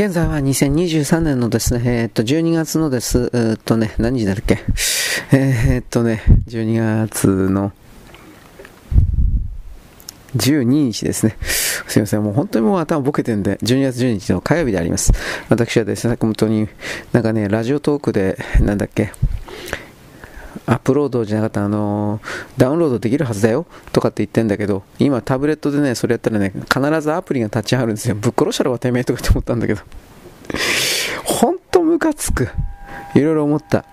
現在は2023年のですね、えー、っと、12月のです、えー、っとね、何時だっけ？えー、っとね、12月の12日ですね。すいません、もう本当にもう頭ボケてんで、12月12日の火曜日であります。私はですね、本当になんかね、ラジオトークで、なんだっけ、アップロードじゃなかった、あのダウンロードできるはずだよとかって言ってんだけど、今タブレットでね、それやったらね、必ずアプリが立ち上がるんですよ。ぶっ殺したろはてめえとかって思ったんだけど。ほんとムカつく。いろいろ思った。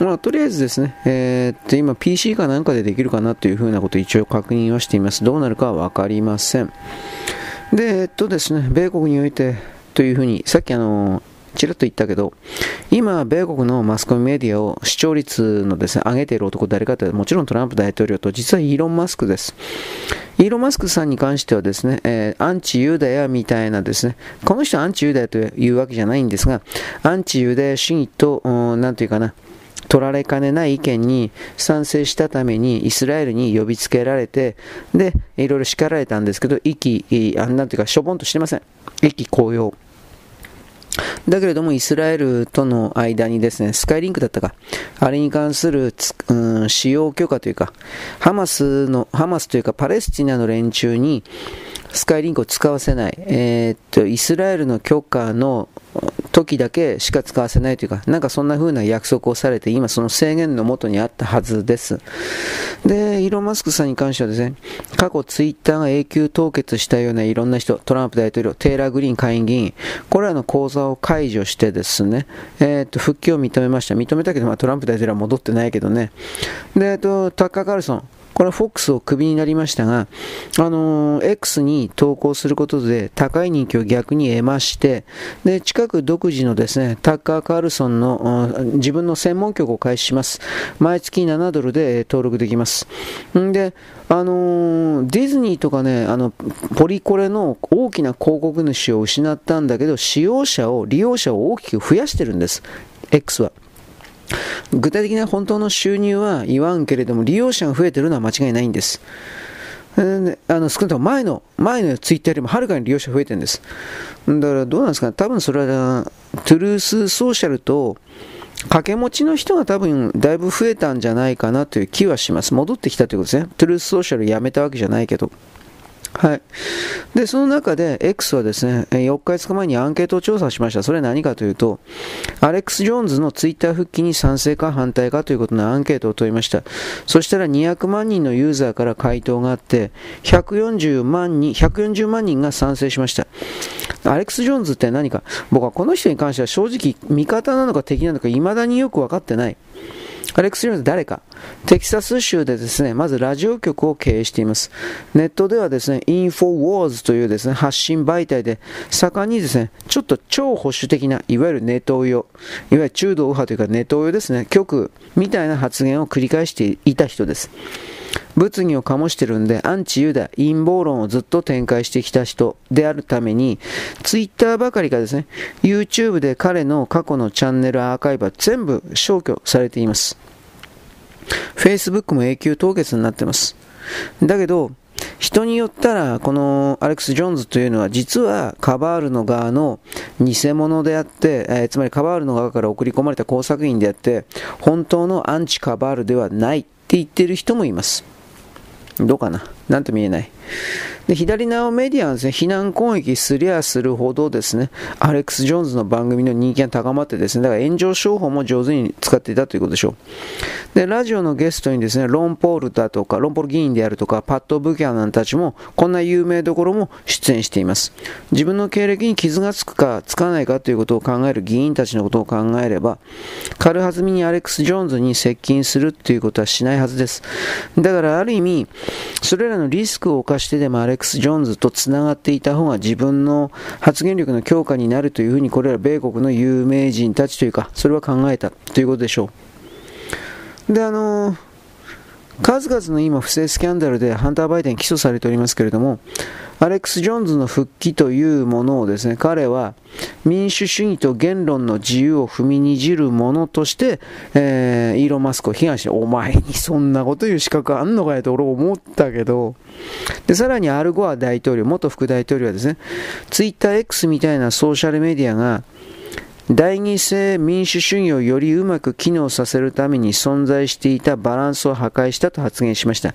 まあ、とりあえずですね、えー、っと、今 PC かなんかでできるかなというふうなことを一応確認はしています。どうなるかはわかりません。で、えっとですね、米国においてというふうに、さっきあの、ちらっと言ったけど、今、米国のマスコミメディアを視聴率のですね、上げている男誰かというと、もちろんトランプ大統領と、実はイーロン・マスクです。イーロン・マスクさんに関してはですね、えー、アンチユダヤみたいなですね、この人はアンチユダヤというわけじゃないんですが、アンチユダヤ主義と、なんていうかな、取られかねない意見に賛成したためにイスラエルに呼びつけられて、で、いろいろ叱られたんですけど、意気、なんていうか、しょぼんとしてません。意気高揚。だけれども、イスラエルとの間にですね、スカイリンクだったか、あれに関する、うん、使用許可というか、ハマスの、ハマスというかパレスチナの連中に、スカイリンクを使わせない、えー、っと、イスラエルの許可の時だけしか使わせないというか、なんかそんな風な約束をされて、今その制限のもとにあったはずです。で、イーロン・マスクさんに関してはですね、過去ツイッターが永久凍結したようないろんな人、トランプ大統領、テイラー・グリーン下院議員、これらの口座を解除してですね、えー、と、復帰を認めました。認めたけど、まあ、トランプ大統領は戻ってないけどね。で、えっと、タッカー・カルソン、これは FOX をクビになりましたが、あのー、X に投稿することで高い人気を逆に得まして、で、近く独自のですね、タッカー・カールソンの自分の専門局を開始します。毎月7ドルで登録できます。んで、あのー、ディズニーとかね、あの、ポリコレの大きな広告主を失ったんだけど、使用者を、利用者を大きく増やしてるんです。X は。具体的な本当の収入は言わんけれども、利用者が増えてるのは間違いないんです。あの少なくとも前の、前のツイッターよりもはるかに利用者増えてるんです。だからどうなんですか？ね、多分それは、トゥルースソーシャルと、掛け持ちの人が多分だいぶ増えたんじゃないかなという気はします。戻ってきたということですね。トゥルースソーシャルやめたわけじゃないけど。はい。で、その中で X はですね、4日5日前にアンケートを調査しました。それは何かというと、アレックス・ジョーンズのツイッター復帰に賛成か反対かということのアンケートを問いました。そしたら200万人のユーザーから回答があって、140万人、140万人が賛成しました。アレックス・ジョーンズって何か、僕はこの人に関しては正直味方なのか敵なのか未だによく分かってない。アレックス・ジョーンズ誰かテキサス州でですね、まずラジオ局を経営しています。ネットではですね、インフォウォーズというですね、発信媒体で盛んにですね、ちょっと超保守的な、いわゆるネトウヨ、いわゆる中道右派というかネトウヨですね、局みたいな発言を繰り返していた人です。物議を醸してるんで、アンチユダ、陰謀論をずっと展開してきた人であるために、ツイッターばかりがですね、YouTube で彼の過去のチャンネルアーカイブは全部消去されています。Facebook も永久凍結になってます。だけど、人によったら、このアレックス・ジョーンズというのは、実はカバールの側の偽物であって、えー、つまりカバールの側から送り込まれた工作員であって、本当のアンチカバールではないって言ってる人もいます。どうかな？なんと見えない。で、左側メディアはですね、非難攻撃すりゃするほどですね、アレックス・ジョーンズの番組の人気が高まってですね、だから炎上商法も上手に使っていたということでしょう。で、ラジオのゲストにですね、ロンポールだとか、ロンポール議員であるとか、パッド・ブキャナンたちも、こんな有名どころも出演しています。自分の経歴に傷がつくか、つかないかということを考える議員たちのことを考えれば、軽はずみにアレックス・ジョーンズに接近するということはしないはずです。だからある意味、それららのリスクを冒してでもアレックス・ジョーンズとつながっていた方が自分の発言力の強化になるというふうにこれら米国の有名人たちというかそれは考えたということでしょう。であの数々の今不正スキャンダルでハンター・バイデン起訴されておりますけれども、アレックス・ジョーンズの復帰というものをですね、彼は民主主義と言論の自由を踏みにじるものとして、えー、イーロン・マスクを批判して、お前にそんなこと言う資格あんのかよと俺思ったけど、で、さらにアルゴア大統領、元副大統領はですね、ツイッター X みたいなソーシャルメディアが、第二性民主主義をよりうまく機能させるために存在していたバランスを破壊したと発言しました。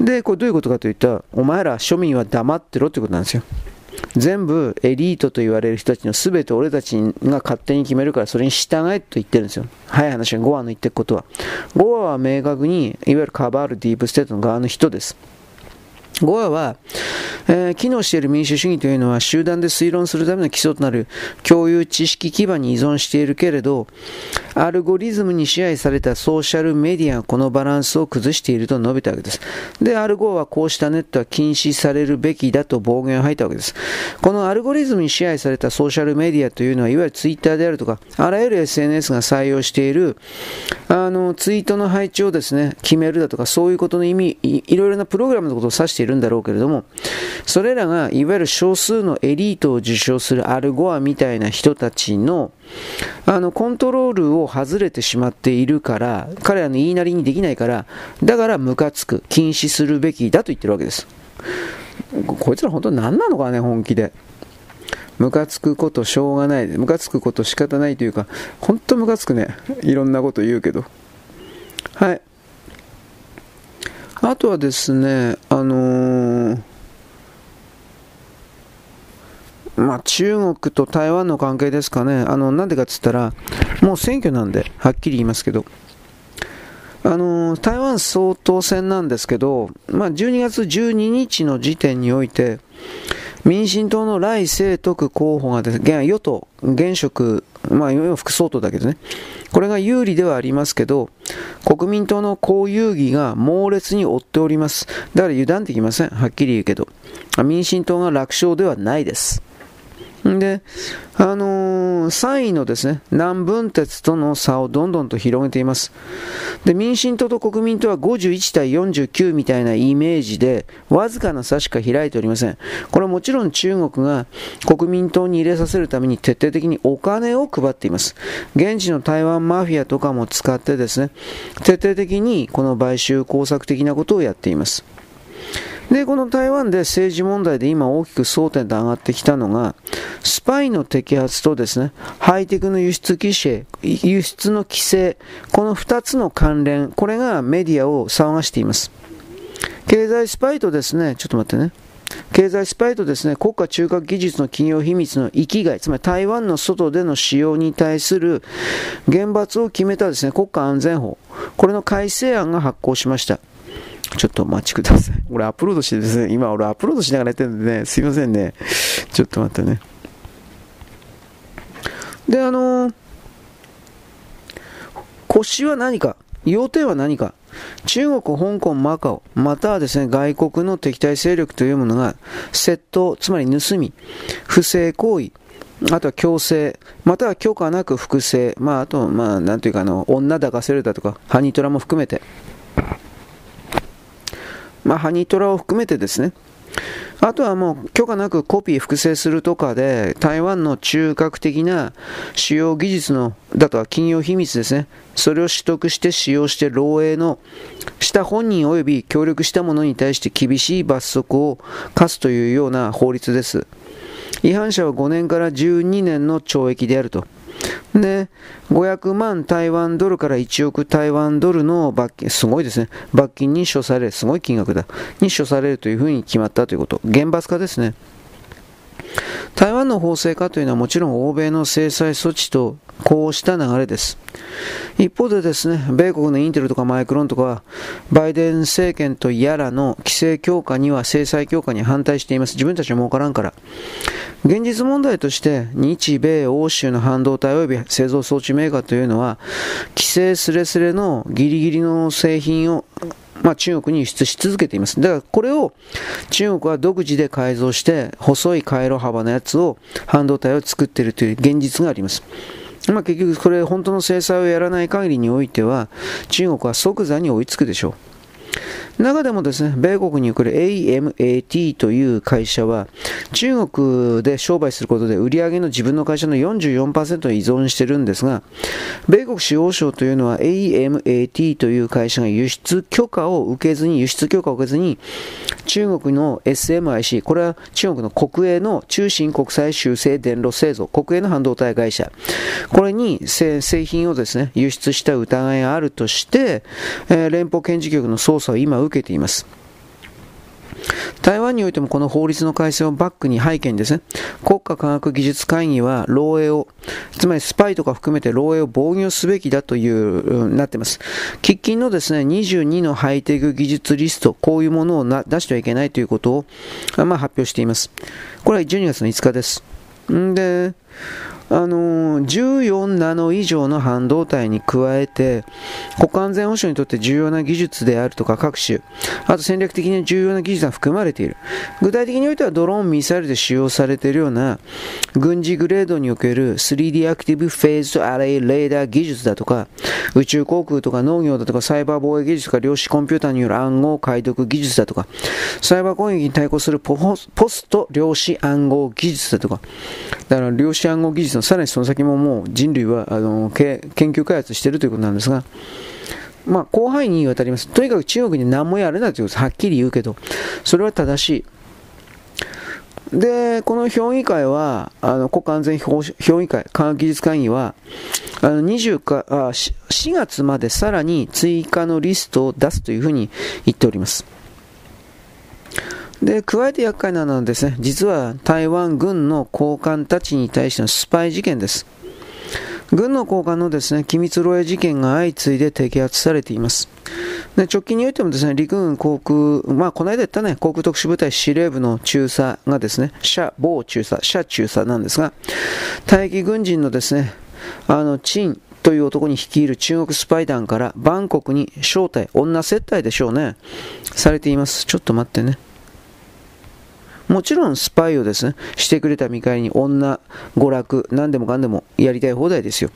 で、これどういうことかといったら、お前ら庶民は黙ってろってことなんですよ。全部エリートと言われる人たちの全て俺たちが勝手に決めるからそれに従えと言ってるんですよ。早い話がゴアの言ってることは。ゴアは明確にいわゆるカバールディープステートの側の人です。ゴアは、えー、機能している民主主義というのは集団で推論するための基礎となる共有知識基盤に依存しているけれど、アルゴリズムに支配されたソーシャルメディアがこのバランスを崩していると述べたわけです。で、アルゴはこうしたネットは禁止されるべきだと暴言を吐いたわけです。このアルゴリズムに支配されたソーシャルメディアというのは、いわゆるツイッターであるとか、あらゆる SNS が採用している、あの、ツイートの配置をですね、決めるだとか、そういうことの意味、いいろいろなプログラムのことを指しているいるんだろうけれども、それらがいわゆる少数のエリートを受賞するアルゴアみたいな人たちのあのコントロールを外れてしまっているから、彼らの言いなりにできないから、だからムカつく、禁止するべきだと言ってるわけです。こいつら本当に何なのかね、本気で。ムカつくことしょうがない。ムカつくこと仕方ないというか、本当ムカつくね。いろんなこと言うけど。はい。あとはですね、あのー、まあ、中国と台湾の関係ですかね、あのなんでかっつったら、もう選挙なんで、はっきり言いますけど、あの台湾総統選なんですけど、まあ、12月12日の時点において、民進党の来清徳候補がです、ね、与党、現職、まあ、副総統だけどね、これが有利ではありますけど、国民党の公有義が猛烈に追っております。だから油断できません。はっきり言うけど。民進党が楽勝ではないです。で、あのー、3位のですね、南分鉄との差をどんどんと広げています。で、民進党と国民党は51対49みたいなイメージで、わずかな差しか開いておりません。これはもちろん中国が国民党に入れさせるために徹底的にお金を配っています。現地の台湾マフィアとかも使ってですね、徹底的にこの買収工作的なことをやっています。で、この台湾で政治問題で今大きく争点で上がってきたのが、スパイの摘発とですね、ハイテクの輸出規制、輸出の規制、この2つの関連、これがメディアを騒がしています。経済スパイとですね、ちょっと待ってね。経済スパイとですね、国家中核技術の企業秘密の域外、つまり台湾の外での使用に対する厳罰を決めたですね、国家安全法、これの改正案が発行しました。ちょっとお待ちください。俺アップロードしてですね、今俺アップロードしながらやってるんでね、すいませんね。ちょっと待ってね。で、あのー、腰は何か？要点は何か？中国、香港、マカオ、またはですね、外国の敵対勢力というものが、窃盗、つまり盗み、不正行為、あとは強制、または許可なく複製、まあ、あと、まあ、なんというか、あの、女抱かせるだとか、ハニトラも含めて、まあ、ハニートラを含めてですね、あとはもう許可なくコピー複製するとかで台湾の中核的な主要技術のだとは企業秘密ですね。それを取得して使用して漏洩のした本人及び協力した者に対して厳しい罰則を課すというような法律です。違反者は5年から12年の懲役であると。で、500万台湾ドルから1億台湾ドルの罰金、すごいですね。罰金に処される、すごい金額だ。に処されるというふうに決まったということ。厳罰化ですね。台湾の法制化というのはもちろん欧米の制裁措置とこうした流れです。一方でですね、米国のインテルとかマイクロンとかは、バイデン政権とやらの規制強化には制裁強化に反対しています。自分たちは儲からんから。現実問題として、日米欧州の半導体及び製造装置メーカーというのは、規制すれすれのギリギリの製品をまあ、中国に輸出し続けています。だからこれを中国は独自で改造して細い回路幅のやつを半導体を作っているという現実があります。まあ、結局これ本当の制裁をやらない限りにおいては中国は即座に追いつくでしょう。中でもですね、米国に送る AMAT という会社は、中国で商売することで売り上げの自分の会社の44%に依存してるんですが、米国司法省というのは AMAT という会社が輸出許可を受けずに、輸出許可を受けずに、中国の SMIC、これは中国の国営の中心国際修正電路製造、国営の半導体会社、これに製品をですね、輸出した疑いがあるとして、えー、連邦検事局の捜査を今受けています。台湾においてもこの法律の改正をバックに背景にですね、国家科学技術会議は漏洩を、つまりスパイとか含めて漏洩を防御すべきだという、なってます。喫緊のですね、22のハイテク技術リスト、こういうものを出してはいけないということを、まあ、発表しています。これは12月の5日です。んで、あの14ナノ以上の半導体に加えて、国家安全保障にとって重要な技術であるとか各種、あと戦略的に重要な技術が含まれている。具体的においてはドローン、ミサイルで使用されているような軍事グレードにおける 3D アクティブフェーズアレイレーダー技術だとか、宇宙航空とか農業だとかサイバー防衛技術とか量子コンピューターによる暗号解読技術だとか、サイバー攻撃に対抗するポスト量子暗号技術だとか、だから量子暗号技術のさらにその先ももう人類はあの研究開発しているということなんですが、まあ、広範囲にわたります。とにかく中国に何もやるなということはっきり言うけど、それは正しい。で、この評議会は、あの国家安全評議会、科学技術会議は、あの20かあ4月までさらに追加のリストを出すというふうに言っております。で、加えて厄介なのはですね、実は台湾軍の高官たちに対してのスパイ事件です。軍の高官のですね、機密漏洩事件が相次いで摘発されています。で直近においてもですね、陸軍航空、まあ、この間言ったね、航空特殊部隊司令部の中佐がですね、社某中佐、社中佐なんですが、退役軍人のですね、あの、陳という男に率いる中国スパイ団からバンコクに招待、女接待でしょうね、されています。ちょっと待ってね。もちろんスパイをですね、してくれた見返りに女、娯楽、何でもかんでもやりたい放題ですよ。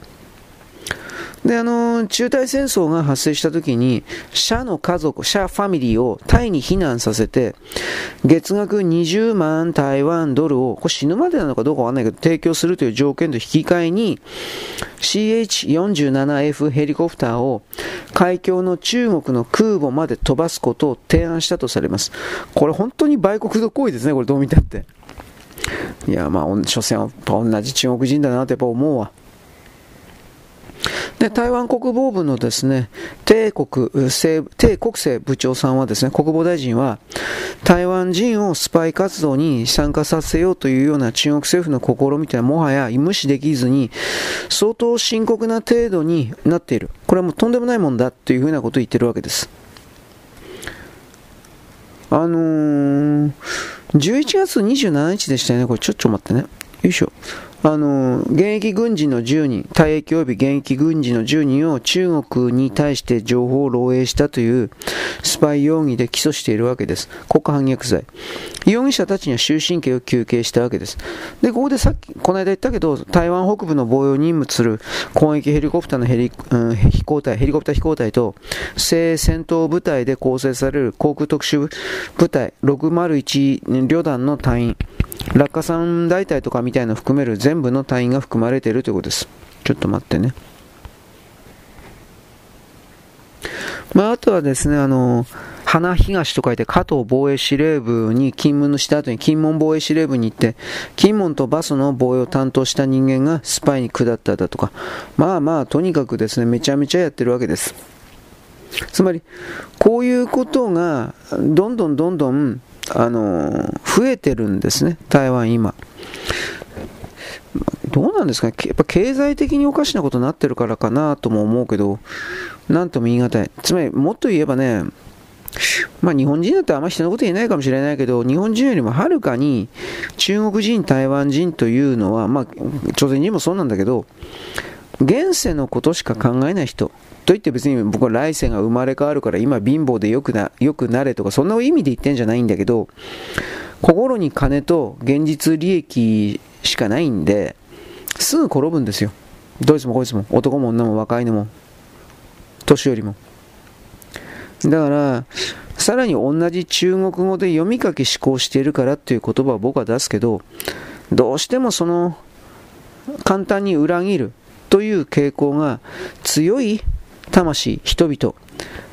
で、あの、中台戦争が発生した時に、社の家族、社ファミリーをタイに避難させて、月額20万台湾ドルを、これ死ぬまでなのかどうかわかんないけど、提供するという条件と引き換えに、CH47F ヘリコプターを海峡の中国の空母まで飛ばすことを提案したとされます。これ本当に売国の行為ですね、これどう見たって。いや、まあ、所詮は同じ中国人だなってやっぱ思うわ。で台湾国防部のですね帝国帝国政部長さんはですね国防大臣は台湾人をスパイ活動に参加させようというような中国政府の試みというのはもはや無視できずに相当深刻な程度になっている。これはもうとんでもないもんだというふうなことを言ってるわけです。あのー、11月27日でしたよね。これちょっと待ってね。よいしょ。あの、現役軍人の10人、退役及び現役軍人の10人を中国に対して情報を漏洩したというスパイ容疑で起訴しているわけです。国家反逆罪。容疑者たちには終身刑を求刑したわけです。で、ここでさっき、この間言ったけど、台湾北部の防衛を任務する攻撃ヘリコプターのヘリ、うん、飛行隊、ヘリコプター飛行隊と、正戦闘部隊で構成される航空特殊部隊601旅団の隊員、落下傘大隊とかみたいなのを含める全部の隊員が含まれているということです。ちょっと待ってね。まあ、あとはですね、あの、花東と書いて加藤防衛司令部に勤務のした後に金門防衛司令部に行って、金門とバスの防衛を担当した人間がスパイに下っただとか、まあまあ、とにかくですね、めちゃめちゃやってるわけです。つまり、こういうことが、どんどんどんどん、あの、増えてるんですね、台湾今。どうなんですかね、やっぱ経済的におかしなことになってるからかなとも思うけど、なんとも言い難い。つまり、もっと言えばね、まあ、日本人だったらあんま人のこと言えないかもしれないけど、日本人よりもはるかに中国人、台湾人というのは、まあ、朝鮮人もそうなんだけど、現世のことしか考えない人。といって別に僕は来世が生まれ変わるから今貧乏でよくなよくなれとかそんな意味で言ってんじゃないんだけど心に金と現実利益しかないんですぐ転ぶんですよ。どいつもこいつも。男も女も若いのも。年寄りも。だから、さらに同じ中国語で読み書き思考しているからっていう言葉を僕は出すけど、どうしてもその、簡単に裏切るという傾向が強い魂、人々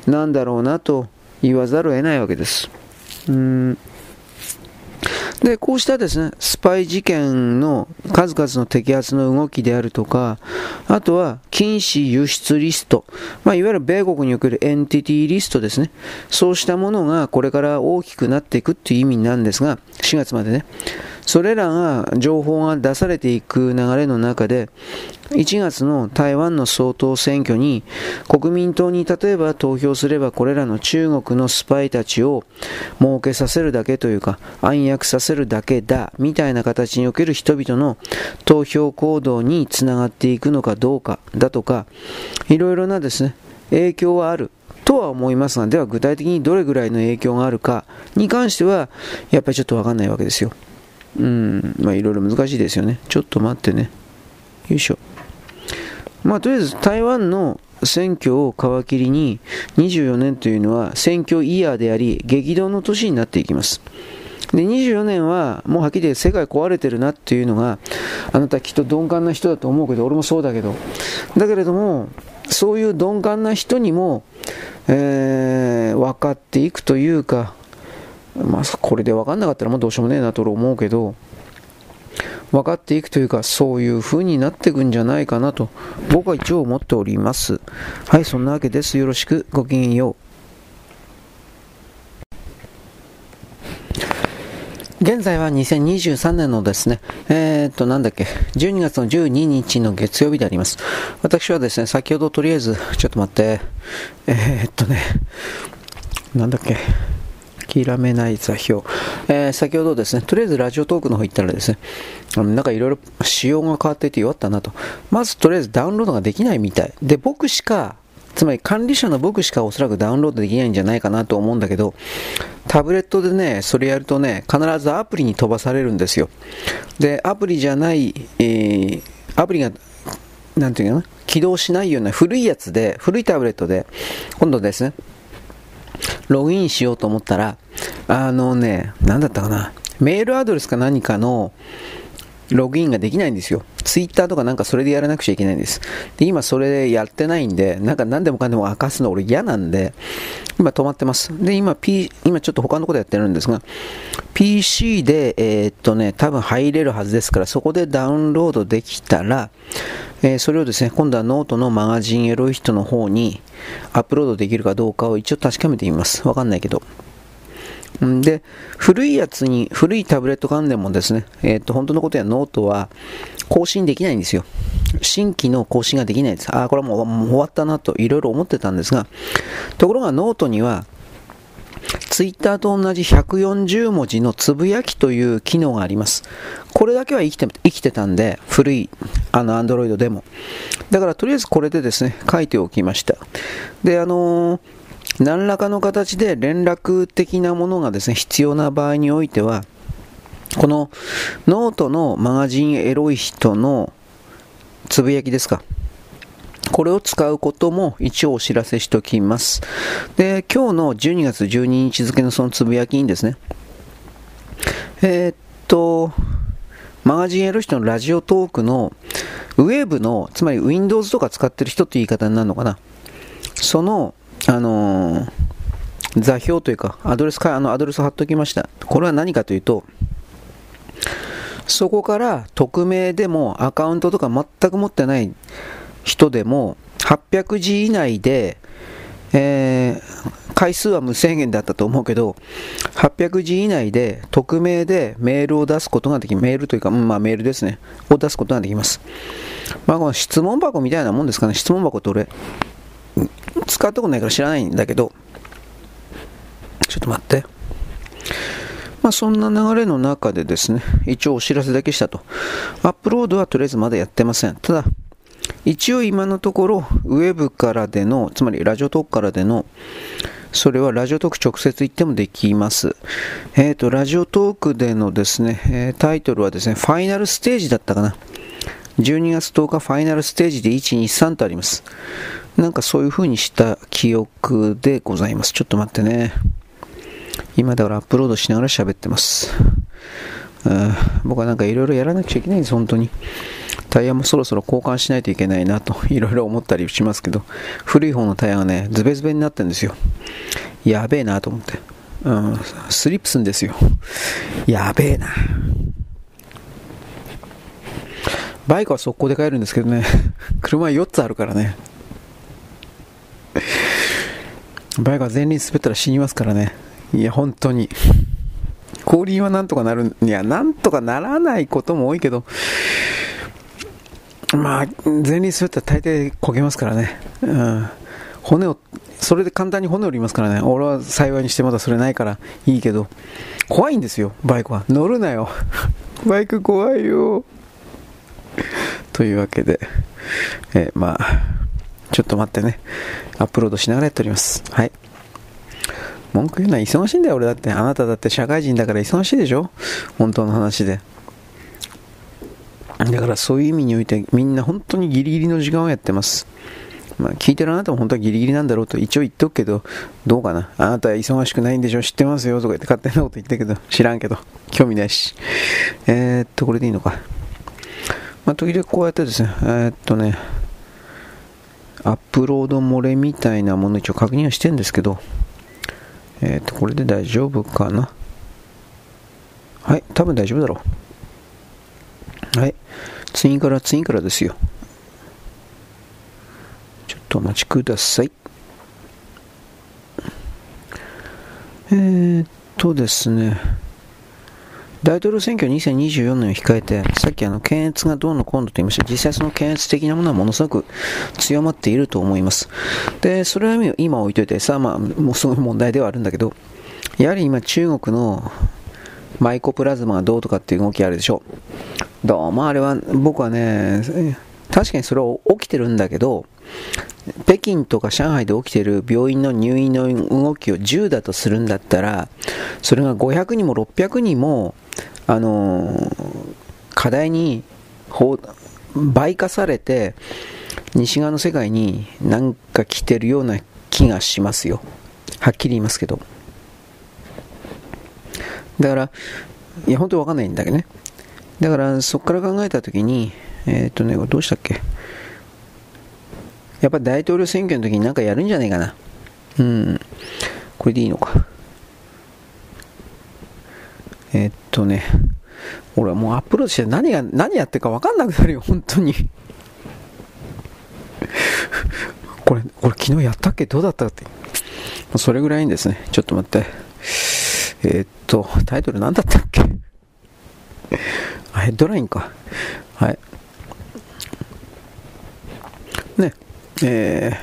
なんだろうなと言わざるを得ないわけです。うん。で、こうしたですね、スパイ事件の数々の摘発の動きであるとか、あとは禁止輸出リスト、まあ、いわゆる米国におけるエンティティリストですね、そうしたものがこれから大きくなっていくという意味なんですが、4月までね。それらが情報が出されていく流れの中で、1月の台湾の総統選挙に国民党に例えば投票すればこれらの中国のスパイたちを儲けさせるだけというか暗躍させるだけだみたいな形における人々の投票行動につながっていくのかどうかだとかいろいろなですね影響はあるとは思いますがでは具体的にどれぐらいの影響があるかに関してはやっぱりちょっとわかんないわけですよ。うん、まあいろいろ難しいですよね。ちょっと待ってね。よいしょ。まあとりあえず台湾の選挙を皮切りに24年というのは選挙イヤーであり激動の年になっていきます。で24年はもうはっきり言って世界壊れてるなっていうのがあなたきっと鈍感な人だと思うけど俺もそうだけどだけれどもそういう鈍感な人にも、えー、分かっていくというかまあ、これで分かんなかったらもうどうしようもねえなと思うけど、分かっていくというか、そういう風になっていくんじゃないかなと、僕は一応思っております。はい、そんなわけです。よろしく、ごきげんよう。現在は2023年のですね、えー、っと、なんだっけ、12月の12日の月曜日であります。私はですね、先ほどとりあえず、ちょっと待って、えー、っとね、なんだっけ、諦めない座標。えー、先ほどですね、とりあえずラジオトークの方行ったらですね、なんかいろいろ仕様が変わっていて弱ったなと。まずとりあえずダウンロードができないみたい。で、僕しか、つまり管理者の僕しかおそらくダウンロードできないんじゃないかなと思うんだけど、タブレットでね、それやるとね、必ずアプリに飛ばされるんですよ。で、アプリじゃない、えー、アプリが、なんていうの起動しないような古いやつで、古いタブレットで、今度ですね、ログインしようと思ったら、あのね、なんだったかな、メールアドレスか何かのログインができないんですよ。ツイッターとかなんかそれでやらなくちゃいけないんです。で、今それでやってないんで、なんか何でもかんでも明かすの俺嫌なんで、今止まってます。で、今 P、今ちょっと他のことやってるんですが、PC で、えー、っとね、多分入れるはずですから、そこでダウンロードできたら、えー、それをですね、今度はノートのマガジンエロいヒトの方にアップロードできるかどうかを一応確かめてみます。わかんないけど。で、古いやつに、古いタブレット関連もですね、えっ、ー、と、本当のことやノートは更新できないんですよ。新規の更新ができないです。ああ、これはもうもう終わったなといろいろ思ってたんですが、ところがノートには、ツイッターと同じ140文字のつぶやきという機能があります。これだけは生きて生きてたんで、古いあの Android でも。だからとりあえずこれでですね、書いておきました。で、あのー何らかの形で連絡的なものがですね、必要な場合においては、このノートのマガジンエロい人のつぶやきですか。これを使うことも一応お知らせしておきます。で、今日の12月12日付のそのつぶやきにですね、えー、っと、マガジンエロい人のラジオトークのウェーブの、つまり Windows とか使ってる人って言い方になるのかな。そのあのー、座標というか、アドレスか、あのアドレスを貼っておきました。これは何かというと、そこから匿名でもアカウントとか全く持ってない人でも800字以内で、えー、回数は無制限だったと思うけど800字以内で匿名でメールを出すことができメールというか、うん、まあメールですね。を出すことができます。まあこの質問箱みたいなもんですかね。質問箱って俺使ったことないから知らないんだけど、ちょっと待って。まあ、そんな流れの中でですね、一応お知らせだけしたと。アップロードはとりあえずまだやってません。ただ、一応今のところ、ウェブからでの、つまりラジオトークからでの、それはラジオトーク直接行ってもできます。えっ、ー、と、ラジオトークでのですね、えタイトルはですね、ファイナルステージだったかな。12月10日ファイナルステージで1、2、3とあります。なんかそういう風にした記憶でございます。ちょっと待ってね。今だからアップロードしながら喋ってます。僕はなんかいろいろやらなくちゃいけないんです、本当に。タイヤもそろそろ交換しないといけないなといろいろ思ったりしますけど、古い方のタイヤがね、ズベズベになってるんですよ。やべえなと思って。うん、スリップすんですよ。やべえな。バイクは速攻で帰るんですけどね、車4つあるからね。バイクは前輪滑ったら死にますからね。いや、本当に。後輪はなんとかなる、いや、なんとかならないことも多いけど、まあ、前輪滑ったら大抵焦げますからね。うん。骨を、それで簡単に骨折りますからね。俺は幸いにしてまだそれないからいいけど、怖いんですよ、バイクは。乗るなよ。バイク怖いよ。というわけで、え、まあ、ちょっと待ってね。アップロードしながらやっております。はい。文句言うのは忙しいんだよ、俺だって。あなただって社会人だから忙しいでしょ？本当の話で。だからそういう意味においてみんな本当にギリギリの時間をやってます。まあ、聞いてるあなたも本当はギリギリなんだろうと一応言っとくけど、どうかな？あなたは忙しくないんでしょ？知ってますよ？とか言って勝手なこと言ったけど、知らんけど、興味ないし。えー、っと、これでいいのか。まあ、時々こうやってですね、えー、っとね、アップロード漏れみたいなもの一応確認はしてんですけど、えっ、ー、と、これで大丈夫かな？はい、多分大丈夫だろう。はい、次から次からですよ。ちょっとお待ちください。えー、っとですね。大統領選挙2024年を控えて、さっきあの検閲がどうのこうのと言いました実際その検閲的なものはものすごく強まっていると思います。で、それは今置いといて、さあまあ、もうすごい問題ではあるんだけど、やはり今中国のマイコプラズマがどうとかっていう動きあるでしょう。どうもあれは、僕はね、確かにそれは起きてるんだけど、北京とか上海で起きている病院の入院の動きを10だとするんだったら、それが500人も600人も、あのー、課題に倍化されて、西側の世界になんか来てるような気がしますよ。はっきり言いますけど。だから、いや、本当わかんないんだけどね。だから、そこから考えたときに、えっ、ー、とね、どうしたっけ？やっぱ大統領選挙の時になんかやるんじゃないかな。うん。これでいいのか。えー、っとね、俺はもうアップロードして何が、何やってるか分かんなくなるよ、本当に。これ、これ昨日やったっけ？どうだったって。それぐらいにですね、ちょっと待って。えー、っと、タイトル何だったっけ？あ、ヘッドラインか。はい。ね。えー、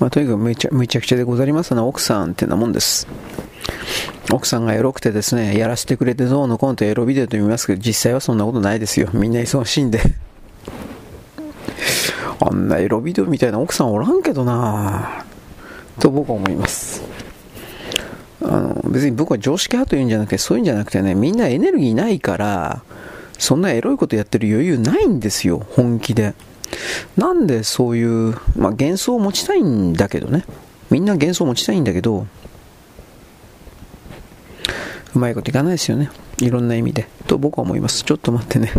まあ、とにかくめちゃめちゃくちゃでございますな奥さんってなもんです。奥さんがエロくてですね、やらせてくれてどうのこうのとエロビデオと見ますけど、実際はそんなことないですよ。みんな忙しいんで。あんなエロビデオみたいな奥さんおらんけどなと僕は思います。あの別に僕は常識派というんじゃなくて、そういうんじゃなくてね、みんなエネルギーないから、そんなエロいことやってる余裕ないんですよ、本気で。なんでそういう、まあ、幻想を持ちたいんだけどね。みんな幻想を持ちたいんだけど、うまいこといかないですよね。いろんな意味で。と僕は思います。ちょっと待ってね。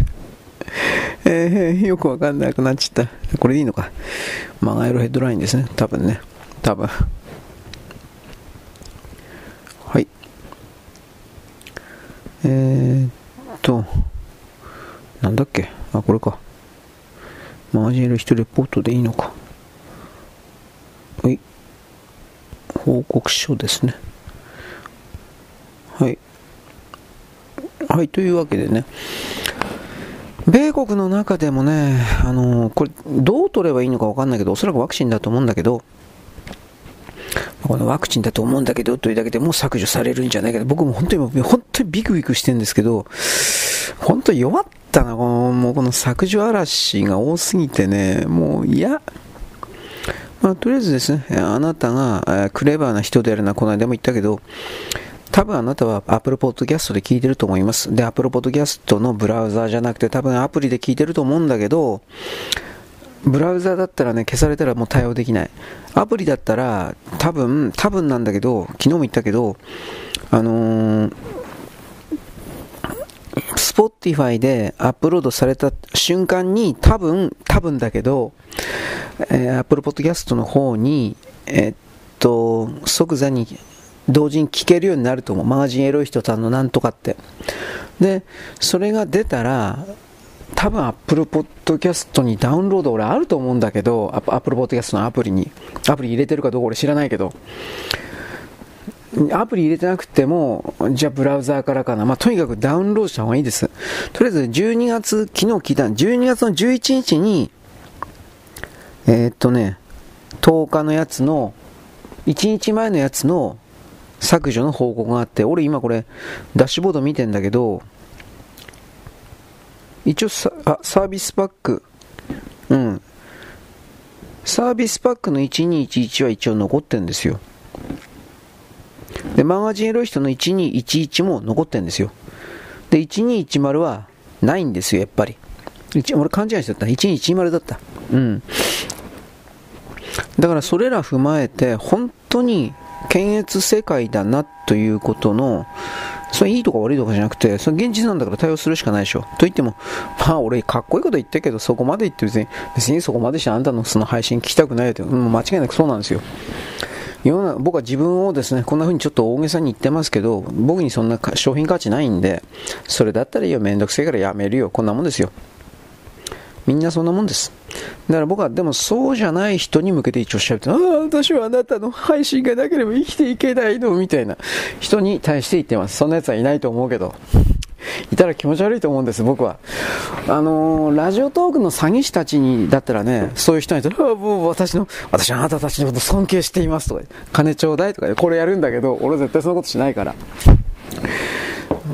えー、よくわかんなくなっちゃった。これでいいのか。マガエロヘッドラインですね。多分ね。多分。はい。えー、っと、なんだっけ？あ、これか。マージェル1レポートでいいのか。はい。報告書ですね。はい。はい、というわけでね。米国の中でもね、あのこれ、どう取ればいいのか分かんないけど、おそらくワクチンだと思うんだけど、このワクチンだと思うんだけどというだけでもう削除されるんじゃないかと、僕も本当に、本当にビクビクしてるんですけど、本当弱ったな、この、もうこの削除嵐が多すぎてね、もう嫌。まあ、とりあえずですね、あなたがクレバーな人であるのはこの間も言ったけど、多分あなたは Apple Podcast で聞いてると思います。で、Apple Podcast のブラウザーじゃなくて多分アプリで聞いてると思うんだけど、ブラウザだったらね、消されたらもう対応できない。アプリだったら、多分、多分なんだけど、昨日も言ったけど、あのー、Spotify でアップロードされた瞬間に、多分、多分だけど、えー、Apple Podcast の方に、えー、っと、即座に同時に聞けるようになると思う。マガジンエロい人さんのなんとかって。で、それが出たら、多分 Apple Podcast にダウンロード俺あると思うんだけど、Apple Podcast のアプリに。アプリ入れてるかどうか俺知らないけど。アプリ入れてなくても、じゃあブラウザーからかな。まあ、とにかくダウンロードした方がいいです。とりあえず12月、昨日聞いた12月の11日に、えー、っとね、10日のやつの、1日前のやつの削除の報告があって、俺今これ、ダッシュボード見てんだけど、一応サあサービスパック、うん。サービスパックの1211は一応残ってるんですよ。で、マガジンエロい人の1211も残ってるんですよ。で、1210はないんですよ、やっぱり。俺勘違いしてた。1210だった。うん。だからそれら踏まえて、本当に検閲世界だなということの、それいいとか悪いとかじゃなくて、それ現実なんだから対応するしかないでしょ。と言っても、まあ俺かっこいいこと言ってるけど、そこまで言って別に、別にそこまでしてあんたのその配信聞きたくないよって、うん、間違いなくそうなんですよ。世の僕は自分をですね、こんな風にちょっと大げさに言ってますけど、僕にそんな商品価値ないんで、それだったらいいよ、めんどくせえからやめるよ、こんなもんですよ。みんなそんなもんです。だから僕は、でもそうじゃない人に向けて一応調べて、ああ、私はあなたの配信がなければ生きていけないの、みたいな人に対して言ってます。そんな奴はいないと思うけど。いたら気持ち悪いと思うんです、僕は。あのー、ラジオトークの詐欺師たちに、だったらね、そういう人に言ったら、もう私の、私はあなたたちのこと尊敬していますとか、金ちょうだいとか、これやるんだけど、俺絶対そんなことしないから。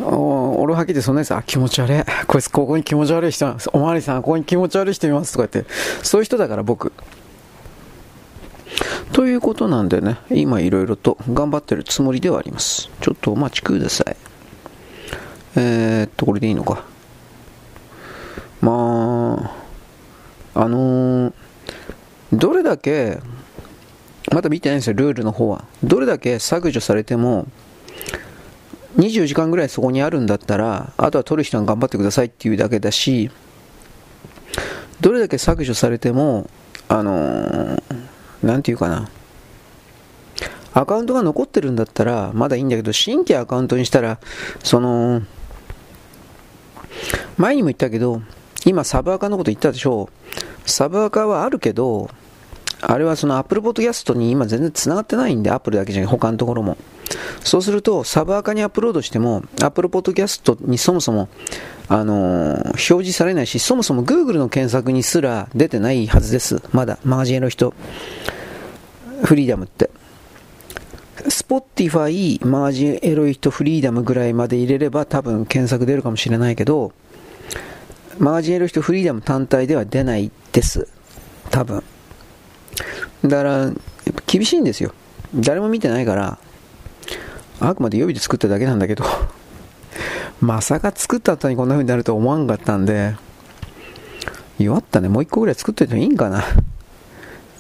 俺はっきりそんなやつ、あ、気持ち悪い。こいつここに気持ち悪い人おまわりさん、ここに気持ち悪い人いますとか言って、そういう人だから僕。ということなんでね、今いろいろと頑張ってるつもりではあります。ちょっとお待ちください。えー、っと、これでいいのか。まあ、あのー、どれだけ、まだ見てないんですよ、ルールの方は。どれだけ削除されても、24時間ぐらいそこにあるんだったら、あとは取る人は頑張ってくださいっていうだけだし、どれだけ削除されても、あのー、なんていうかな、アカウントが残ってるんだったらまだいいんだけど、新規アカウントにしたら、その、前にも言ったけど、今サブアカのこと言ったでしょう。サブアカはあるけど、あれはその Apple Podcast に今全然繋がってないんで、Apple だけじゃない、他のところも。そうすると、サブアカにアップロードしても、Apple Podcast にそもそも、あのー、表示されないし、そもそも Google の検索にすら出てないはずです。まだ、マガジンの人。フリーダムって。Spotify、マージンエロい人フリーダムぐらいまで入れれば多分検索出るかもしれないけど、マージンエロい人フリーダム単体では出ないです。多分。だから、厳しいんですよ。誰も見てないから、あくまで予備で作っただけなんだけど まさか作った後にこんな風になると思わんかったんで、弱ったね。もう一個ぐらい作っといてもいいんかな。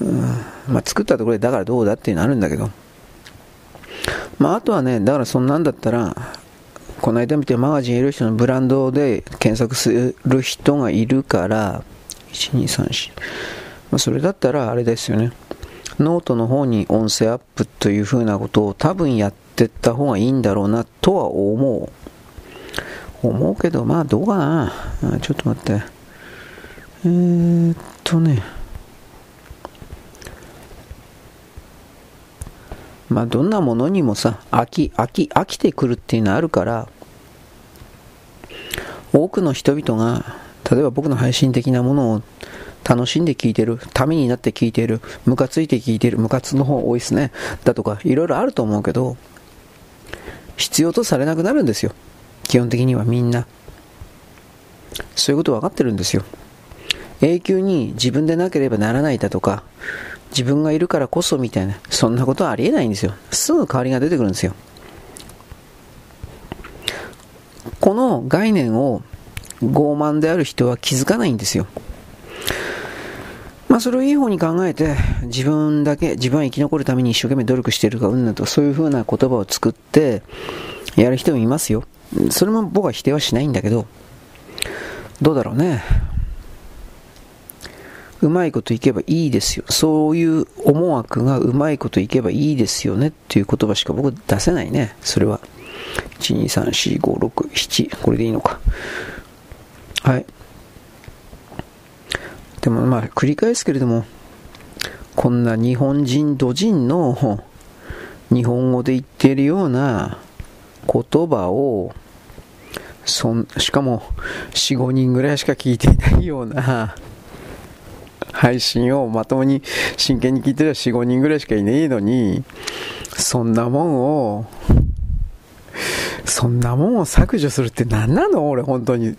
うん。まあ、作ったところでだからどうだっていうのあるんだけど。まあ、あとはね、だからそんなんだったら、この間見てマガジンエロい人のブランドで検索する人がいるから、1、2、3、4。まあ、それだったらあれですよね。ノートの方に音声アップという風なことを多分やってった方がいいんだろうなとは思う。思うけど、まあどうかな。ちょっと待って。えー、っとね。まあどんなものにもさ、飽き、飽き、飽きてくるっていうのはあるから、多くの人々が、例えば僕の配信的なものを楽しんで聞いてる、ためになって聞いてる、ムカついて聞いてる、ムカつの方多いっすね。だとか、いろいろあると思うけど、必要とされなくなるんですよ。基本的にはみんな。そういうこと分かってるんですよ。永久に自分でなければならないだとか、自分がいるからこそみたいな、そんなことはありえないんですよ。すぐ代わりが出てくるんですよ。この概念を傲慢である人は気づかないんですよ。まあ、それをいい方に考えて、自分だけ、自分は生き残るために一生懸命努力しているか、うんぬんとか、そういう風な言葉を作って、やる人もいますよ。それも僕は否定はしないんだけど、どうだろうね。うまいこといけばいいですよ。そういう思惑がうまいこといけばいいですよねっていう言葉しか僕出せないね。それは。1、2、3、4、5、6、7。これでいいのか。はい。でもまあ繰り返すけれども、こんな日本人、土人の日本語で言っているような言葉をそんしかも4、5人ぐらいしか聞いていないような配信をまともに真剣に聞いてる4、5人ぐらいしかいねえのに、そんなもんを、そんなもんを削除するって何なの？俺本当に。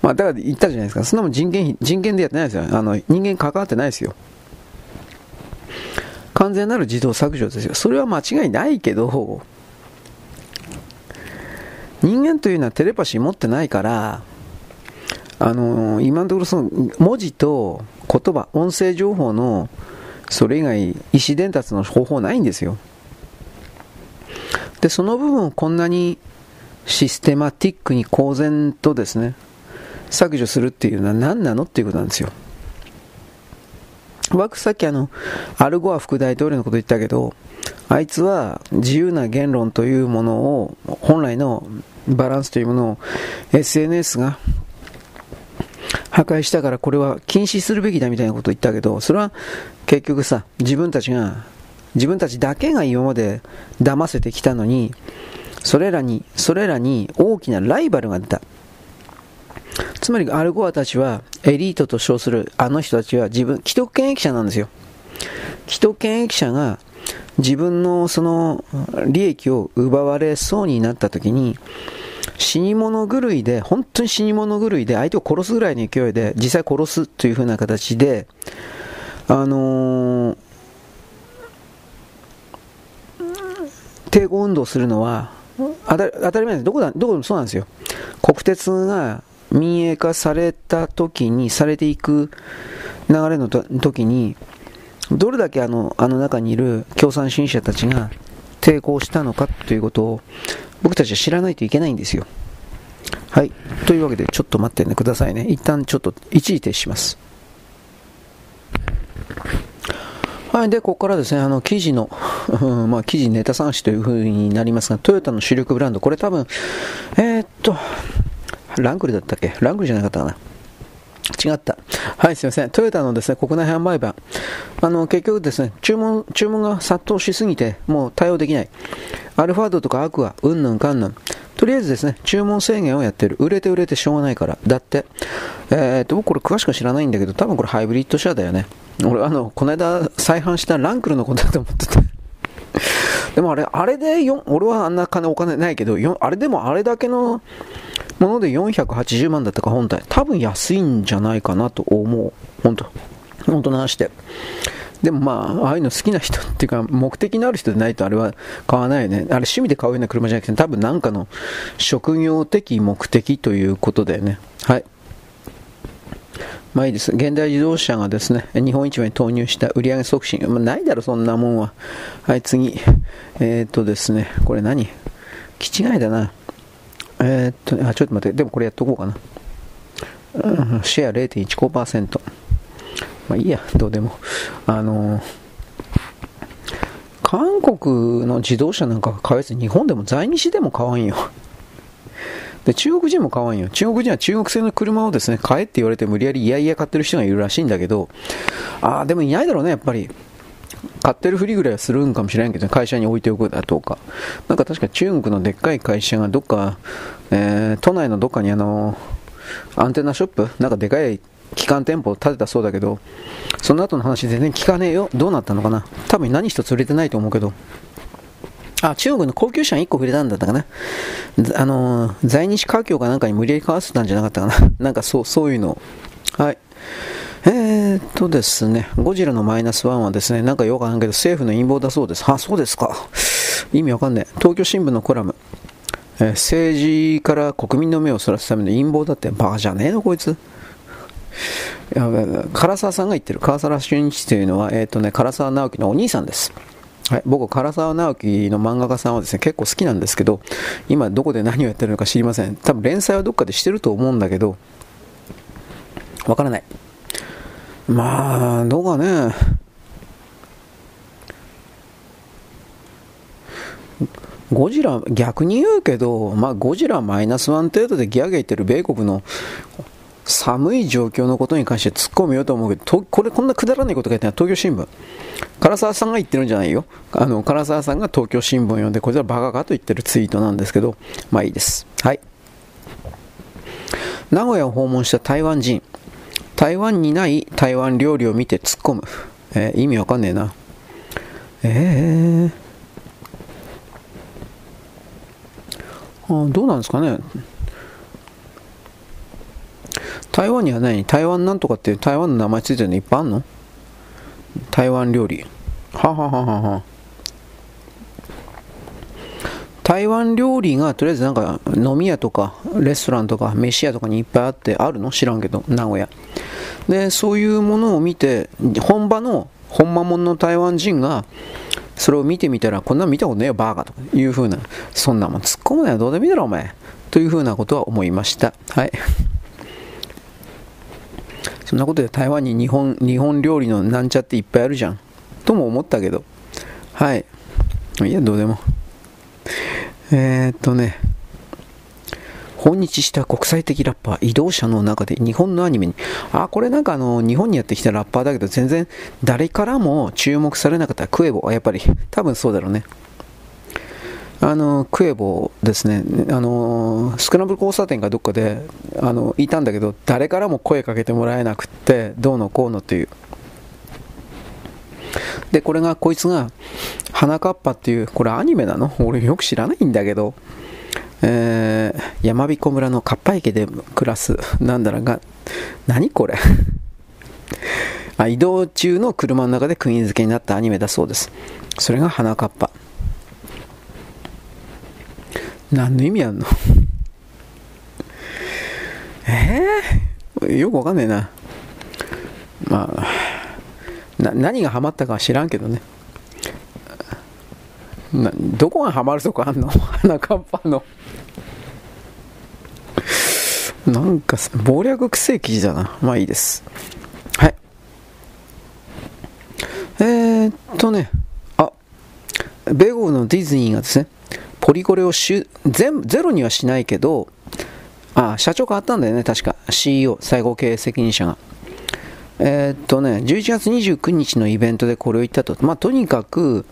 まあだから言ったじゃないですか。そんなもん人権、人権でやってないですよ。あの、人間関わってないですよ。完全なる自動削除ですよ。それは間違いないけど、人間というのはテレパシー持ってないから、あのー、今のところその文字と言葉、音声情報のそれ以外意思伝達の方法ないんですよ。で、その部分をこんなにシステマティックに公然とですね、削除するっていうのは何なのっていうことなんですよ。僕さっきあの、アルゴア副大統領のこと言ったけど、あいつは自由な言論というものを、本来のバランスというものを SNS が破壊したからこれは禁止するべきだみたいなことを言ったけど、それは結局さ、自分たちが、自分たちだけが今まで騙せてきたのに、それらに、それらに大きなライバルが出た。つまりアルゴアたちはエリートと称するあの人たちは自分、既得権益者なんですよ。既得権益者が自分のその利益を奪われそうになった時に死に物狂いで本当に死に物狂いで相手を殺すぐらいの勢いで実際殺すというふうな形であのー、抵抗運動するのは当た当たり前です。どこだどこでもそうなんですよ。国鉄が民営化された時にされていく流れのと時にどれだけあのあの中にいる共産主義者たちが抵抗したのかということを僕たちは知らないといけないんですよ。はい。というわけで、ちょっと待ってねくださいね。一旦ちょっと一時停止します。はい。で、ここからですね、あの、記事の、まあ、記事ネタ探しという風になりますが、トヨタの主力ブランド、これ多分、えー、っと、ラングルだったっけ？ラングルじゃなかったかな。違った。はい、すいません。トヨタのですね、国内販売版。あの、結局ですね、注文、注文が殺到しすぎて、もう対応できない。アルファードとかアクア、うんぬんかんぬん。とりあえずですね、注文制限をやってる。売れて売れてしょうがないから。だって、えー、っと、僕これ詳しく知らないんだけど、多分これハイブリッド車だよね。俺、あの、この間再販したランクルのことだと思ってた。でもあれ、あれで4、俺はあんな金お金ないけど、あれでもあれだけのもので480万だったか本体。多分安いんじゃないかなと思う。本当本当の話で。でもまあ、ああいうの好きな人っていうか、目的のある人でないとあれは買わないよね。あれ趣味で買うような車じゃなくて、多分なんかの職業的目的ということだよね。はい。まあいいです。現代自動車がですね、日本市場に投入した売上促進。まあ、ないだろ、そんなもんは。はい、次。えー、っとですね、これ何？気違いだな。えー、っと、あ、ちょっと待って、でもこれやっとこうかな。シェア0.15%。まあいいや、どうでも。あのー、韓国の自動車なんか買わず日本でも在日でも買わんよ。で、中国人も買わんよ。中国人は中国製の車をですね、買えって言われて無理やりいやいや買ってる人がいるらしいんだけど、ああ、でもいないだろうね、やっぱり。買ってるふりぐらいはするんかもしれんけど、会社に置いておくだとか。なんか確か中国のでっかい会社がどっか、えー、都内のどっかにあの、アンテナショップなんかでかい機関店舗を建てたそうだけど、その後の話全然聞かねえよ。どうなったのかな多分何一つ売れてないと思うけど。あ、中国の高級車に1個売れたんだったかな。あのー、在日華僑かなんかに無理やり買わせたんじゃなかったかな。なんかそう、そういうの。はい。えー、っとですね、ゴジラのマイナスワンはですね、なんかよくわかんけど、政府の陰謀だそうです。あ、そうですか。意味わかんない。東京新聞のコラム。えー、政治から国民の目をそらすための陰謀だって、バカじゃねえの、こいつ。唐沢さんが言ってる、唐沢俊一というのは、え、ー、とね、唐沢直樹のお兄さんです。はい、僕、唐沢直樹の漫画家さんはですね、結構好きなんですけど、今どこで何をやってるのか知りません。多分連載はどっかでしてると思うんだけど、わからない。まあ、どうかね。ゴジラ、逆に言うけど、まあ、ゴジラマイナスワン程度でギャーギャー言ってる米国の寒い状況のことに関して突っ込みようと思うけど、これこんなくだらないこと書いてない東京新聞。唐沢さんが言ってるんじゃないよ。あの、唐沢さんが東京新聞読んで、これはバカかと言ってるツイートなんですけど、まあいいです。はい。名古屋を訪問した台湾人。台湾にない台湾料理を見て突っ込む。えー、意味わかんねえな。えー、あどうなんですかね。台湾には何台湾なんとかっていう台湾の名前ついてるのいっぱいあんの？台湾料理。ははははは。台湾料理がとりあえずなんか飲み屋とかレストランとか飯屋とかにいっぱいあってあるの？知らんけど名古屋でそういうものを見て本場の本間もんの台湾人がそれを見てみたらこんなの見たことねえよバーカとかいうふうなそんなもん突っ込むなよどうでもいいだろお前というふうなことは思いましたはいそんなことで台湾に日本日本料理のなんちゃっていっぱいあるじゃん。とも思ったけど。はい。いや、どうでも。えー、っとね。訪日した国際的ラッパー、移動車の中で日本のアニメに、あ、これなんかあの、日本にやってきたラッパーだけど、全然誰からも注目されなかったクエボ、やっぱり、多分そうだろうね。あのクエボですねあのスクランブル交差点かどっかであのいたんだけど誰からも声かけてもらえなくってどうのこうのというでこれがこいつが花かっぱっていうこれアニメなの？俺よく知らないんだけど。えー、山彦村のかっぱ池で暮らすなんだろうが何これ？あ移動中の車の中で釘付けになったアニメだそうです。それが花かっぱ。何の意味あんの？えー、よくわかんねえな。まあ、何がハマったかは知らんけどね。などこがハマるとこあんの？花かっぱの。なんか謀略くせえ記事だな。まあいいです。はい。えー、っとね、あ、米国のディズニーがですね、ポリコレをし全ゼロにはしないけど、あ、社長変わったんだよね、確か。CEO、最高経営責任者が。えー、っとね、11月29日のイベントでこれを言ったと。まあ、とにかく、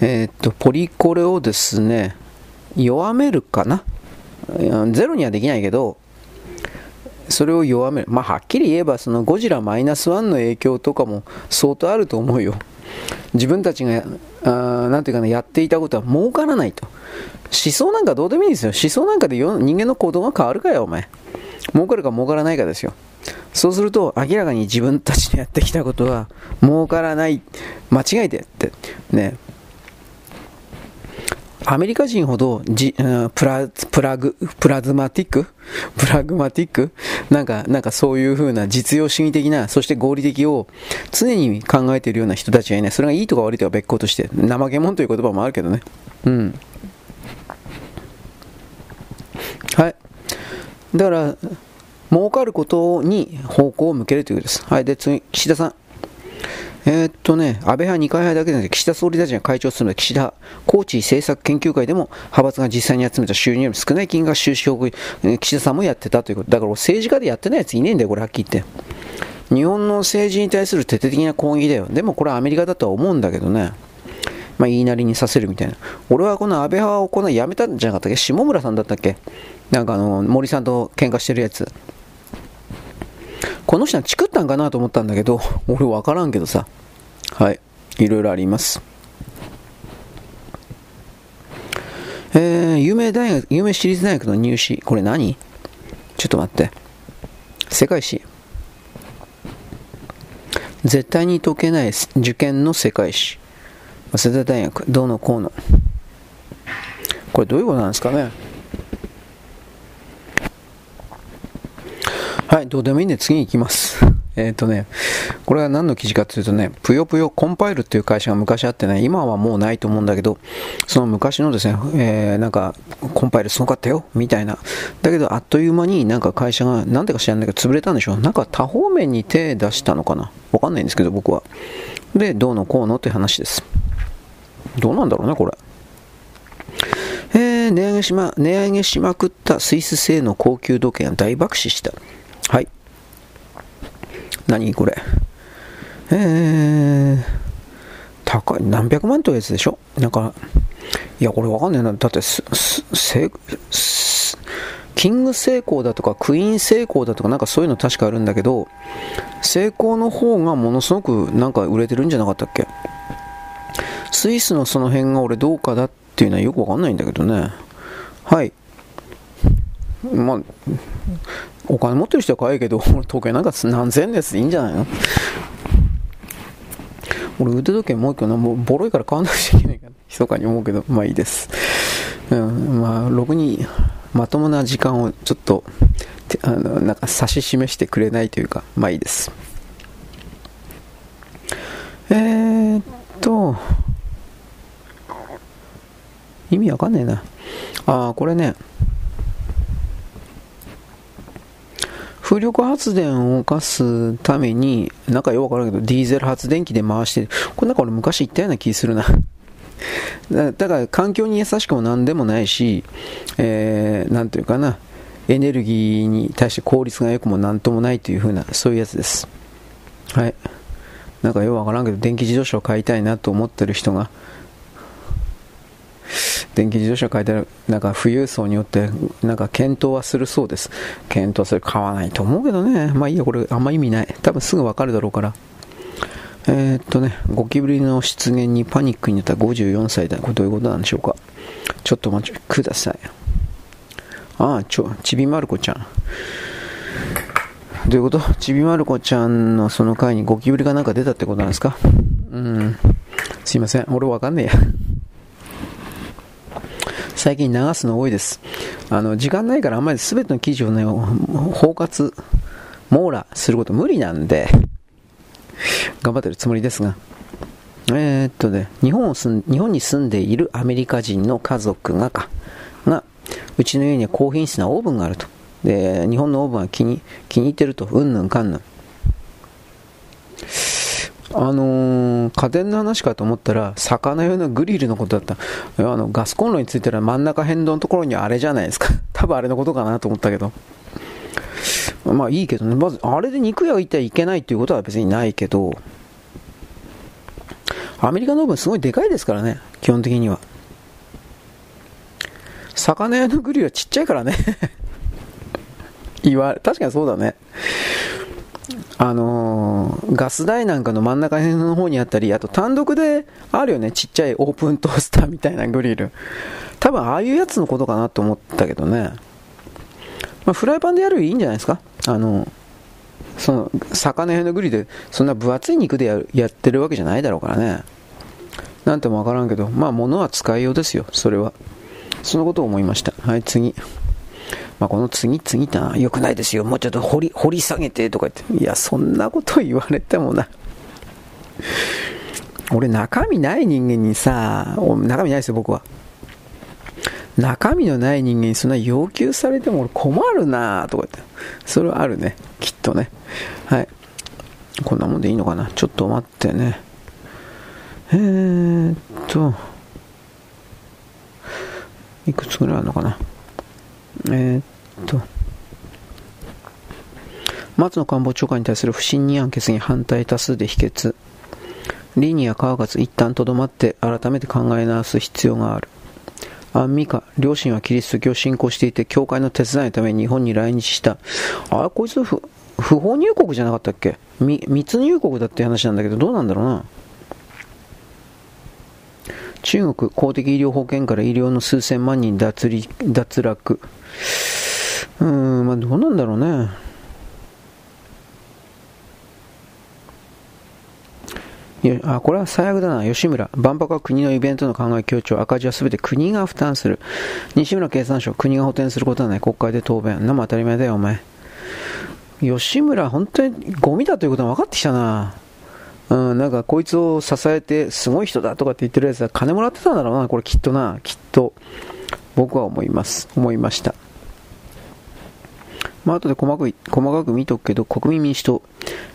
えー、っと、ポリコレをですね、弱めるかな。ゼロにはできないけど、それを弱める。まあ、はっきり言えば、そのゴジラマイナスワンの影響とかも相当あると思うよ。自分たちが、あなんていうかな、やっていたことは儲からないと。思想なんかどうでもいいですよ。思想なんかで人間の行動が変わるかよ、お前。儲かるか儲からないかですよ。そうすると、明らかに自分たちのやってきたことは儲からない、間違いでって、ね、アメリカ人ほどじ、プラプラグプラズマティック？プラグマティック？なんか、なんかそういう風な実用主義的な、そして合理的を常に考えているような人たちがいない。それがいいとか悪いとか別個として、怠け者という言葉もあるけどね。うん。はい。だから、儲かることに方向を向けるということです。はい。で、次、岸田さん。えー、っとね、安倍派二階派だけでなくて、岸田総理大臣が会長するので、岸田高知政策研究会でも派閥が実際に集めた収入より少ない金額収支報告、岸田さんもやってたということ。だから政治家でやってないやついねえんだよ、これはっきり言って。日本の政治に対する徹底的な抗議だよ。でもこれはアメリカだとは思うんだけどね。まあ、言いなりにさせるみたいな。俺はこの安倍派をこのやめたんじゃなかったっけ？下村さんだったっけ？なんかあの、森さんと喧嘩してるやつ。この人はチクったんかなと思ったんだけど、俺分からんけどさ。はい。いろいろあります。えー、有名大学、有名私立大学の入試。これ何？ちょっと待って。世界史。絶対に解けない受験の世界史。早稲田大学、どうのこうの。これどういうことなんですかね？はい、どうでもいいんで次に行きます。えっ、とね、これは何の記事かというとね、ぷよぷよコンパイルっていう会社が昔あってね、今はもうないと思うんだけど、その昔のですね、えー、なんか、コンパイルすごかったよ、みたいな。だけど、あっという間になんか会社が、なんでか知らないけど、潰れたんでしょう。なんか多方面に手出したのかなわかんないんですけど、僕は。で、どうのこうのって話です。どうなんだろうね、これ。えー、値上げしま、値上げしまくったスイス製の高級時計が大爆死した。はい。何これ。えー、高い、何百万というやつでしょ？なんか、いや、これわかんないな。だってす、す、す、キング成功だとかクイーン成功だとかなんかそういうの確かあるんだけど、成功の方がものすごくなんか売れてるんじゃなかったっけ？スイスのその辺が俺どうかだっていうのはよくわかんないんだけどね。はい。まあ、お金持ってる人は買えけど、時計なんか何千円ですいいんじゃないの？俺腕時計もう一個なもうボロいから買わなくちゃいけないかな、密かに思うけど、まあいいです。うん、まあ、ろくにまともな時間をちょっと、あの、なんか指し示してくれないというか、まあいいです。えー、っと、意味わかんねえな。ああ、これね、風力発電を動かすために、なんかよくわからんけど、ディーゼル発電機で回して。これなんか俺昔言ったような気するな。だから環境に優しくも何でもないし、えー、なんというかな、エネルギーに対して効率が良くも何ともないという風な、そういうやつです。はい。なんかよくわからんけど、電気自動車を買いたいなと思ってる人が、電気自動車買いたい、なんか富裕層によって、なんか検討はするそうです。検討する、買わないと思うけどね。まあいいや、これあんま意味ない。多分すぐわかるだろうから。えー、っとね、ゴキブリの出現にパニックになった54歳だ。これどういうことなんでしょうか。ちょっと待ってください。ああ、ちょ、ちびまる子ちゃん。どういうこと？ちびまる子ちゃんのその回にゴキブリがなんか出たってことなんですか？うん。すいません。俺わかんねえや。最近流すの多いです。あの、時間ないからあんまり全ての記事をね、包括、網羅すること無理なんで、頑張ってるつもりですが。えー、っとね、日本を住日本に住んでいるアメリカ人の家族がか、が、うちの家には高品質なオーブンがあると。で、日本のオーブンは気に気に入ってると。うんぬんかんぬん。あのー、家電の話かと思ったら、魚用のグリルのことだった。あの、ガスコンロについてる真ん中辺のところにあれじゃないですか。多分あれのことかなと思ったけど。まあいいけどね。まず、あれで肉焼いてはいけないっていうことは別にないけど、アメリカのオーブンすごいでかいですからね。基本的には。魚用のグリルはちっちゃいからね。言わ、確かにそうだね。あのー、ガス台なんかの真ん中辺の方にあったり、あと単独であるよね、ちっちゃいオープントースターみたいなグリル。多分ああいうやつのことかなと思ったけどね。まあ、フライパンでやるよりいいんじゃないですか？あの、その、魚辺のグリルで、そんな分厚い肉でややってるわけじゃないだろうからね。なんともわからんけど、まあ物は使いようですよ、それは。そのことを思いました。はい、次。まあ、この次々ってのは良くないですよ。もうちょっと掘り、掘り下げてとか言って。いや、そんなこと言われてもな。俺中身ない人間にさ、中身ないですよ、僕は。中身のない人間にそんな要求されても俺困るなとか言って。それはあるね。きっとね。はい。こんなもんでいいのかな？ちょっと待ってね。えーっと。いくつぐらいあるのかな？えー、っと、松野官房長官に対する不信任案決議反対多数で否決。リニア川勝一旦とどまって改めて考え直す必要がある。アンミカ、両親はキリスト教を信仰していて、教会の手伝いのために日本に来日した。あれ、こいつ不不法入国じゃなかったっけ？密入国だって話なんだけど、どうなんだろうな？中国公的医療保険から医療の数千万人脱脱落。うーん、まあどうなんだろうね。あ、これは最悪だな。吉村。万博は国のイベントの考え強調。赤字は全て国が負担する。西村経産省。国が補填することはない。国会で答弁。なも当たり前だよ、お前。吉村、本当にゴミだということが分かってきたな。うん、なんかこいつを支えてすごい人だとかって言ってるやつは金もらってたんだろうな、これきっとな、きっと。僕は思います。思いました。まあ後で細かく細かく見とくけど、国民民主党、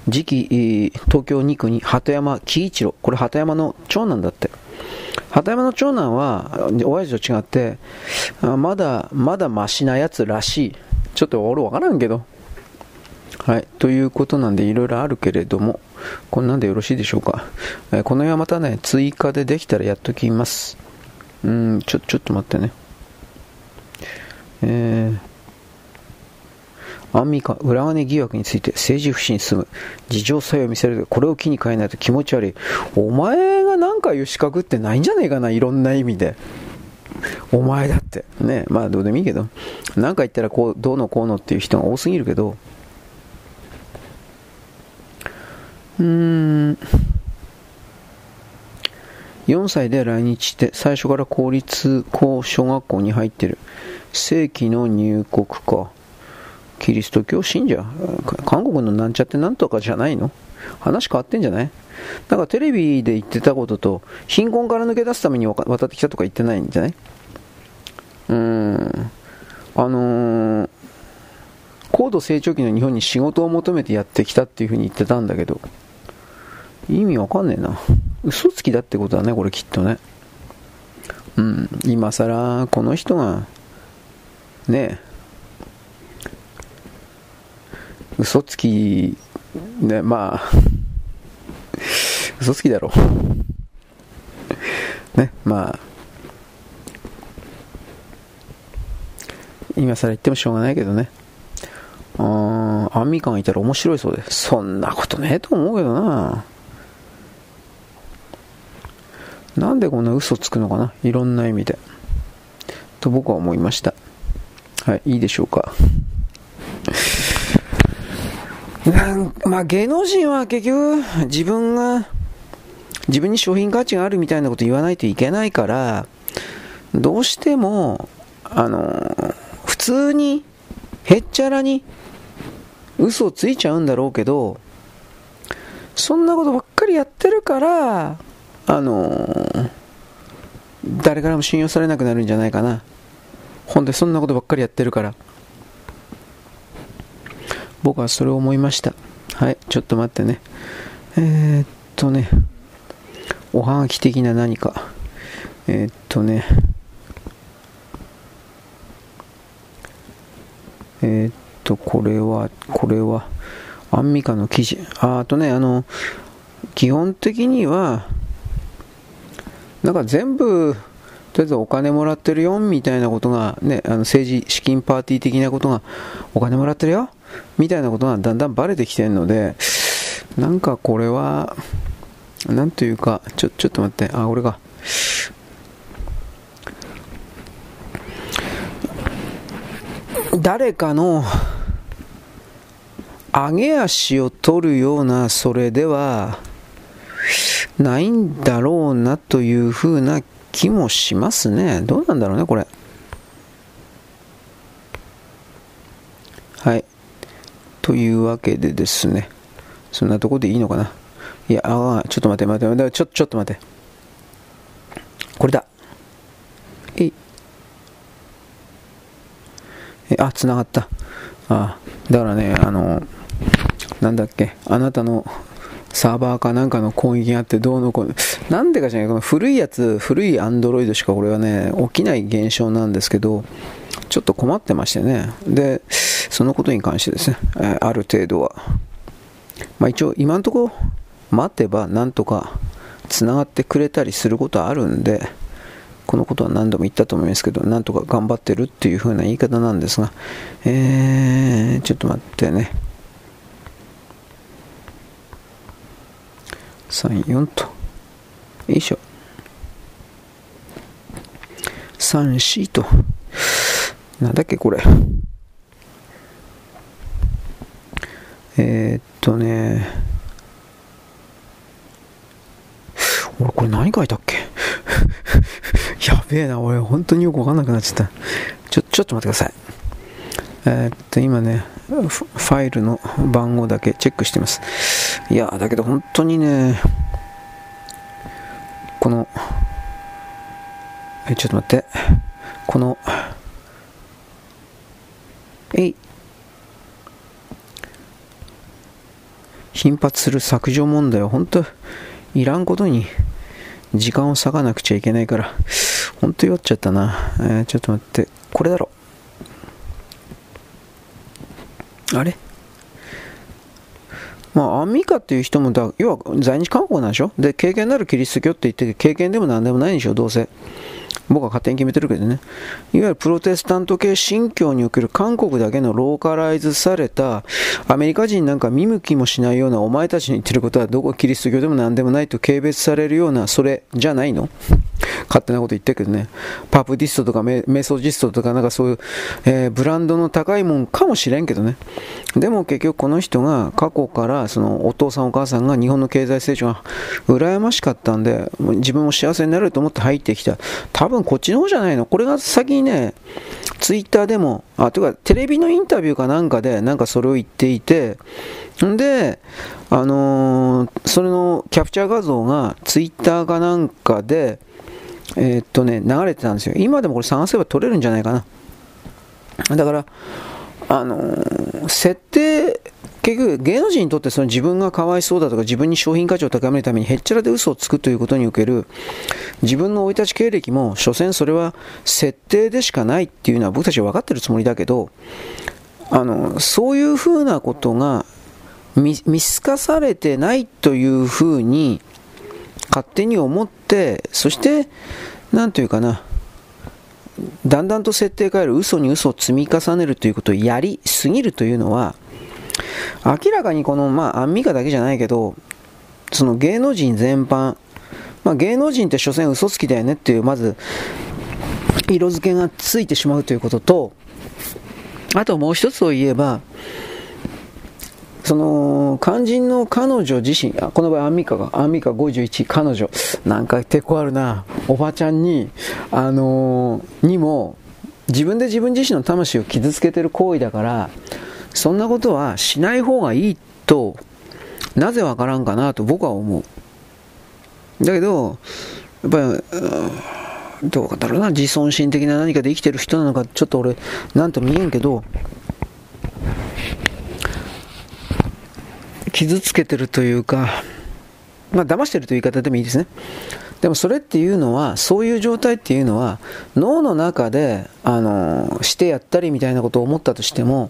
次期、えー、東京2区に鳩山喜一郎、これ鳩山の長男だって。鳩山の長男は、親父と違って、まだ、まだマシなやつらしい。ちょっと俺わからんけど。はい。ということなんで、いろいろあるけれども、こんなんでよろしいでしょうか。えー、この辺はまたね、追加でできたらやっときます。うん、ちょ、ちょっと待ってね。えー、アンミカ、裏金疑惑について政治不信に進む。事情さえを見せるこれを機に変えないと気持ち悪い。お前が何か言う資格ってないんじゃねえかな、いろんな意味で。お前だって。ね、まあどうでもいいけど。何か言ったらこう、どうのこうのっていう人が多すぎるけど。うーん。4歳で来日して最初から公立高小学校に入ってる正規の入国か。キリスト教信者？韓国のなんちゃってなんとかじゃないの？話変わってんじゃない？なんかテレビで言ってたことと貧困から抜け出すために渡ってきたとか言ってないんじゃない？うーん。あのー、高度成長期の日本に仕事を求めてやってきたっていうふうに言ってたんだけど意味わかんねえな。嘘つきだってことだねこれきっとね。うん。今さらこの人がね嘘つきねまあ 嘘つきだろ。ねまあ。今更言ってもしょうがないけどね。あアンミカがいたら面白いそうで。そんなことねえと思うけどな。なんでこんな嘘つくのかな。いろんな意味で。と僕は思いました。はい、いいでしょうか。まあ、芸能人は結局自分が自分に商品価値があるみたいなこと言わないといけないからどうしてもあの普通にへっちゃらに嘘をついちゃうんだろうけどそんなことばっかりやってるからあの誰からも信用されなくなるんじゃないかなほんでそんなことばっかりやってるから。僕はそれを思いました。はいちょっと待ってね。えー、っとね。おはがき的な何か。えー、っとね。えー、っとこれはこれはアンミカの記事。ああとねあの基本的にはなんか全部とりあえずお金もらってるよみたいなことが、ね、あの政治資金パーティー的なことが、お金もらってるよみたいなことがだんだんバレてきてるので、なんかこれは、なんというか、ちょ、ちょっと待って、あ、俺が。誰かの上げ足を取るようなそれではないんだろうなというふうな気もしますね。どうなんだろうね、これ。はい。というわけでですね。そんなとこでいいのかな。いや、ああ、ちょっと待って待って待って、ちょ、っと待って。これだ。えい。え、あ、繋がった。ああ、だからね、あの、なんだっけ、あなたのサーバーかなんかの攻撃があってどうのこうの。なんでかじゃない、この古いやつ、古いアンドロイドしかこれはね、起きない現象なんですけど、ちょっと困ってましてね。で、そのことに関してですね、えある程度は。まあ一応今のところ待てばなんとか繋がってくれたりすることはあるんで、このことは何度も言ったと思いますけど、なんとか頑張ってるっていう風な言い方なんですが、えー、ちょっと待ってね。34と。よいしょ。34と。なんだっけこれ。えー、っとね。俺これ何書いたっけ？やべえな、俺本当によくわかんなくなっちゃった。ちょ、ちょっと待ってください。え、っと、今ね、ファイルの番号だけチェックしてます。いやだけど本当にね、この、え、ちょっと待って、この、えい、頻発する削除問題は本当いらんことに時間を割かなくちゃいけないから、本当酔っちゃったな。えー、ちょっと待って、これだろ。あれ？まあ、アンミカっていう人もだ、要は在日韓国なんでしょ？で、経験なるキリスト教って言って経験でも何でもないんでしょ、どうせ。僕は勝手に決めてるけどね。いわゆるプロテスタント系信教における韓国だけのローカライズされた、アメリカ人なんか見向きもしないようなお前たちに言ってることはどこキリスト教でも何でもないと軽蔑されるような、それじゃないの？勝手なこと言ってるけどね。パプディストとかメソジストとかなんかそういう、えー、ブランドの高いもんかもしれんけどね。でも結局この人が過去からそのお父さんお母さんが日本の経済成長が羨ましかったんで、自分も幸せになれると思って入ってきた。多分分こっちの方じゃないの？これが先にね、ツイッターでも、あ、というかテレビのインタビューかなんかでなんかそれを言っていて、んで、あのー、それのキャプチャー画像がツイッターかなんかで、えー、っとね、流れてたんですよ。今でもこれ探せば撮れるんじゃないかな。だから、あのー、設定、結局芸能人にとってその自分がかわいそうだとか自分に商品価値を高めるためにへっちゃらで嘘をつくということにおける自分の生い立ち経歴も所詮それは設定でしかないっていうのは僕たちは分かってるつもりだけどあのそういうふうなことが見透かされてないというふうに勝手に思って、そして、なんというかな、だんだんと設定変える嘘に嘘を積み重ねるということをやりすぎるというのは、明らかにこの、まあ、アンミカだけじゃないけど、その芸能人全般、まあ、芸能人って所詮嘘つきだよねっていう、まず、色付けがついてしまうということと、あともう一つを言えば、その、肝心の彼女自身、あこの場合アンミカが、アンミカ51、彼女、なんか抵抗あるな、おばちゃんに、あのー、にも、自分で自分自身の魂を傷つけてる行為だから、そんなことはしない方がいいと、なぜわからんかなと僕は思う。だけど、やっぱり、どうだろうな、自尊心的な何かで生きてる人なのか、ちょっと俺、なんとも言えんけど、傷つけてるというか、まあ、騙してるという言い方でもいいですね。でもそれっていうのは、そういう状態っていうのは、脳の中で、あの、してやったりみたいなことを思ったとしても、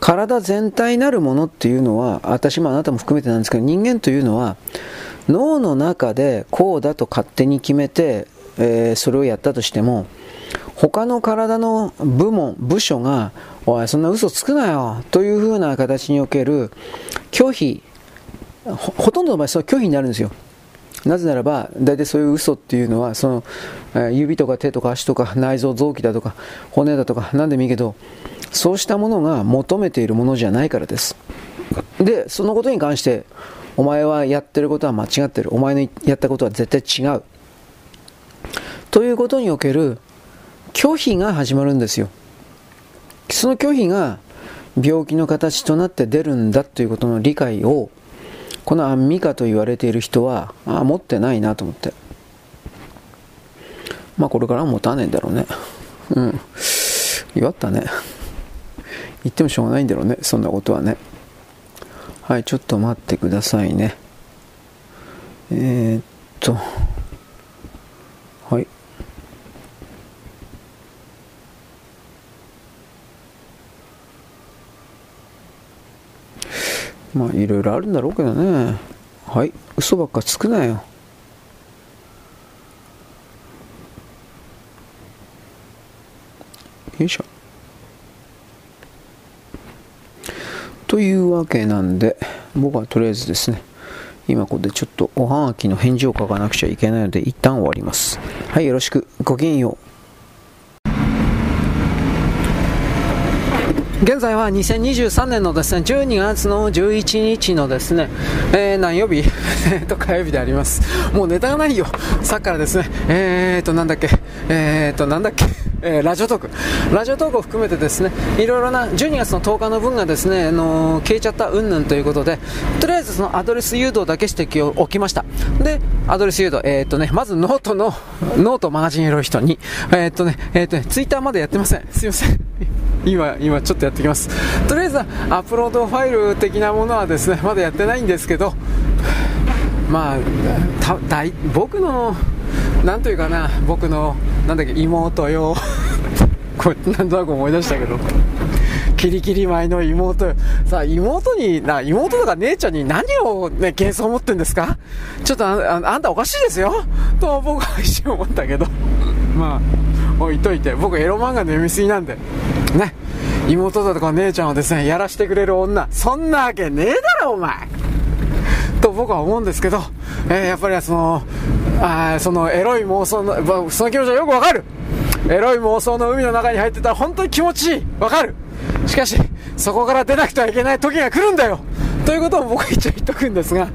体全体なるものっていうのは、私もあなたも含めてなんですけど、人間というのは、脳の中でこうだと勝手に決めて、えー、それをやったとしても、他の体の部門、部署が、おい、そんな嘘つくなよ、というふうな形における拒否、ほとんどの場合、その拒否になるんですよ。なぜならば、大体そういう嘘っていうのは、その、え指とか手とか足とか内臓臓器だとか骨だとか何でもいいけど、そうしたものが求めているものじゃないからです。で、そのことに関して、お前はやってることは間違ってる。お前のやったことは絶対違う。ということにおける拒否が始まるんですよ。その拒否が病気の形となって出るんだということの理解をこのアンミカと言われている人はあ持ってないなと思って。まあこれからは持たねえんだろうね。うん。弱ったね。言ってもしょうがないんだろうね。そんなことはね。はいちょっと待ってくださいね。えー、っと。まあいろいろあるんだろうけどね。はい。嘘ばっかつくなよ。よいしょ。というわけなんで僕はとりあえずですね今ここでちょっとおはがきの返事を書かなくちゃいけないので一旦終わります。はいよろしく。ごきげんよう。現在は2023年のですね12月の11日のですね、えー、何曜日？と火曜日であります。もうネタがないよ。さっきからですね、えーと、なんだっけ、えーと、なんだっけ？えー、ラジオトーク。ラジオトークを含めてですね、いろいろな12月の10日の分がですね、あのー、消えちゃった云々ということで、とりあえずそのアドレス誘導だけしておきました。で、アドレス誘導、えー、っとね、まずノートの、ノートマガジンエロい人に、えー、っとね、えっとね、ツイッターまでやってません。すいません。今、今ちょっとやってきます。とりあえずアップロードファイル的なものはですね、まだやってないんですけど、まあ、た僕の、なんというかな、僕の、なんだっけ、妹よ。これ、なんとなく思い出したけど。キリキリ前の妹。さあ、妹に、な、妹とか姉ちゃんに何をね、幻想を持ってんですか？ちょっとああんたおかしいですよと僕は一瞬思ったけど。まあ、置いといて。僕エロ漫画の読みすぎなんで。ね。妹だとか姉ちゃんをですね、やらしてくれる女。そんなわけねえだろ、お前と僕は思うんですけど、えー、やっぱりその、あそのエロい妄想の、その気持ちはよくわかる。エロい妄想の海の中に入ってたら本当に気持ちいい。わかる。しかし、そこから出なくてはいけない時が来るんだよ。ということを僕は一応言っとくんですが、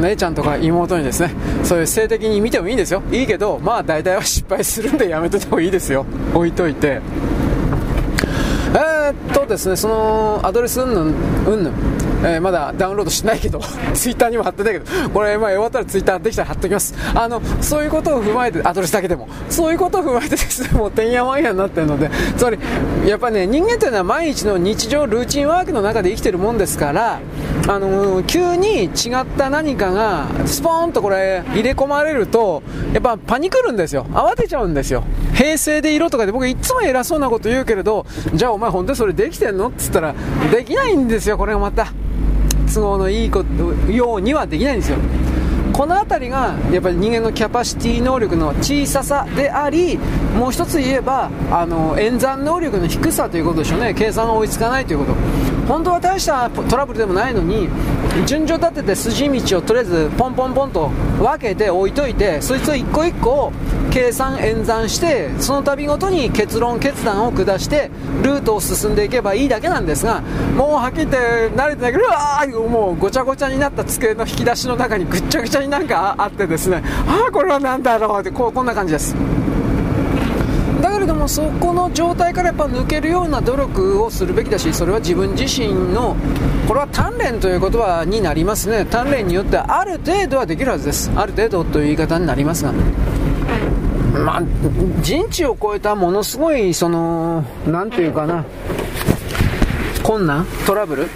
姉ちゃんとか妹にですね、そういう性的に見てもいいんですよ。いいけど、まあ大体は失敗するんでやめといた方がいいですよ。置いといて。えー、っとですね、そのアドレスうんぬん、うんぬん、えー、まだダウンロードしないけど、ツイッターにも貼ってないけど、これ、まあ、終わったらツイッターできたら貼っておきます。あの、そういうことを踏まえて、アドレスだけでも、そういうことを踏まえてですね、もうてんやわんやになってるので、つまり、やっぱね、人間というのは毎日の日常、ルーチンワークの中で生きてるもんですから、あのー、急に違った何かが、スポーンとこれ、入れ込まれると、やっぱパニクるんですよ。慌てちゃうんですよ。平成で色とかで僕いつも偉そうなこと言うけれど、じゃあお前本当にそれできてんの？っつったら、できないんですよ、これがまた。都合のいいことようにはできないんですよ。この辺りがやっぱり人間のキャパシティ能力の小ささでありもう一つ言えばあの演算能力の低さということでしょうね計算が追いつかないということ本当は大したトラブルでもないのに順序立てて筋道をとりあえずポンポンポンと分けて置いといてそいつを一個一個計算演算してその度ごとに結論決断を下してルートを進んでいけばいいだけなんですがもうはっきり言って慣れてないけどうわーもうごちゃごちゃになった机の引き出しの中にぐっちゃぐちゃになんかあってですね。ああこれは何だろうってこうこんな感じです。れどもそこの状態からやっぱ抜けるような努力をするべきだしそれは自分自身のこれは鍛錬という言葉になりますね。鍛錬によってある程度はできるはずです。ある程度という言い方になりますが。まあ、人知を超えたものすごい、その、なんていうかな、困難トラブル。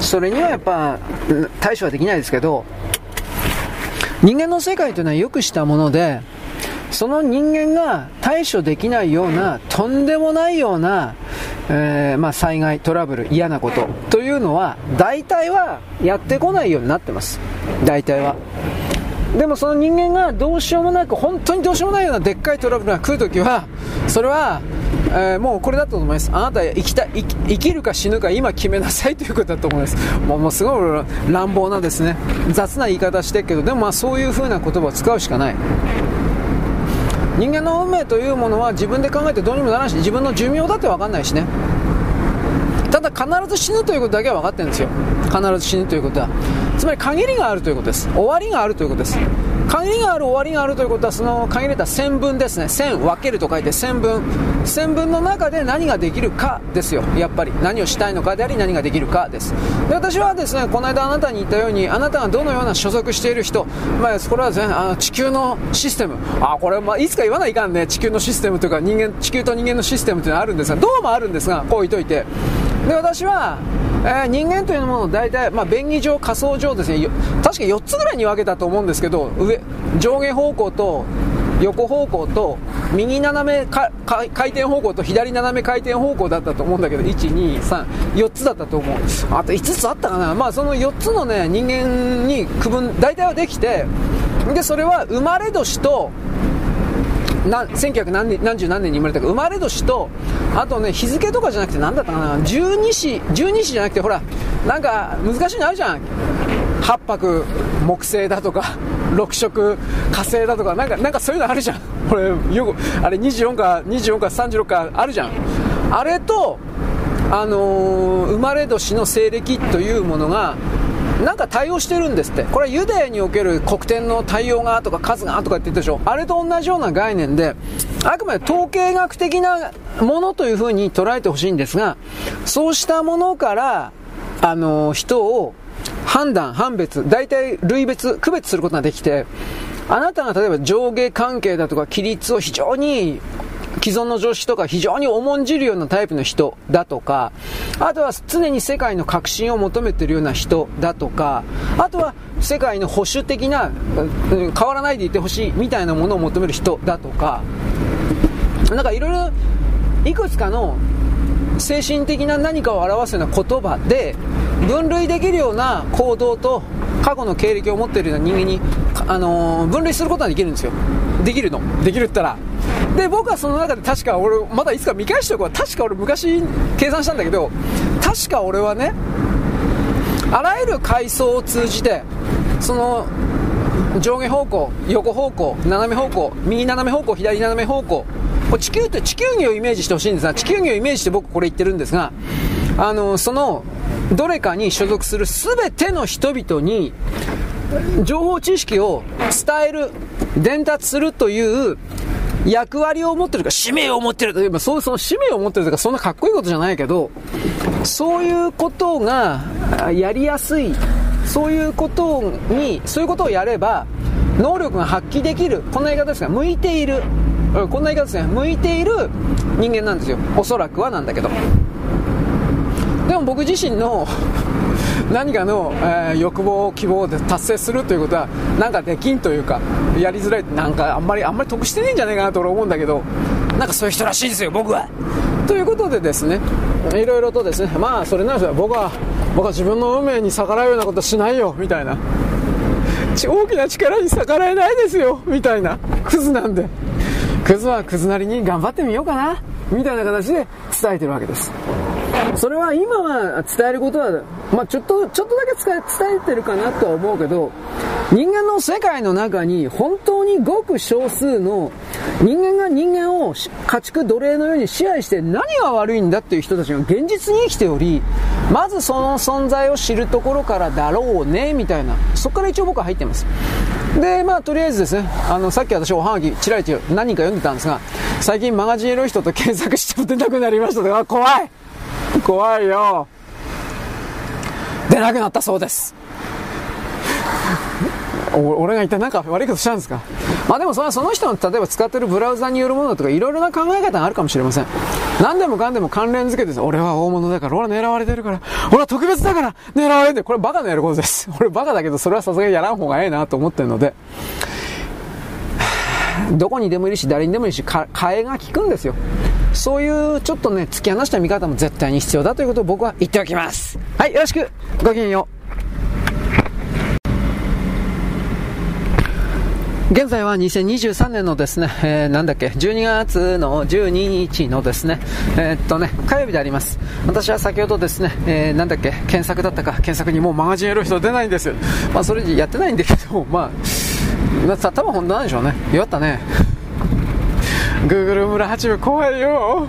それにはやっぱ、対処はできないですけど、人間の世界というのはよくしたもので、その人間が対処できないような、とんでもないような、えー、まあ、災害、トラブル、嫌なことというのは、大体はやってこないようになってます。大体は。でもその人間がどうしようもなく、本当にどうしようもないようなでっかいトラブルが来るときは、それは、えー、もうこれだと思います。あなた生きた生き生きるか死ぬか今決めなさいということだと思います。もうもうすごい乱暴なですね、雑な言い方してるけど、でもまあそういう風な言葉を使うしかない。人間の運命というものは自分で考えてどうにもならないし、自分の寿命だって分かんないしね。ただ必ず死ぬということだけは分かってるんですよ。必ず死ぬということは。つまり限りがあるということです。終わりがあるということです。限りがある終わりがあるということはその限られた線分ですね。線分けると書いて線分。線分の中で何ができるかですよ。やっぱり。何をしたいのかであり何ができるかです。で私はですねこの間あなたに言ったようにあなたがどのような所属している人、まあ、これはですねあの地球のシステム。あこれ、まあ、いつか言わないかんね。地球のシステムというか人間地球と人間のシステムというのはあるんですがどうもあるんですがこう言っといて。で私はえー、人間というものを大体、まあ、便宜上、仮想上ですね、確か4つぐらいに分けたと思うんですけど、上、上下方向と横方向と右斜め回転方向と左斜め回転方向だったと思うんだけど、1、2、3、4つだったと思う。あと5つあったかな。まあその4つのね、人間に区分、大体はできて、で、それは生まれ年と、な1900何年何十何年に生まれたか。生まれ年とあとね日付とかじゃなくて何だったかな。十二支十二支じゃなくてほらなんか難しいのあるじゃん。8泊木星だとか 6色火星だとか。なんかなんかそういうのあるじゃん。これよくあれ24か24か36かあるじゃん。あれとあのー、生まれ年の西暦というものがなんか対応してるんですって。これはユダヤにおける黒点の対応がとか数がとかって言ってるでしょ。あれと同じような概念で、あくまで統計学的なものというふうに捉えてほしいんですが、そうしたものから、あの、人を判断、判別、大体類別、区別することができて、あなたが例えば上下関係だとか規律を非常に既存の常識とか非常に重んじるようなタイプの人だとか、あとは常に世界の革新を求めているような人だとか、あとは世界の保守的な、変わらないでいてほしいみたいなものを求める人だとか、なんかいろいろ、いくつかの精神的な何かを表すような言葉で分類できるような行動と過去の経歴を持っているような人間に、あのー、分類することができるんですよ。できるの。できるったら。で僕はその中で確か俺まだいつか見返しておくわ。確か俺昔計算したんだけど確か俺はねあらゆる階層を通じてその上下方向横方向斜め方向右斜め方向左斜め方向地球って地球儀をイメージしてほしいんですが地球儀をイメージして僕これ言ってるんですがあのそのどれかに所属する全ての人々に情報知識を伝える伝達するという役割を持ってるか、使命を持ってるといえば、そう、その使命を持ってるとか、そんなかっこいいことじゃないけど、そういうことがやりやすい、そういうことに、そういうことをやれば、能力が発揮できる、こんな言い方ですが、向いている、こんな言い方ですね、向いている人間なんですよ。おそらくはなんだけど。でも僕自身の何かの、えー、欲望、希望で達成するということは、なんかできんというか、やりづらい、なんかあんまり、あんまり得してねえんじゃないかなと俺思うんだけど、なんかそういう人らしいですよ、僕は。ということでですね、いろいろとですね、まあそれなんですよ、僕は、僕は自分の運命に逆らうようなことしないよ、みたいな。大きな力に逆らえないですよ、みたいな。クズなんで。クズはクズなりに頑張ってみようかな、みたいな形で伝えてるわけです。それは今は伝えることは、まあ、ちょっと、ちょっとだけ伝えてるかなとは思うけど、人間の世界の中に本当にごく少数の人間が人間を家畜奴隷のように支配して何が悪いんだっていう人たちが現実に生きており、まずその存在を知るところからだろうね、みたいな。そこから一応僕は入ってます。で、まあ、とりあえずですね、あの、さっき私おはがき、ちらりと何人か読んでたんですが、最近マガジンエロい人と検索しても出なくなりましたとか、怖い怖いよ。出なくなったそうです。俺が一体何か悪いことしたんですか？まあでもそれはその人の例えば使ってるブラウザによるものとかいろいろな考え方があるかもしれません。何でもかんでも関連付けて俺は大物だから俺は狙われてるから俺は特別だから狙われてる。これバカのやることです。俺バカだけどそれはさすがにやらん方がええなと思ってるので。どこにでもいるし誰にでもいるし替えが効くんですよそういうちょっとね突き放した見方も絶対に必要だということを僕は言っておきますはいよろしくごきげんよう現在は2023年のですね、えー、なんだっけ、12月の12日のですね、えー、っとね、火曜日であります。私は先ほどですね、えー、なんだっけ、検索だったか、検索にもうマガジンエロ人出ないんですよ。まあそれやってないんだけど、まあ、まあ、多分本当なんでしょうね。よかったね。Google 村八部怖いよ。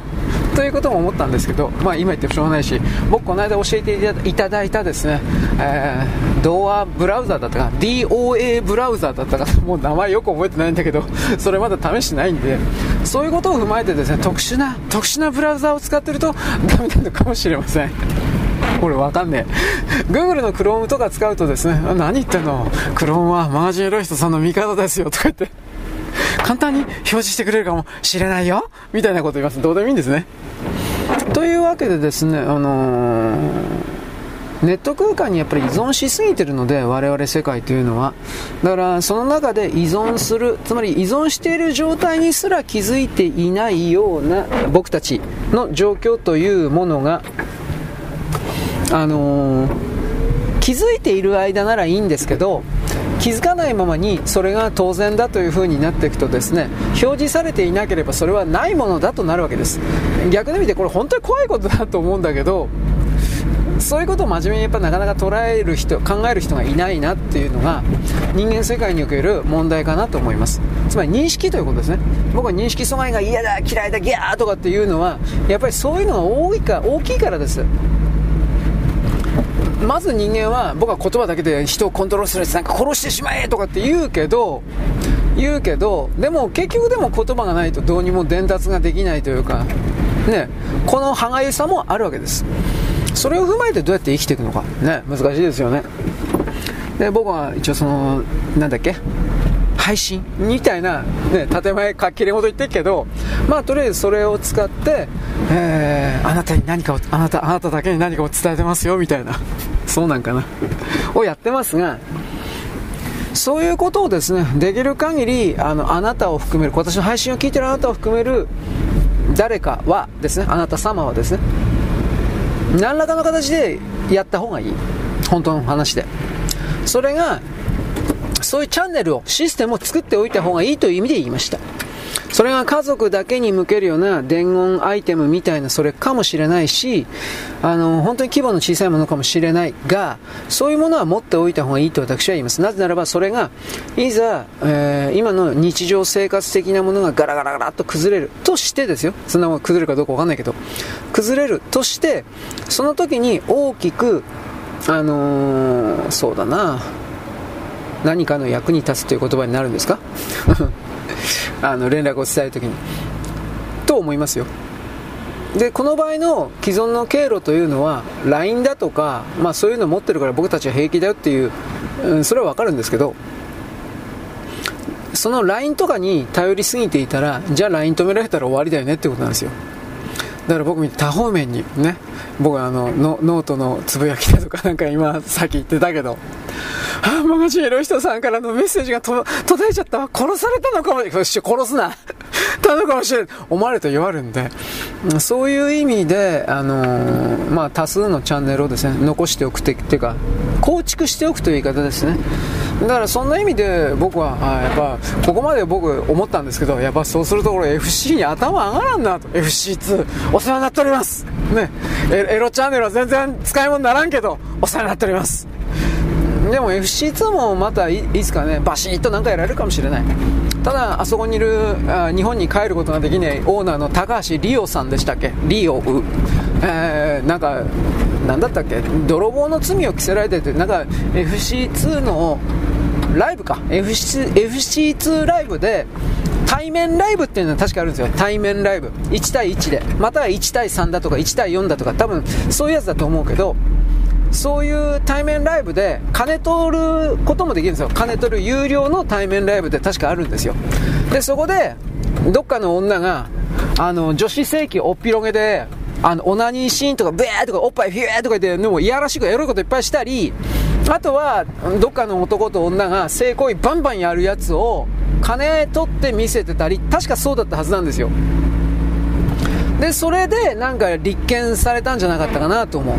ということも思ったんですけど、まあ、今言ってもしょうがないし僕この間教えていただいたですね、えー、ドアブラウザーだったか DOA ブラウザーだったかもう名前よく覚えてないんだけどそれまだ試してないんでそういうことを踏まえてですね特殊な特殊なブラウザーを使ってるとダメなのかもしれませんこれわかんねえ。Google の Chrome とか使うとですね、何言ってんの ?Chrome はマージンエロい人さんの味方ですよとか言って。簡単に表示してくれるかもしれないよみたいなこと言います。どうでもいいんですね。というわけでですね、あのー、ネット空間にやっぱり依存しすぎてるので、我々世界というのは。だから、その中で依存する、つまり依存している状態にすら気づいていないような僕たちの状況というものが、あのー、気づいている間ならいいんですけど、気づかないままにそれが当然だという風になっていくとですね表示されていなければそれはないものだとなるわけです。逆に見てこれ本当に怖いことだと思うんだけどそういうことを真面目にやっぱなかなか捉える人考える人がいないなっていうのが人間世界における問題かなと思います。つまり認識ということですね。僕は認識阻害が嫌だ嫌いだギャーとかっていうのはやっぱりそういうのが多いか大きいからです。まず人間は僕は言葉だけで人をコントロールするやつなんか殺してしまえとかって言うけど言うけどでも結局でも言葉がないとどうにも伝達ができないというかねこの歯がゆさもあるわけです。それを踏まえてどうやって生きていくのか。ね難しいですよね。で僕は一応そのなんだっけ？配信？みたいな、ね、建前かっきれほど言ってるけど、まあ、とりあえずそれを使って、えー、あなたに何かを、あなた、あなただけに何かを伝えてますよ、みたいな、そうなんかな、をやってますが、そういうことをですね、できる限り、あの、あなたを含める、私の配信を聞いてるあなたを含める誰かはですね、あなた様はですね、何らかの形でやった方がいい。本当の話で。それが、そういうチャンネルを、システムを作っておいた方がいいという意味で言いました。それが家族だけに向けるような伝言アイテムみたいなそれかもしれないし、あの、本当に規模の小さいものかもしれないが、そういうものは持っておいた方がいいと私は言います。なぜならばそれが、いざ、えー、今の日常生活的なものがガラガラガラっと崩れるとしてですよ。そんなもの崩れるかどうかわかんないけど、崩れるとして、その時に大きく、あのー、そうだな、何かの役に立つという言葉になるんですか？あの連絡を伝えるときに。と思いますよ。で、この場合の既存の経路というのは、LINE だとか、まあそういうの持ってるから僕たちは平気だよっていう、うん、それはわかるんですけど、その LINE とかに頼りすぎていたら、じゃあ LINE 止められたら終わりだよねってことなんですよ。だから僕多方面にね、僕はあのノートのつぶやきだとかなんか今さっき言ってたけど、あ、マガジンエロ人さんからのメッセージがと途絶えちゃった殺されたのかもよし、殺すな。たのかもしれない。思われると弱るんで、そういう意味で、あのー、まあ、多数のチャンネルをですね、残しておくっていうか、構築しておくという言い方ですね。だからそんな意味で僕は、あやっぱ、ここまで僕思ったんですけど、やっぱそうするとこれ FC に頭上がらんなと。FC2、お世話になっております。ね。エロチャンネルは全然使い物にならんけど、お世話になっております。でも FC2 もまたいいつかね、バシッとなんかやられるかもしれない。ただ、あそこにいる、あ日本に帰ることができないオーナーの高橋リオさんでしたっけ？リオウ。えー、なんか、なんだったっけ？泥棒の罪を着せられてて、なんか FC2 のライブか。FC FC2 ライブで対面ライブっていうのは確かあるんですよ。対面ライブ。1対1で。または1対3だとか1対4だとか。多分そういうやつだと思うけどそういう対面ライブで金取ることもできるんですよ。金取る有料の対面ライブって確かあるんですよ。でそこでどっかの女があの女子正規おっぴろげであのオナニーシーンとかブエーとかおっぱいフィューとか言ってでもいやらしくエロいこといっぱいしたりあとはどっかの男と女が性行為バンバンやるやつを金取って見せてたり確かそうだったはずなんですよ。でそれでなんか立件されたんじゃなかったかなと思う。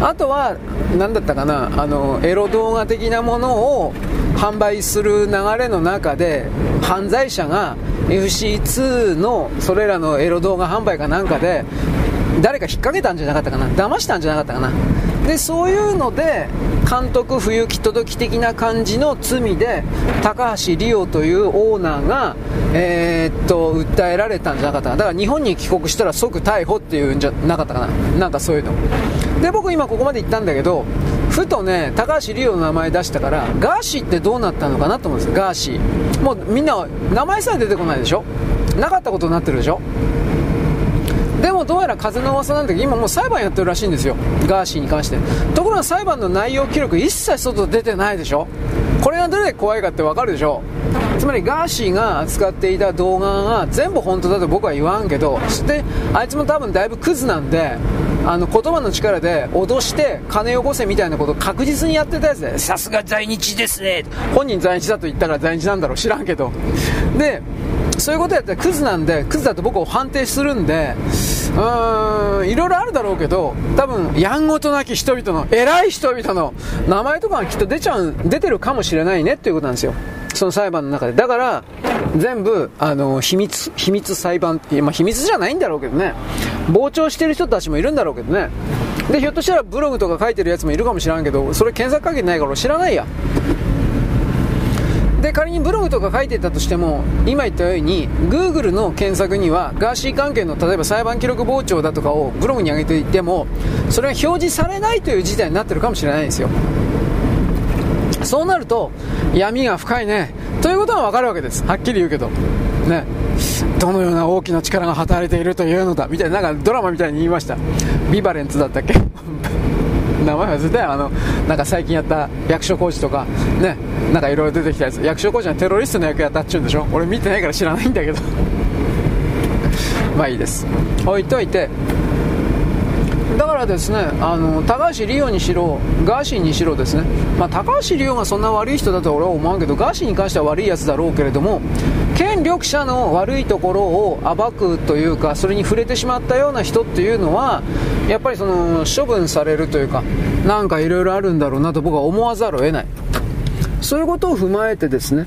あとは何だったかなあのエロ動画的なものを販売する流れの中で犯罪者が FC2 のそれらのエロ動画販売かなんかで誰か引っ掛けたんじゃなかったかな騙したんじゃなかったかな。でそういうので監督不行き届き的な感じの罪で高橋理央というオーナーが、えー、っと訴えられたんじゃなかったかな。だから日本に帰国したら即逮捕っていうんじゃなかったかな。なんかそういうの。で僕今ここまで言ったんだけどふとね高橋理央の名前出したからガーシーってどうなったのかなと思うんですガーシー。もうみんな名前さえ出てこないでしょ。なかったことになってるでしょ。でもどうやら風の噂なんだけど今もう裁判やってるらしいんですよ。ガーシーに関して。ところが裁判の内容記録一切外出てないでしょ。これがどれだけ怖いかってわかるでしょ。つまりガーシーが扱っていた動画が全部本当だと僕は言わんけどそしてあいつも多分だいぶクズなんであの言葉の力で脅して金よこせみたいなことを確実にやってたやつでさすが在日ですね。本人在日だと言ったら在日なんだろう知らんけど。でそういうことやったらクズなんでクズだと僕を判定するんでうーんいろいろあるだろうけど多分やんごとなき人々の偉い人々の名前とかがきっと出ちゃう出てるかもしれないねっていうことなんですよ。その裁判の中で。だから全部あの秘密秘密裁判まあ、秘密じゃないんだろうけどね。傍聴してる人たちもいるんだろうけどね。でひょっとしたらブログとか書いてるやつもいるかもしれんけどそれ検索かけてないから知らないや。で仮にブログとか書いてたとしても今言ったように Google の検索にはガーシー関係の例えば裁判記録傍聴だとかをブログに上げていてもそれが表示されないという事態になってるかもしれないんですよ。そうなると闇が深いね。ということは分かるわけです。はっきり言うけど。ね。どのような大きな力が働いているというのだ。みたいななんかドラマみたいに言いました。ビバレンツだったっけ？名前忘れたよ。あのなんか最近やった役所工事とか。ね。なんかいろいろ出てきたやつ。役所工事はテロリストの役やったっちゅうんでしょ？俺見てないから知らないんだけど。まあいいです。置いといてだからですねあの高橋理央にしろガーシーにしろですね、まあ、高橋理央がそんな悪い人だと俺は思わんけどガーシーに関しては悪いやつだろうけれども権力者の悪いところを暴くというかそれに触れてしまったような人っていうのはやっぱりその処分されるというかなんかいろいろあるんだろうなと僕は思わざるを得ない。そういうことを踏まえてですね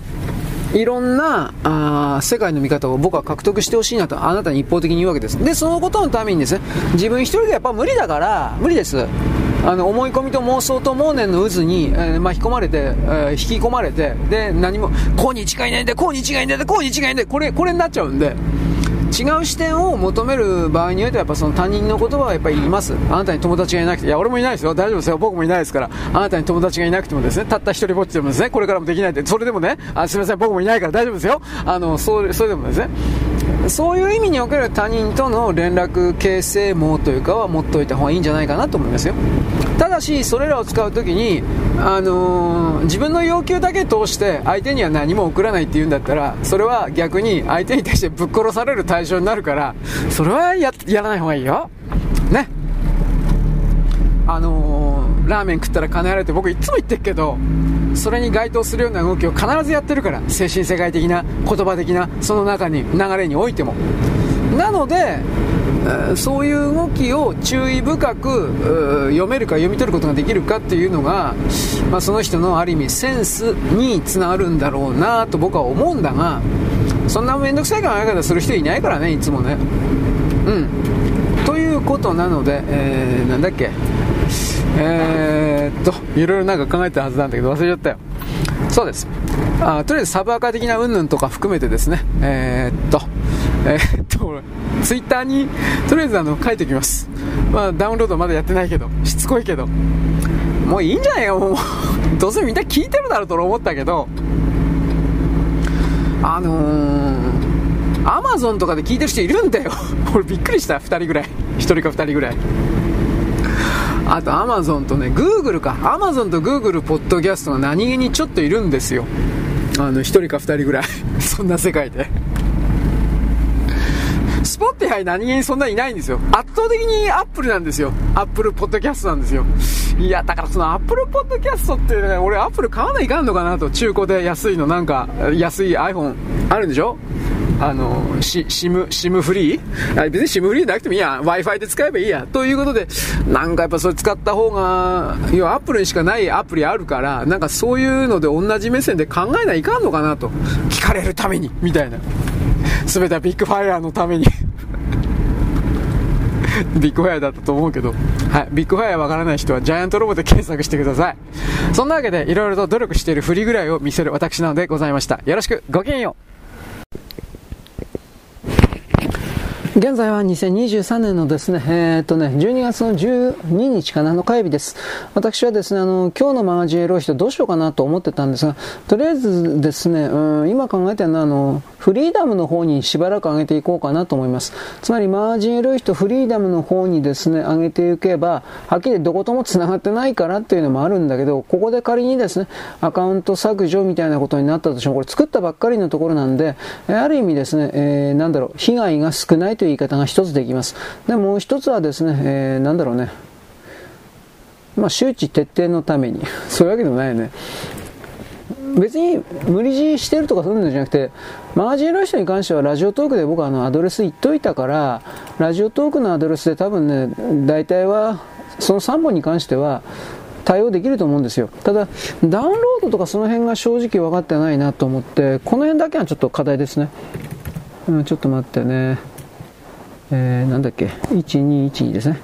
いろんなあ世界の見方を僕は獲得してほしいなとあなたに一方的に言うわけです。でそのことのためにですね自分一人でやっぱ無理だから無理です。あの思い込みと妄想と妄念の渦に、えー、巻き込まれて、えー、引き込まれてで何もこうに違いないんだこうに違いないんだこうに違いないんだこれこれになっちゃうんで。違う視点を求める場合においてはやっぱその他人の言葉はやっぱりいます。あなたに友達がいなくていや俺もいないですよ。大丈夫ですよ。僕もいないですから。あなたに友達がいなくてもですねたった一人ぼっちでもですねこれからもできないってそれでもねあすみません僕もいないから大丈夫ですよ。あのそそれでもですね。そういう意味における他人との連絡形成網というかは持っておいた方がいいんじゃないかなと思いますよ。ただしそれらを使う時に、あのー、自分の要求だけ通して相手には何も送らないっていうんだったらそれは逆に相手に対してぶっ殺される対象になるからそれはやらない方がいいよ。あのー、ラーメン食ったら金払えって僕いつも言ってるけどそれに該当するような動きを必ずやってるから精神世界的な言葉的なその中に流れにおいても。なのでそういう動きを注意深く読めるか読み取ることができるかっていうのが、まあ、その人のある意味センスにつながるんだろうなと僕は思うんだがそんな面倒くさい考え方する人いないからねいつもね。うん。ということなので、えー、なんだっけ。え、っといろいろなんか考えてたはずなんだけど忘れちゃったよ。そうです。あとりあえずサブアカ的な云々とか含めてですね。えー、っとえー、っとツイッターにとりあえずあの書いておきます。まあダウンロードまだやってないけどしつこいけど。もういいんじゃないかもう。どうせみんな聞いてるだろうと思ったけど。あのー、アマゾンとかで聞いてる人いるんだよ。俺びっくりした2人ぐらい。1人か2人ぐらい。あとアマゾンとね、グーグルか。アマゾンとグーグルポッドキャストが何気にちょっといるんですよ。あの、1人か2人ぐらい。そんな世界で。スポッティファイ何気にそんなにいないんですよ。圧倒的にアップルなんですよ。アップルポッドキャストなんですよ。いや、だからそのアップルポッドキャストって、ね、俺アップル買わないかんのかなと。中古で安いのなんか、安い iPhone あるんでしょ？あの、シム、シムフリーあ別にシムフリーなくてもいいや。Wi-Fi で使えばいいや。ということで、なんかやっぱそれ使った方が、要はアップルにしかないアプリあるから、なんかそういうので同じ目線で考えないかんのかなと。聞かれるために、みたいな。すべてはビッグファイアのために ビッグファイアだったと思うけど、はい、ビッグファイアわからない人はジャイアントロボで検索してください。そんなわけで、いろいろと努力している振りぐらいを見せる私なのでございました。よろしく、ごきげんよう。現在は2023年のですね、えー、っとね、12月の12日かなの火曜日です。私はですね、あの、今日のマガジンエロい人どうしようかなと思ってたんですが、とりあえずですね、うん、今考えてるのは、あの、フリーダムの方にしばらく上げていこうかなと思います。つまりマージンエロい人フリーダムの方にですね、上げていけば、はっきりどことも繋がってないからっていうのもあるんだけど、ここで仮にですね、アカウント削除みたいなことになったとしても、これ作ったばっかりのところなんで、ある意味ですね、えー、なんだろう、被害が少ないという言い方が一つできます。で、もう一つはですね、えー、なんだろうね、まあ、周知徹底のために、そういうわけでもないよね。別に無理強いしてるとかそういうんじゃなくて、マガジンの人に関してはラジオトークで僕はあのアドレス言っといたから、ラジオトークのアドレスで多分ね、大体は、その3本に関しては、対応できると思うんですよ。ただ、ダウンロードとかその辺が正直分かってないなと思って、この辺だけはちょっと課題ですね。うん、ちょっと待ってね。えー、なんだっけ、1212ですね。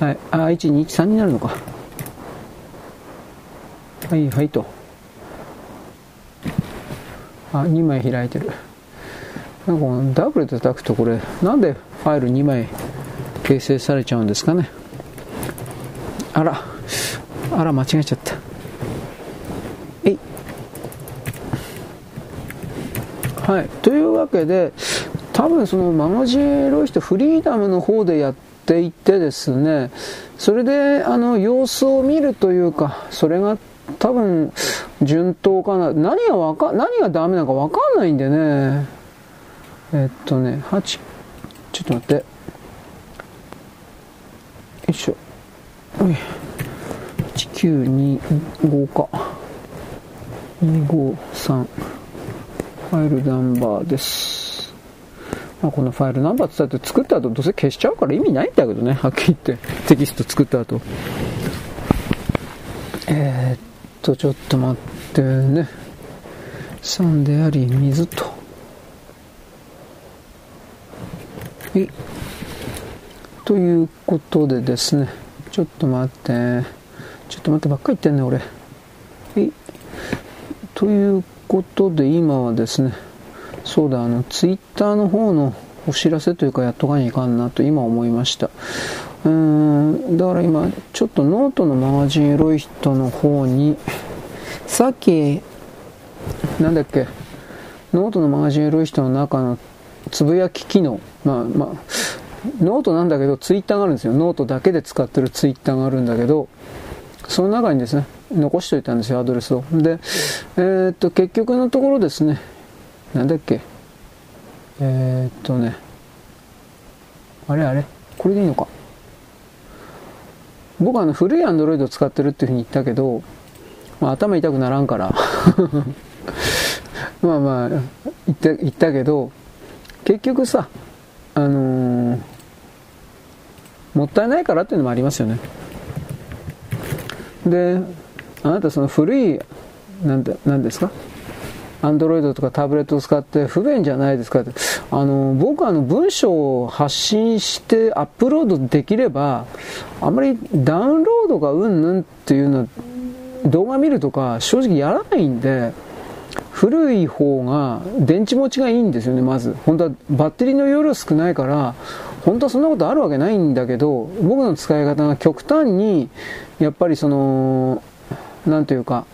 はい、あ、1213になるのか。はい、はいと。あ、2枚開いてる。なんかこのダブルで叩くとこれ、なんでファイル2枚形成されちゃうんですかね。あら、あら、間違えちゃった。えい。はい。というわけで、多分そのマガジンロイストフリーダムの方でやっていてですね、それであの様子を見るというか、それが多分順当かな？何がわか、何がダメなのかわかんないんでね。えっとね、8、ちょっと待って。よいしょ。1925か。253。ファイルナンバーです。まあ、このファイルナンバーって言って作った後どうせ消しちゃうから意味ないんだけどね。はっきり言って。テキスト作った後。えー、っと、ちょっと待ってね。酸であり、水と。はい。ということでですね。ちょっと待って。ちょっと待ってばっか言ってんね、俺。はい。ということで、今はですね。そうだ、あの、ツイッターの方のお知らせというかやっとかにいかんなと今思いました。うーん、だから今、ちょっとノートのマガジンエロい人の方に、さっき、なんだっけ、ノートのマガジンエロい人の中のつぶやき機能、まあまあ、ノートなんだけど、ツイッターがあるんですよ。ノートだけで使ってるツイッターがあるんだけど、その中にですね、残しといたんですよ、アドレスを。で、えー、っと、結局のところですね、なんだっけ、えー、っとね、あれあれこれでいいのか僕はあの古いアンドロイドを使ってるっていうふうに言ったけど、まあ、頭痛くならんから。まあまあ言った言ったけど結局さあのー、もったいないからっていうのもありますよね。であなたその古いなんでなんですか？アンドロイドとかタブレットを使って不便じゃないですかって。あの、僕はあの文章を発信してアップロードできれば、あまりダウンロードがうんぬんっていうのは、動画見るとか正直やらないんで、古い方が電池持ちがいいんですよね、まず。本当はバッテリーの容量少ないから、本当はそんなことあるわけないんだけど、僕の使い方が極端に、やっぱりその、なんというか、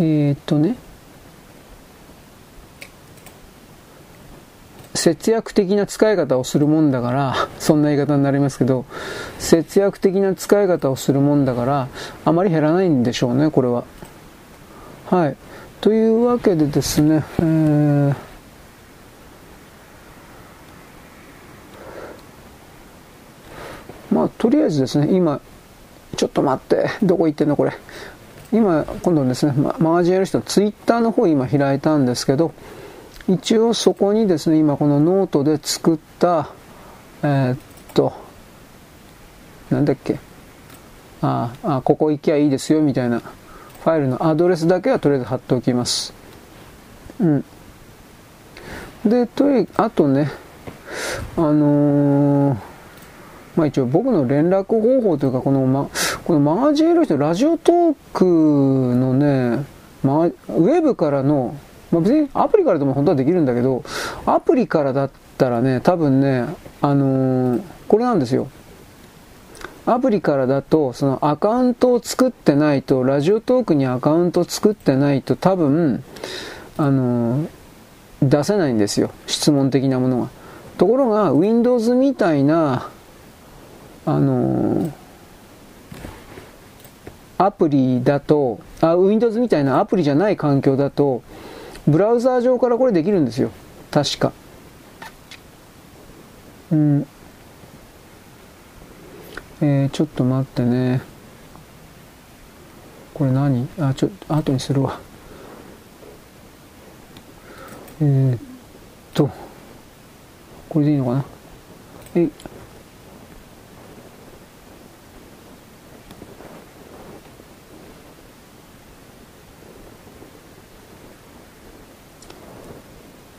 えー、っとね、節約的な使い方をするもんだから、そんな言い方になりますけど、節約的な使い方をするもんだから、あまり減らないんでしょうね、これは。はい。というわけでですね、えー、まあ、とりあえずですね、今、ちょっと待って、どこ行ってんのこれ。今、今度ですね、マガジンやる人、ツイッターの方今開いたんですけど、一応そこにですね、今このノートで作った、えー、っと、なんだっけ、ああ、ここ行きゃいいですよみたいなファイルのアドレスだけはとりあえず貼っておきます。うん。で、とりあとね、あのーまあ、一応僕の連絡方法というか、この,、ま、このマガジンの人、ラジオトークのね、ま、ウェブからの、まあ、別にアプリからでも本当はできるんだけど、アプリからだったらね、多分ね、あのー、これなんですよ。アプリからだと、そのアカウントを作ってないと、ラジオトークにアカウント作ってないと多分、あのー、出せないんですよ。質問的なものが。ところが、Windows みたいな、あのアプリだとあ Windows みたいなアプリじゃない環境だとブラウザー上からこれできるんですよ。確か。うん。えー、ちょっと待ってね。これ何？あちょっと後にするわ。えー、っとこれでいいのかな？えい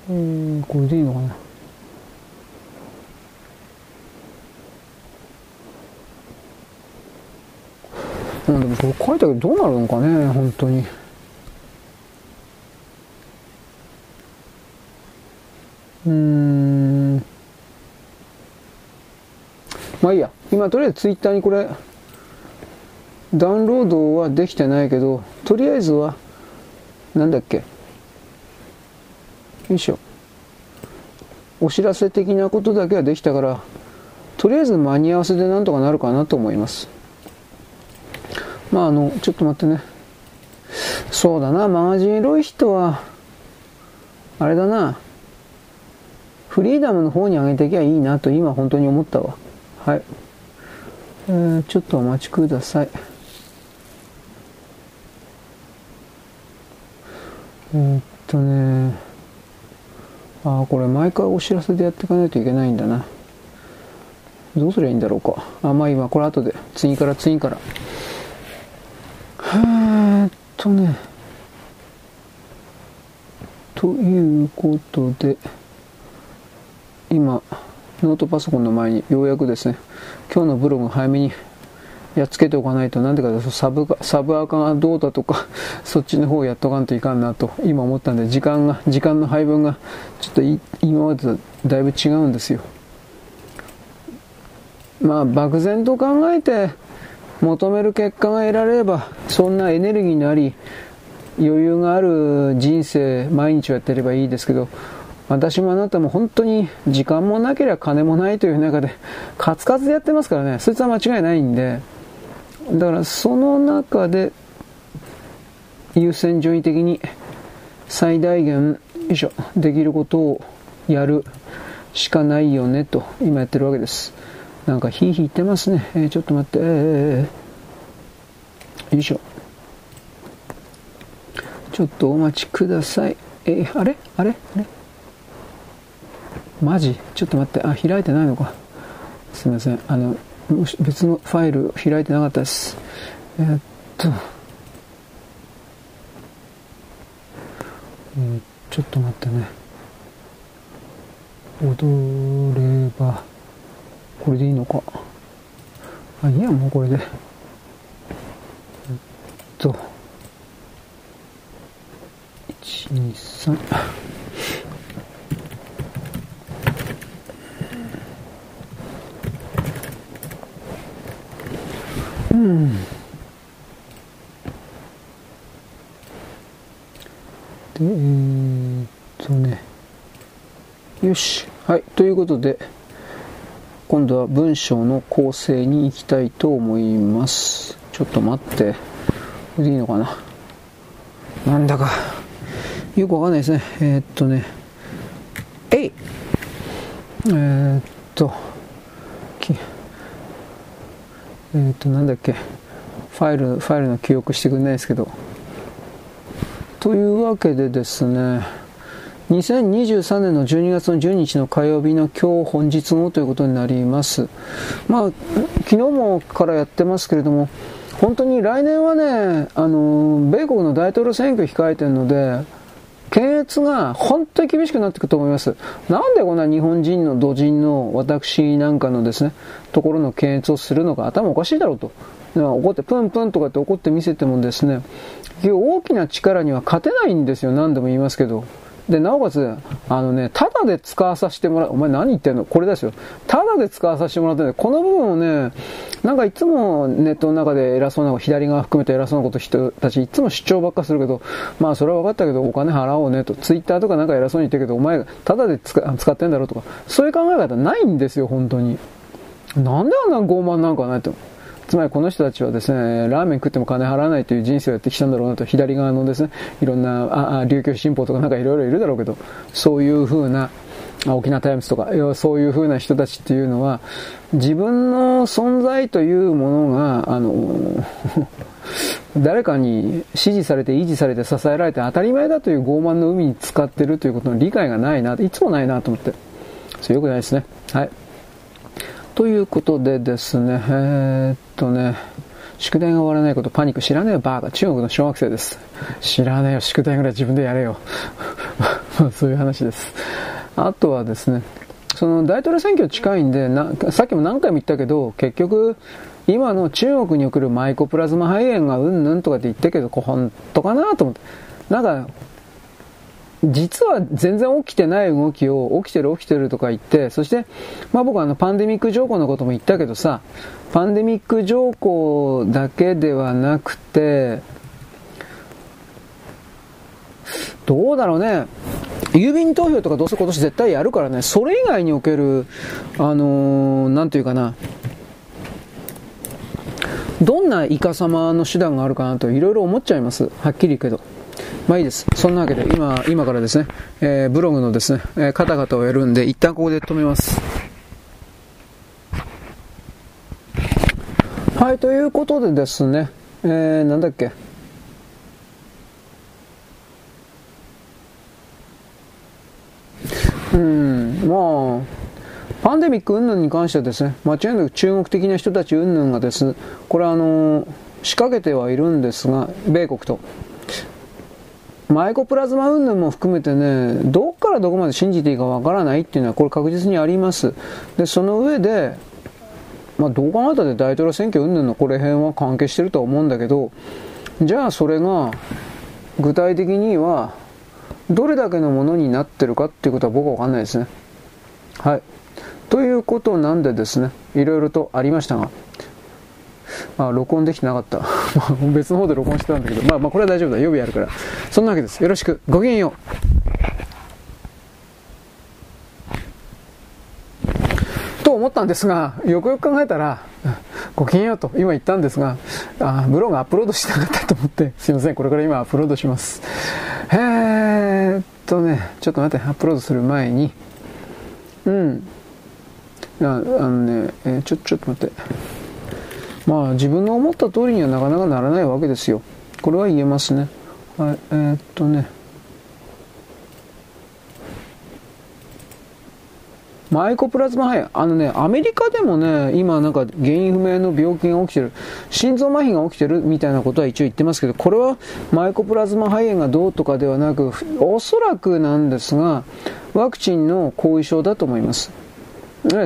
うんこれでいいのかな？うん、でもこれ書いたけどどうなるのかね本当に。うん。まあいいや。今とりあえずツイッターにこれダウンロードはできてないけどとりあえずはなんだっけ？よいしょ。お知らせ的なことだけはできたから、とりあえず間に合わせでなんとかなるかなと思います。まああの、ちょっと待ってね。そうだな、マガジンロイヒトは、あれだな、フリーダムの方に上げていけばいいなと今本当に思ったわ。はい。えー、ちょっとお待ちください。えー、っとね、ああ、これ毎回お知らせでやっていかないといけないんだな。どうすりゃいいんだろうか。あ、まあ今、これ後で、次から次から。えっとね、ということで、今、ノートパソコンの前にようやくですね、今日のブログ早めにやっつけておかないと、なんでかサブ、サブアカがどうだとか、そっちの方をやっとかんといかんなと、今思ったんで、時間が、時間の配分が、ちょっと今までとだいぶ違うんですよ。まあ、漠然と考えて、求める結果が得られれば、そんなエネルギーのあり、余裕がある人生、毎日をやってればいいですけど、私もあなたも本当に時間もなければ金もないという中で、カツカツでやってますからね、そいつは間違いないんで、だからその中で、優先順位的に最大限、よいしょ、できることをやるしかないよねと、今やってるわけです。なんかヒーヒー言ってますね。えー、ちょっと待って、えー、よいしょ。ちょっとお待ちください。えー、あれ？あれ？あれマジ？ちょっと待って、あ、開いてないのか。すみません。あの、別のファイル開いてなかったです。えー、っと、うん、ちょっと待ってね。踊れば、これでいいのか。あ、いいや、もうこれで。えっと、1、2、3。うん。でえー、っとね。よし。はい。ということで今度は文章の構成に行きたいと思います。ちょっと待って。これでいいのかな？なんだか。よくわかんないですね。えー、っとね。えいえー、っと。えっ、ー、と、なんだっけ、ファイル、ファイルの記憶してくれないですけど。というわけでですね、2023年の12月の12日の火曜日の今日本日後ということになります。まあ、昨日もからやってますけれども、本当に来年はね、あの、米国の大統領選挙控えてるので、検閲が本当に厳しくなっていくと思います。なんでこんな日本人の土人の私なんかのですね、ところの検閲をするのか頭おかしいだろうと。怒ってプンプンとかって怒って見せてもですね、大きな力には勝てないんですよ。何度も言いますけど。で、なおかつ、あのね、ただで使わさせてもらう。お前何言ってんの？これですよ。ただで使わさせてもらってね、この部分をね、なんかいつもネットの中で偉そうな、左側含めて偉そうなこと人たちいつも主張ばっかするけど、まあそれは分かったけどお金払おうねと。ツイッターとかなんか偉そうに言ってるけど、お前ただで使ってんだろうとか、そういう考え方ないんですよ、本当に。なんであんな傲慢なんかないと。つまりこの人たちはですね、ラーメン食っても金払わないという人生をやってきたんだろうなと、左側のですね、いろんな、あ、琉球新報とかなんかいろいろいるだろうけど、そういう風な、沖縄タイムズとか、そういう風な人たちっていうのは、自分の存在というものが、あの、誰かに支持されて維持されて支えられて当たり前だという傲慢の海に使ってるということの理解がないな、いつもないなと思って。それよくないですね。はい。ということでですね、えー、っとね、宿題が終わらないことパニック知らねえよバーが中国の小学生です。知らねえよ宿題ぐらい自分でやれよ。そういう話です。あとはですね、その大統領選挙近いんでな、さっきも何回も言ったけど、結局、今の中国に送るマイコプラズマ肺炎がうんぬんとかって言ってるけど、本当かなと思って。なんか、実は全然起きてない動きを起きてる起きてるとか言って、そして、まあ僕はあのパンデミック条項のことも言ったけどさ、パンデミック条項だけではなくて、どうだろうね。郵便投票とかどうせ今年絶対やるからね、それ以外における、あのー、なんていうかな、どんなイカ様の手段があるかなといろいろ思っちゃいます。はっきり言うけど。まあいいです。そんなわけで、今、今からですね、えー、ブログのですね、えー、方々をやるんで、一旦ここで止めます。はい、ということでですね、えー、なんだっけ？うん、まあ、パンデミック云々に関してはですね、間違いなく中国的な人たち云々がですね、これあの、仕掛けてはいるんですが、米国と。マイコプラズマ云々も含めてね、どっからどこまで信じていいかわからないっていうのはこれ確実にあります。で、その上で、まあ、どう考えたって大統領選挙云々のこれ辺は関係してるとは思うんだけど、じゃあそれが具体的にはどれだけのものになってるかっていうことは僕はわかんないですね。はい。ということなんでですね、いろいろとありましたが、まあ、録音できてなかった。別の方で録音してたんだけど、まあ、まあ、これは大丈夫だ。予備あるから。そんなわけです。よろしく。ごきげんよう。思ったんですが、よくよく考えたら、ごきげんようと今言ったんですが、あブログアップロードしてなかったと思って、すいません、これから今アップロードします。えーっとね、ちょっと待って、アップロードする前に、うん。ああのね、えー、ちょ、ちょっと待って。まあ自分の思った通りにはなかなかならないわけですよ。これは言えますね。はい、えー、っとね。マイコプラズマ肺炎。あのね、アメリカでもね、今なんか原因不明の病気が起きてる、心臓麻痺が起きてるみたいなことは一応言ってますけど、これはマイコプラズマ肺炎がどうとかではなく、おそらくなんですが、ワクチンの後遺症だと思います。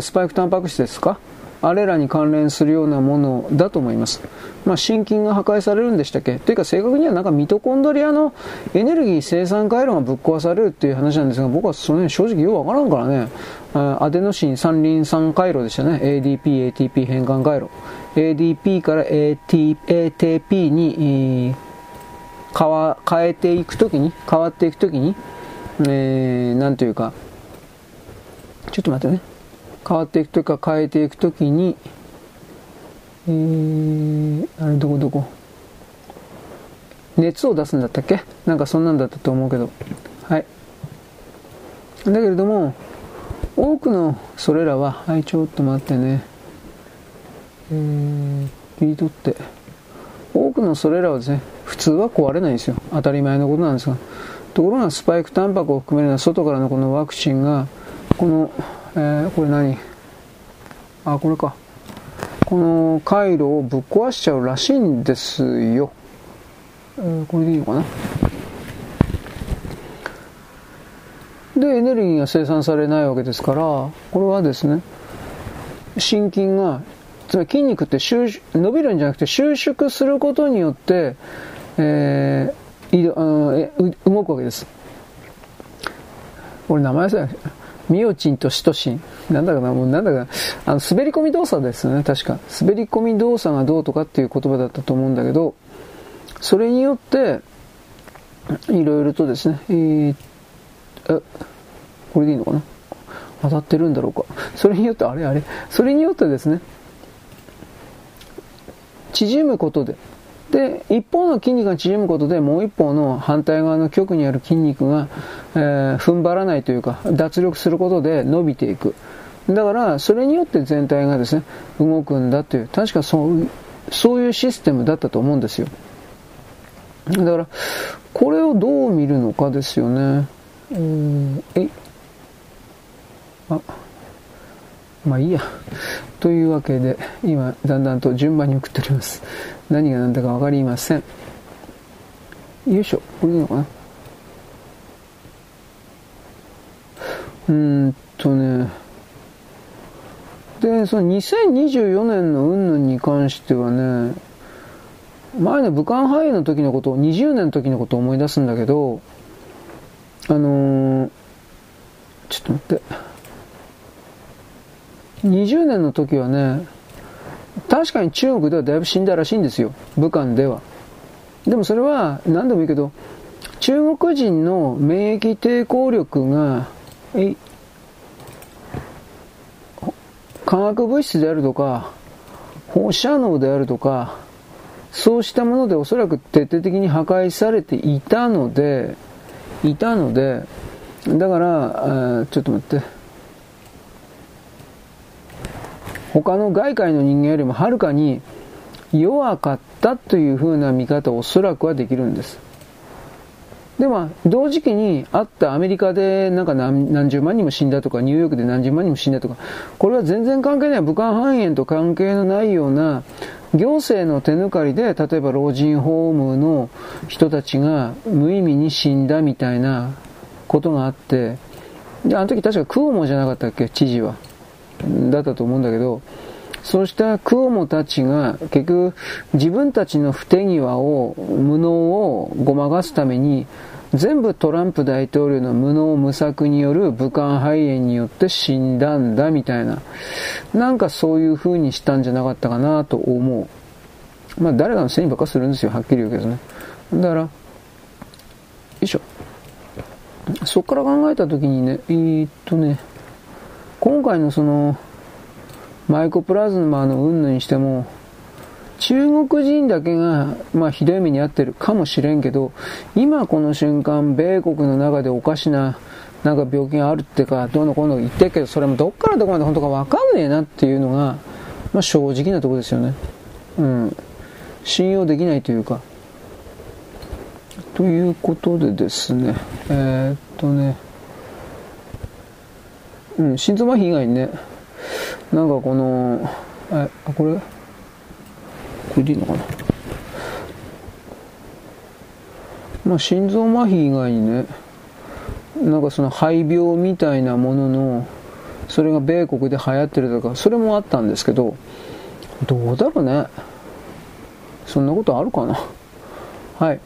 スパイクタンパク質ですか？あれらに関連するようなものだと思います。まあ、心筋が破壊されるんでしたっけ？というか正確にはなんかミトコンドリアのエネルギー生産回路がぶっ壊されるっていう話なんですが、僕はその辺正直ようわからんからね、アデノシン三輪酸回路でしたね。ADP、ATP 変換回路。ADP から AT ATP に、変わ変えていくときに、変わっていくときに、えー、なんというか、ちょっと待ってね。変わっていくとか変えていくときに、えー、あれどこどこ？熱を出すんだったっけ？なんかそんなんだったと思うけどはいだけれども多くのそれらははいちょっと待ってね。えー、切り取って。多くのそれらはですね普通は壊れないんですよ。当たり前のことなんですが。ところがスパイクタンパクを含めるような外からのこのワクチンがこのえー、これ何？あ、これか。この回路をぶっ壊しちゃうらしいんですよ。えー、これでいいのかな？で、エネルギーが生産されないわけですから、これはですね、心筋が、つまり筋肉って伸びるんじゃなくて収縮することによって、えー、動くわけです。これ名前さミオチンとシトシン。なんだかな、もうなんだかあの、滑り込み動作ですよね、確か。滑り込み動作がどうとかっていう言葉だったと思うんだけど、それによって、いろいろとですね、えー、え、これでいいのかな？当たってるんだろうか。それによって、あれあれ、それによってですね、縮むことで、で、一方の筋肉が縮むことで、もう一方の反対側の極にある筋肉が、えー、踏ん張らないというか、脱力することで伸びていく。だから、それによって全体がですね、動くんだという、確かそう、そういうシステムだったと思うんですよ。だから、これをどう見るのかですよね。うん、え？あ、まあいいや。というわけで、今、だんだんと順番に送っております。何が何だか分かりません。よいしょ。これでいいのかな？うーんとね。で、その2024年の云々に関してはね、前の武漢肺炎の時のことを、20年の時のことを思い出すんだけど、あのー、ちょっと待って。20年の時はね、確かに中国ではだいぶ死んだらしいんですよ。武漢では。でもそれは何でもいいけど、中国人の免疫抵抗力が、化学物質であるとか、放射能であるとか、そうしたものでおそらく徹底的に破壊されていたので、いたので、だから、ちょっと待って。他の外界の人間よりもはるかに弱かったというふうな見方をおそらくはできるんです。でも、同時期にあったアメリカでなんか何十万人も死んだとか、ニューヨークで何十万人も死んだとか、これは全然関係ない、武漢肺炎と関係のないような、行政の手抜かりで、例えば老人ホームの人たちが無意味に死んだみたいなことがあって、で、あの時確かクオモじゃなかったっけ、知事は。だったと思うんだけど、そうしたクオモたちが結局自分たちの不手際を、無能をごまかすために全部トランプ大統領の無能無策による武漢肺炎によって死んだんだみたいな、なんかそういう風にしたんじゃなかったかなと思う。まあ誰かのせいにばっかするんですよ、はっきり言うけどね。だから、よいしょ。そっから考えた時にね、えー、っとね、今回のその、マイコプラズマの云々にしても、中国人だけが、まあ、ひどい目に遭ってるかもしれんけど、今この瞬間、米国の中でおかしな、なんか病気があるってか、どうのこうの言ってるけど、それもどっからどこまで本当かわかんねえなっていうのが、まあ、正直なとこですよね。うん。信用できないというか。ということでですね、えー、っとね、うん、心臓麻痺以外にね、なんかこの、え、あ、これ、これでいいのかな。まあ、心臓麻痺以外にね、なんかその肺病みたいなものの、それが米国で流行ってるとか、それもあったんですけど、どうだろうね。そんなことあるかな。はい。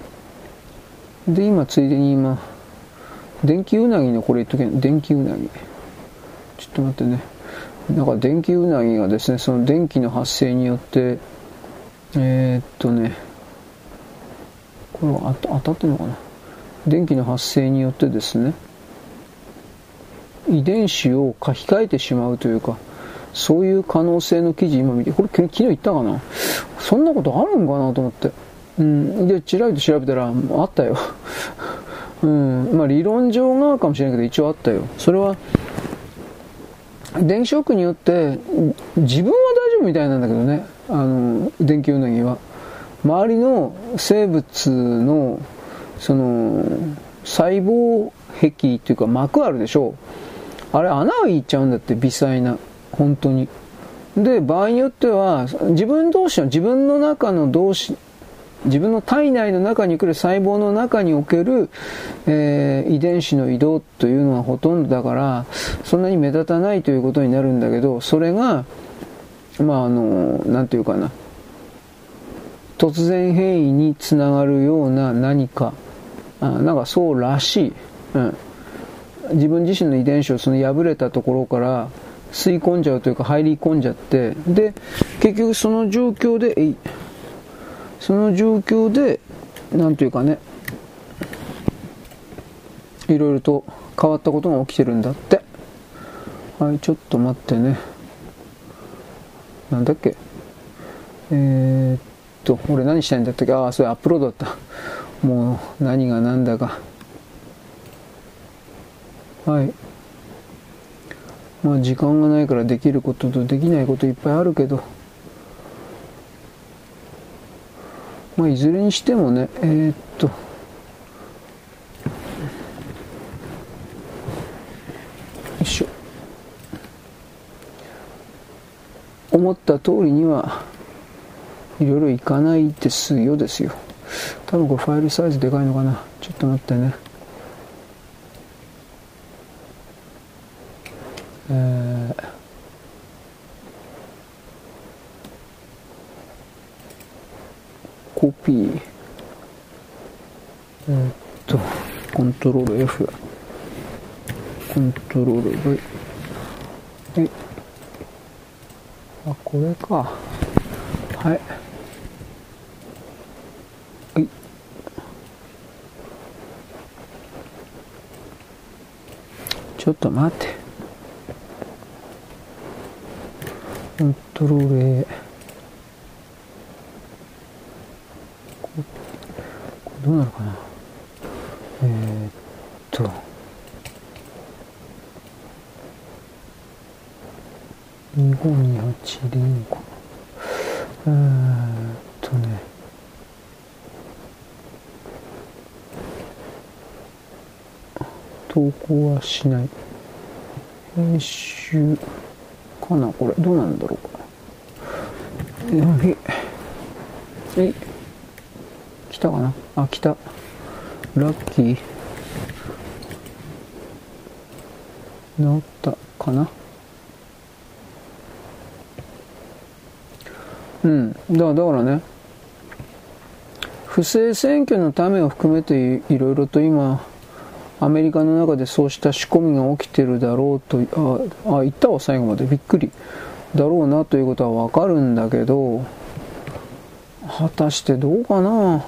で、今、ついでに今、電気うなぎのこれ言っとけん、電気うなぎ。ちょっと待ってね。なんか電気うなぎがですね、その電気の発生によって、えー、っとね、これは当たってるのかな？電気の発生によってですね、遺伝子を書き換えてしまうというか、そういう可能性の記事今見て、これ昨日言ったかな？そんなことあるんかなと思って。うん。で、ちらりと調べたら、あったよ。うん。まあ理論上がかもしれないけど、一応あったよ。それは、電気ショックによって自分は大丈夫みたいなんだけどねあの電気うなぎは周りの生物のその細胞壁っていうか膜あるでしょう。あれ穴がいっちゃうんだって微細な。本当に。で場合によっては自分同士の自分の中の同士自分の体内の中に来る細胞の中における、えー、遺伝子の移動というのはほとんどだから、そんなに目立たないということになるんだけど、それが、まああの、なんていうかな、突然変異につながるような何か、あなんかそうらしい。うん。自分自身の遺伝子をその破れたところから吸い込んじゃうというか入り込んじゃって、で、結局その状況で、その状況で、なんというかね、いろいろと変わったことが起きてるんだって。はい、ちょっと待ってね。なんだっけ？えー、っと、俺何したいんだったっけ？ああ、それアップロードだった。もう何が何だか。はい。まあ時間がないからできることとできないこといっぱいあるけど、まあ、いずれにしてもね、えー、っと、よいしょ。思った通りにはいろいろいかないですよですよ。多分これファイルサイズでかいのかな。ちょっと待ってね。えーコピー。え、っと、コントロール F。コントロール V えあこれか。はい。はい。ちょっと待って。コントロール A どうなるかなえー、っと2528でいいのかえー、っとね投稿はしない。編集かな？これどうなんだろう？かええ来たかな？あ来た。ラッキー。治ったかな？うん。だだからね。不正選挙のためを含めていろいろと今アメリカの中でそうした仕込みが起きてるだろうとああ言ったわ最後までびっくりだろうなということはわかるんだけど果たしてどうかな？よ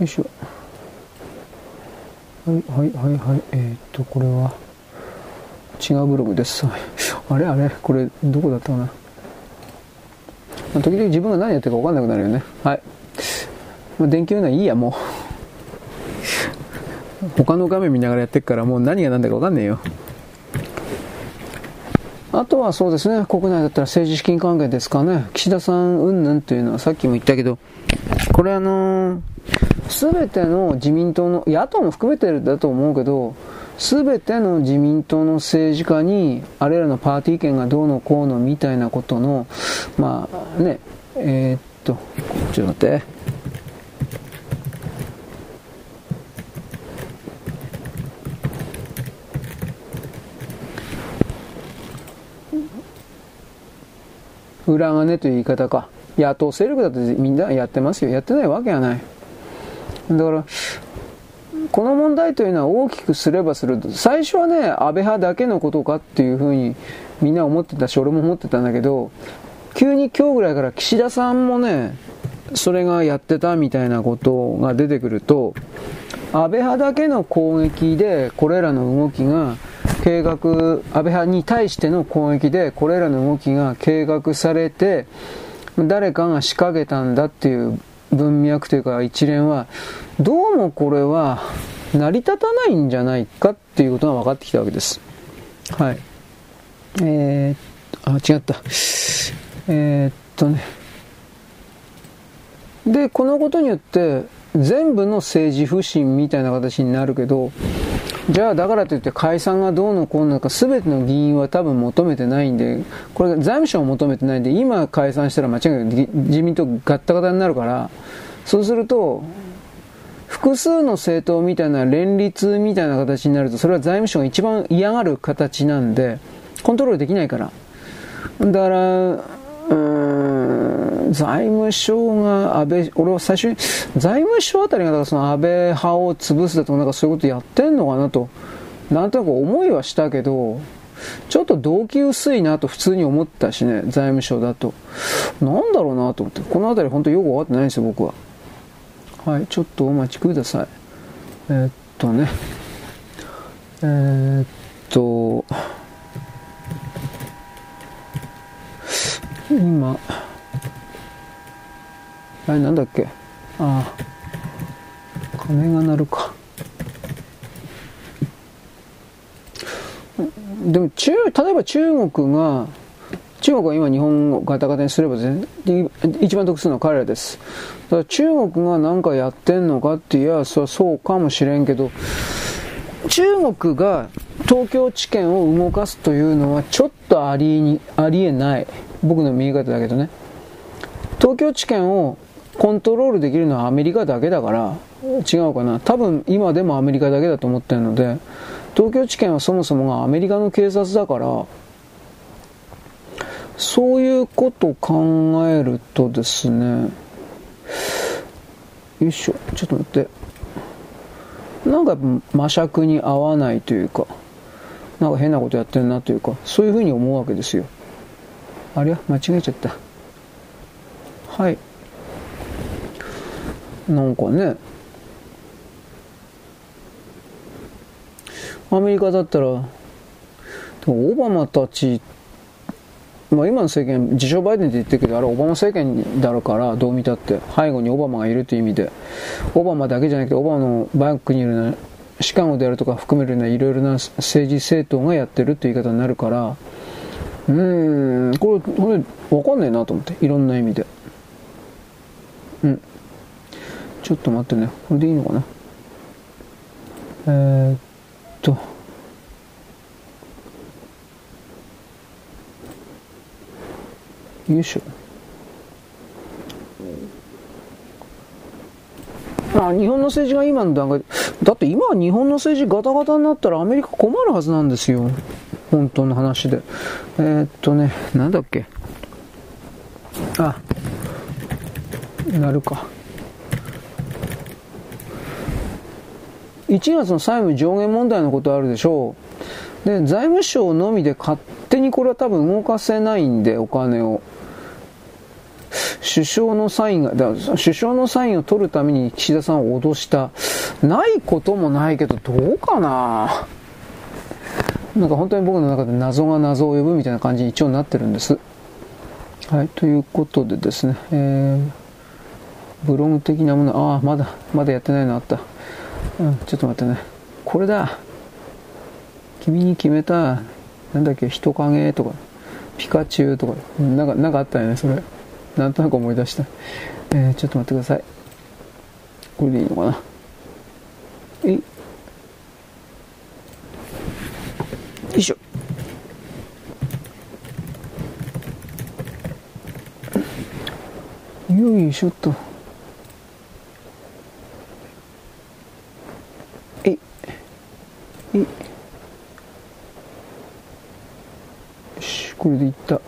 いしょ。はいはいはいはい。えー、っとこれは違うブログです。あれあれこれどこだったかな？時々自分が何やってるか分かんなくなるよね。はい。電気運動はいいやもう。他の画面見ながらやってるからもう何が何だか分かんねえよ。あとはそうですね、国内だったら政治資金関係ですかね、岸田さん云々というのはさっきも言ったけど、これあのす、べての自民党の、野党も含めてだと思うけど、すべての自民党の政治家に、あれらのパーティー券がどうのこうのみたいなことの、まあね、えー、っと、ちょっと待って、裏金という言い方か。野党勢力だってみんなやってますよ。やってないわけはない。だから、この問題というのは大きくすればすると、最初はね、安倍派だけのことかっていうふうにみんな思ってたし、俺も思ってたんだけど、急に今日ぐらいから岸田さんもね、それがやってたみたいなことが出てくると、安倍派だけの攻撃でこれらの動きが計画、安倍派に対しての攻撃で、これらの動きが計画されて、誰かが仕掛けたんだっていう文脈というか一連は、どうもこれは成り立たないんじゃないかっていうことが分かってきたわけです。はい。えー、あ、違った。えー、っとね。で、このことによって、全部の政治不信みたいな形になるけど、じゃあだからといって解散がどうのこうのか全ての議員は多分求めてないんで、これ財務省も求めてないんで、今解散したら間違いなく自民党ガッタガタになるから、そうすると、複数の政党みたいな連立みたいな形になると、それは財務省が一番嫌がる形なんで、コントロールできないから。だから、財務省が安倍、俺は最初に、財務省あたりがだからその安倍派を潰すだとかなんかそういうことやってんのかなと、なんとなく思いはしたけど、ちょっと動機薄いなと普通に思ったしね、財務省だと。なんだろうなと思って、このあたり本当よくわかってないんですよ、僕は。はい、ちょっとお待ちください。えー、っとね、えー、っと、今、あれなんだっけ？ああ、鐘が鳴るか。でも中、例えば中国が、中国は今日本をガタガタにすれば全一番得するのは彼らです。だから中国が何かやってんのかって言えばそれはそうかもしれんけど、中国が東京地検を動かすというのはちょっとありありえない。僕の見え方だけどね。東京地検をコントロールできるのはアメリカだけだから違うかな多分今でもアメリカだけだと思ってるので東京地検はそもそもがアメリカの警察だからそういうこと考えるとですねよいしょちょっと待ってなんか魔尺に合わないというかなんか変なことやってるなというか、そういうふうに思うわけですよ。あれ？間違えちゃった。はい。なんかね、アメリカだったら、オバマたち、まあ、今の政権、自称バイデンって言ってるけど、あれオバマ政権だろうから、どう見たって、背後にオバマがいるという意味で、オバマだけじゃなくて、オバマのバックにいるの、シカゴであるとか含めるようないろいろな政治政党がやってるという言い方になるから、うん、これ、これ、わかんないなと思って、いろんな意味で。うん。ちょっと待ってね、これでいいのかな？えー、っと、よいしょ。あ、日本の政治が今の段階だって今は日本の政治ガタガタになったらアメリカ困るはずなんですよ。本当の話で。えー、っとね、なんだっけ？あ、なるか。1月の債務上限問題のことあるでしょう。で、財務省のみで勝手にこれは多分動かせないんで、お金を。首相のサインが、だ首相のサインを取るために岸田さんを脅した。ないこともないけど、どうかな？なんか本当に僕の中で謎が謎を呼ぶみたいな感じに一応なってるんです。はい、ということでですね、えー、ブログ的なもの、ああ、まだ、まだやってないのあった。うん、ちょっと待ってね。これだ。君に決めた、なんだっけ、人影とか、ピカチュウとか、なんか、なんかあったよね、それ。なんとなく思い出した。えー、ちょっと待ってください。これでいいのかな。えい。よいしょ。よいしょっと。えい。えい。よし、これでいった。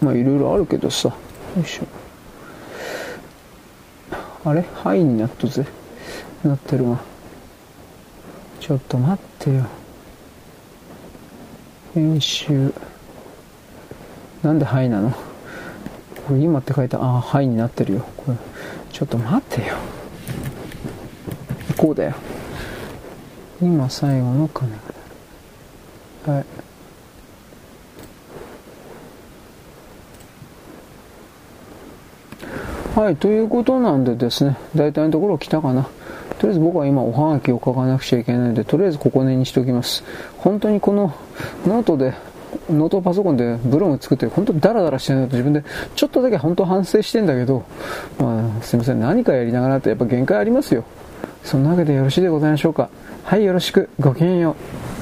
まあいろいろあるけどさよいしょあれ？範囲になっとぜなってるがちょっと待ってよ編集。なんで範囲なの？これ今って書いた。ああ範囲になってるよ。これちょっと待ってよ。こうだよ。今最後の金がはい。はい、ということなんでですね、大体のところ来たかな。とりあえず僕は今おはがきを書かなくちゃいけないので、とりあえずここねにしておきます。本当にこのノートで、ノートパソコンでブログ作って、本当にダラダラしてないと自分でちょっとだけ本当反省してんだけど、まあすいません、何かやりながらってやっぱ限界ありますよ。そんなわけでよろしいでございましょうか。はい、よろしく。ごきげんよう。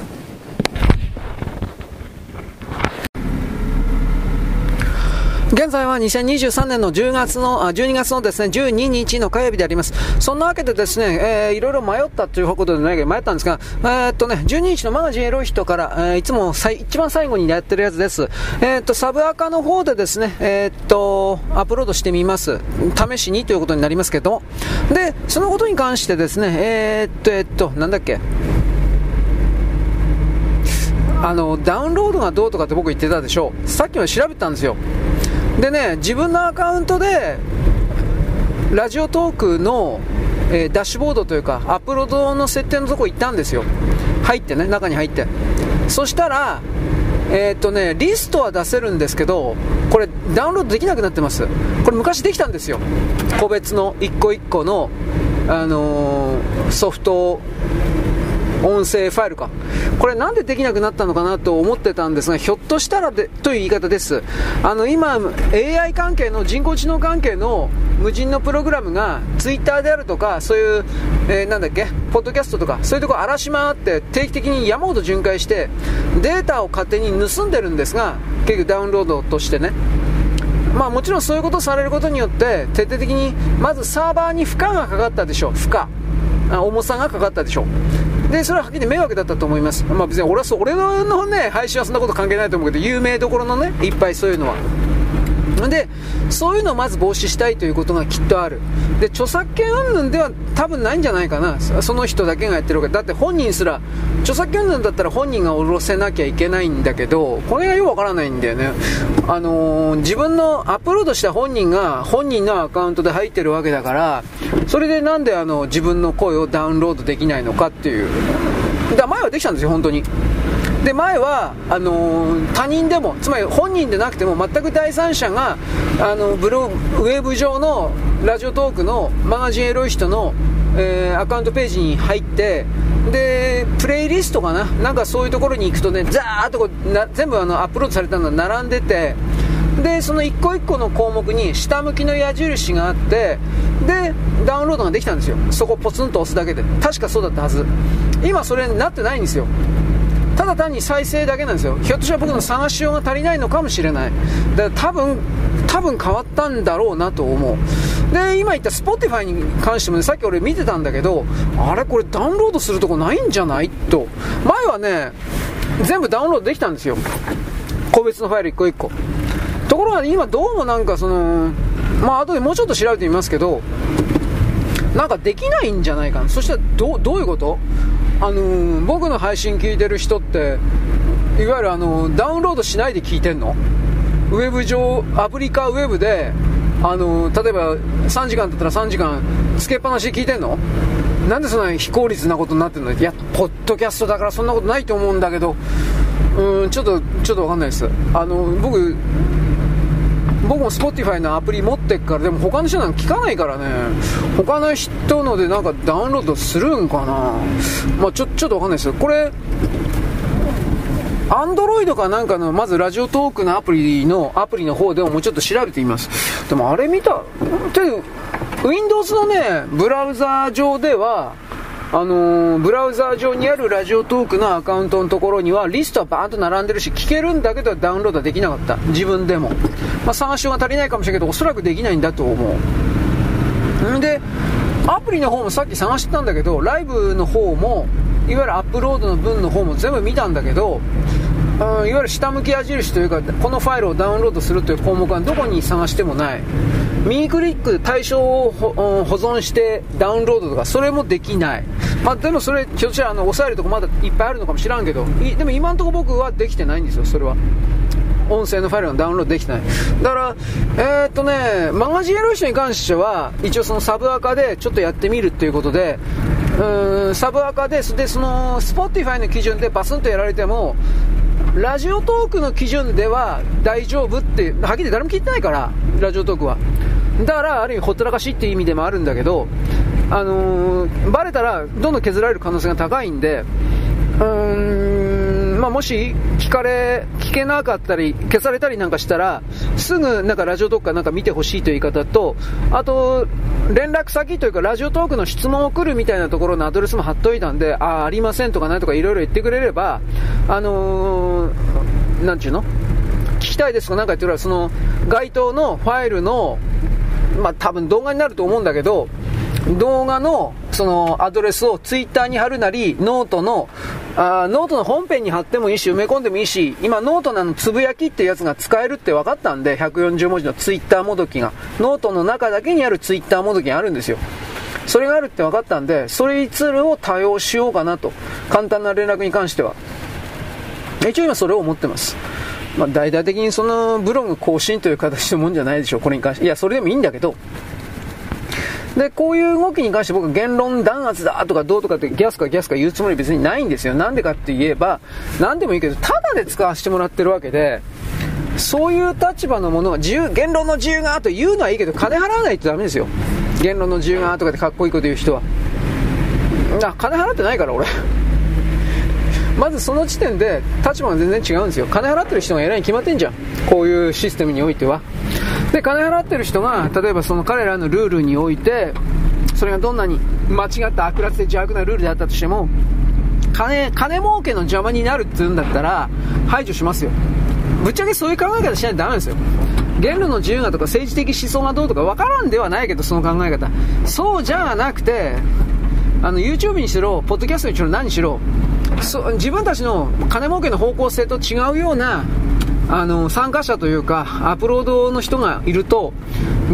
現在は2023年の10月の、あ12月のですね、12日の火曜日であります。そんなわけでですね、えー、いろいろ迷ったということでないけど迷ったんですが、えー、っとね、12日のマガジンエロい人から、えー、いつもさい一番最後にやってるやつです。えー、っと、サブアカの方でですね、えー、っと、アップロードしてみます。試しにということになりますけど。で、そのことに関してですね、えー、っと、えっと、なんだっけ、あの、ダウンロードがどうとかって僕言ってたでしょう。さっきまで調べたんですよ。でね、自分のアカウントで、ラジオトークの、えー、ダッシュボードというか、アップロードの設定のとこ行ったんですよ。入ってね、中に入って。そしたら、えー、っとね、リストは出せるんですけど、これダウンロードできなくなってます。これ昔できたんですよ。個別の一個一個の、あのー、ソフト音声ファイルか。これなんでできなくなったのかなと思ってたんですが、ひょっとしたらで、という言い方です。あの、今、AI 関係の人工知能関係の無人のプログラムが Twitter であるとか、そういう、えー、なんだっけ、ポッドキャストとか、そういうとこ荒らし回って定期的に山ほど巡回して、データを勝手に盗んでるんですが、結局ダウンロードとしてね。まあもちろんそういうことされることによって、徹底的に、まずサーバーに負荷がかかったでしょう。負荷。重さがかかったでしょう。で、それははっきり迷惑だったと思います。まあ別に俺はそう、俺のね、配信はそんなこと関係ないと思うけど、有名どころのね、いっぱいそういうのは。でそういうのをまず防止したいということがきっとある。で著作権云々では多分ないんじゃないかな。その人だけがやってるわけ。だって本人すら著作権云々だったら本人が下ろせなきゃいけないんだけどこれがよくわからないんだよね。あのー、自分のアップロードした本人が本人のアカウントで入ってるわけだからそれでなんであの自分の声をダウンロードできないのかっていう。だ前はできたんですよ本当に。で前はあのー、他人でもつまり本人でなくても全く第三者があのブロウェブ上のラジオトークのマガジンエロい人の、えー、アカウントページに入ってでプレイリストかな？なんかそういうところに行くとねザーッとこうな全部あのアップロードされたのが並んでてでその一個一個の項目に下向きの矢印があってでダウンロードができたんですよ。そこポツンと押すだけで。確かそうだったはず。今それになってないんですよ。ただ単に再生だけなんですよ。ひょっとしたら僕の探しようが足りないのかもしれない。だから多分多分変わったんだろうなと思う。で今言った Spotify に関しても、ね、さっき俺見てたんだけどあれこれダウンロードするとこないんじゃない？と。前はね全部ダウンロードできたんですよ。個別のファイル1個1個。ところが今どうもなんかそのまあ後でもうちょっと調べてみますけどなんかできないんじゃないかな。そしたらどういうこと？あのー、僕の配信聞いてる人っていわゆるあのダウンロードしないで聞いてんの？ウェブ上アプリかウェブであの例えば3時間だったら3時間つけっぱなしで聞いてんの？なんでそんな非効率なことになってんの？いやポッドキャストだからそんなことないと思うんだけど。うんちょっとちょっと分かんないです。あの僕僕も Spotify のアプリ持ってっからでも他の人なんか聞かないからね。他の人のでなんかダウンロードするんかな。まあちょちょっとわかんないですよ。これアンドロイドかなんかのまずラジオトークのアプリのアプリの方でももうちょっと調べてみます。でもあれ見たという Windows のねブラウザー上ではあのー、ブラウザー上にあるラジオトークのアカウントのところにはリストはバーンと並んでるし聞けるんだけどダウンロードはできなかった。自分でも、まあ、探しようが足りないかもしれないけどおそらくできないんだと思う。んでアプリの方もさっき探してたんだけどライブの方もいわゆるアップロードの分の方も全部見たんだけどいわゆる下向き矢印というかこのファイルをダウンロードするという項目はどこに探してもない。右クリックで対象を保存してダウンロードとかそれもできない、まあ、でもそれひょっとしたらあの押さえるとこまだいっぱいあるのかもしらんけどでも今のところ僕はできてないんですよそれは。音声のファイルがダウンロードできてない。だからえー、っとねマガジンエロイシに関しては一応そのサブアカでちょっとやってみるっていうことでうんサブアカででその Spotify の基準でバスンとやられてもラジオトークの基準では大丈夫って、はっきり誰も聞いてないから、ラジオトークは。だから、ある意味ほったらかしっていう意味でもあるんだけど、あのー、バレたらどんどん削られる可能性が高いんで、うーん、まあ、もし聞かれ、聞けなかったり、消されたりなんかしたら、すぐなんかラジオトークかなんか見てほしいという言い方と、あと、連絡先というかラジオトークの質問を送るみたいなところのアドレスも貼っといたんで、ああ、ありませんとかなんとかいろいろ言ってくれれば、あのー、なんちゅうの？聞きたいですとかなんか言ってくれば、その該当のファイルの、まあ多分動画になると思うんだけど、動画のそのアドレスをツイッターに貼るなり、ノートの、あノートの本編に貼ってもいいし、埋め込んでもいいし、今ノートののつぶやきっていうやつが使えるって分かったんで、140文字のツイッターもどきが、ノートの中だけにあるツイッターもどきがあるんですよ。それがあるって分かったんで、それツールを多用しようかなと。簡単な連絡に関しては。一応今それを思ってます。まあ、大々的にそのブログ更新という形のもんじゃないでしょう、これに関して。いや、それでもいいんだけど、で、こういう動きに関して僕は言論弾圧だとかどうとかってギャスかギャスか言うつもり別にないんですよ。なんでかって言えば、なんでもいいけど、ただで使わせてもらってるわけで、そういう立場のものが自由、言論の自由がと言うのはいいけど、金払わないとダメですよ。言論の自由がとかってかっこいいこと言う人は。あ、金払ってないから俺。まずその時点で立場が全然違うんですよ。金払ってる人が偉いに決まってんじゃん。こういうシステムにおいては。で、金払ってる人が、例えばその彼らのルールにおいて、それがどんなに間違った悪辣で邪悪なルールであったとしても、金、金儲けの邪魔になるって言うんだったら、排除しますよ。ぶっちゃけそういう考え方しないとダメですよ。言論の自由がとか政治的思想がどうとか分からんではないけど、その考え方。そうじゃなくて、あの、YouTube にしろ、ポッドキャストにしろ、何にしろ、そ自分たちの金儲けの方向性と違うようなあの、参加者というか、アップロードの人がいると、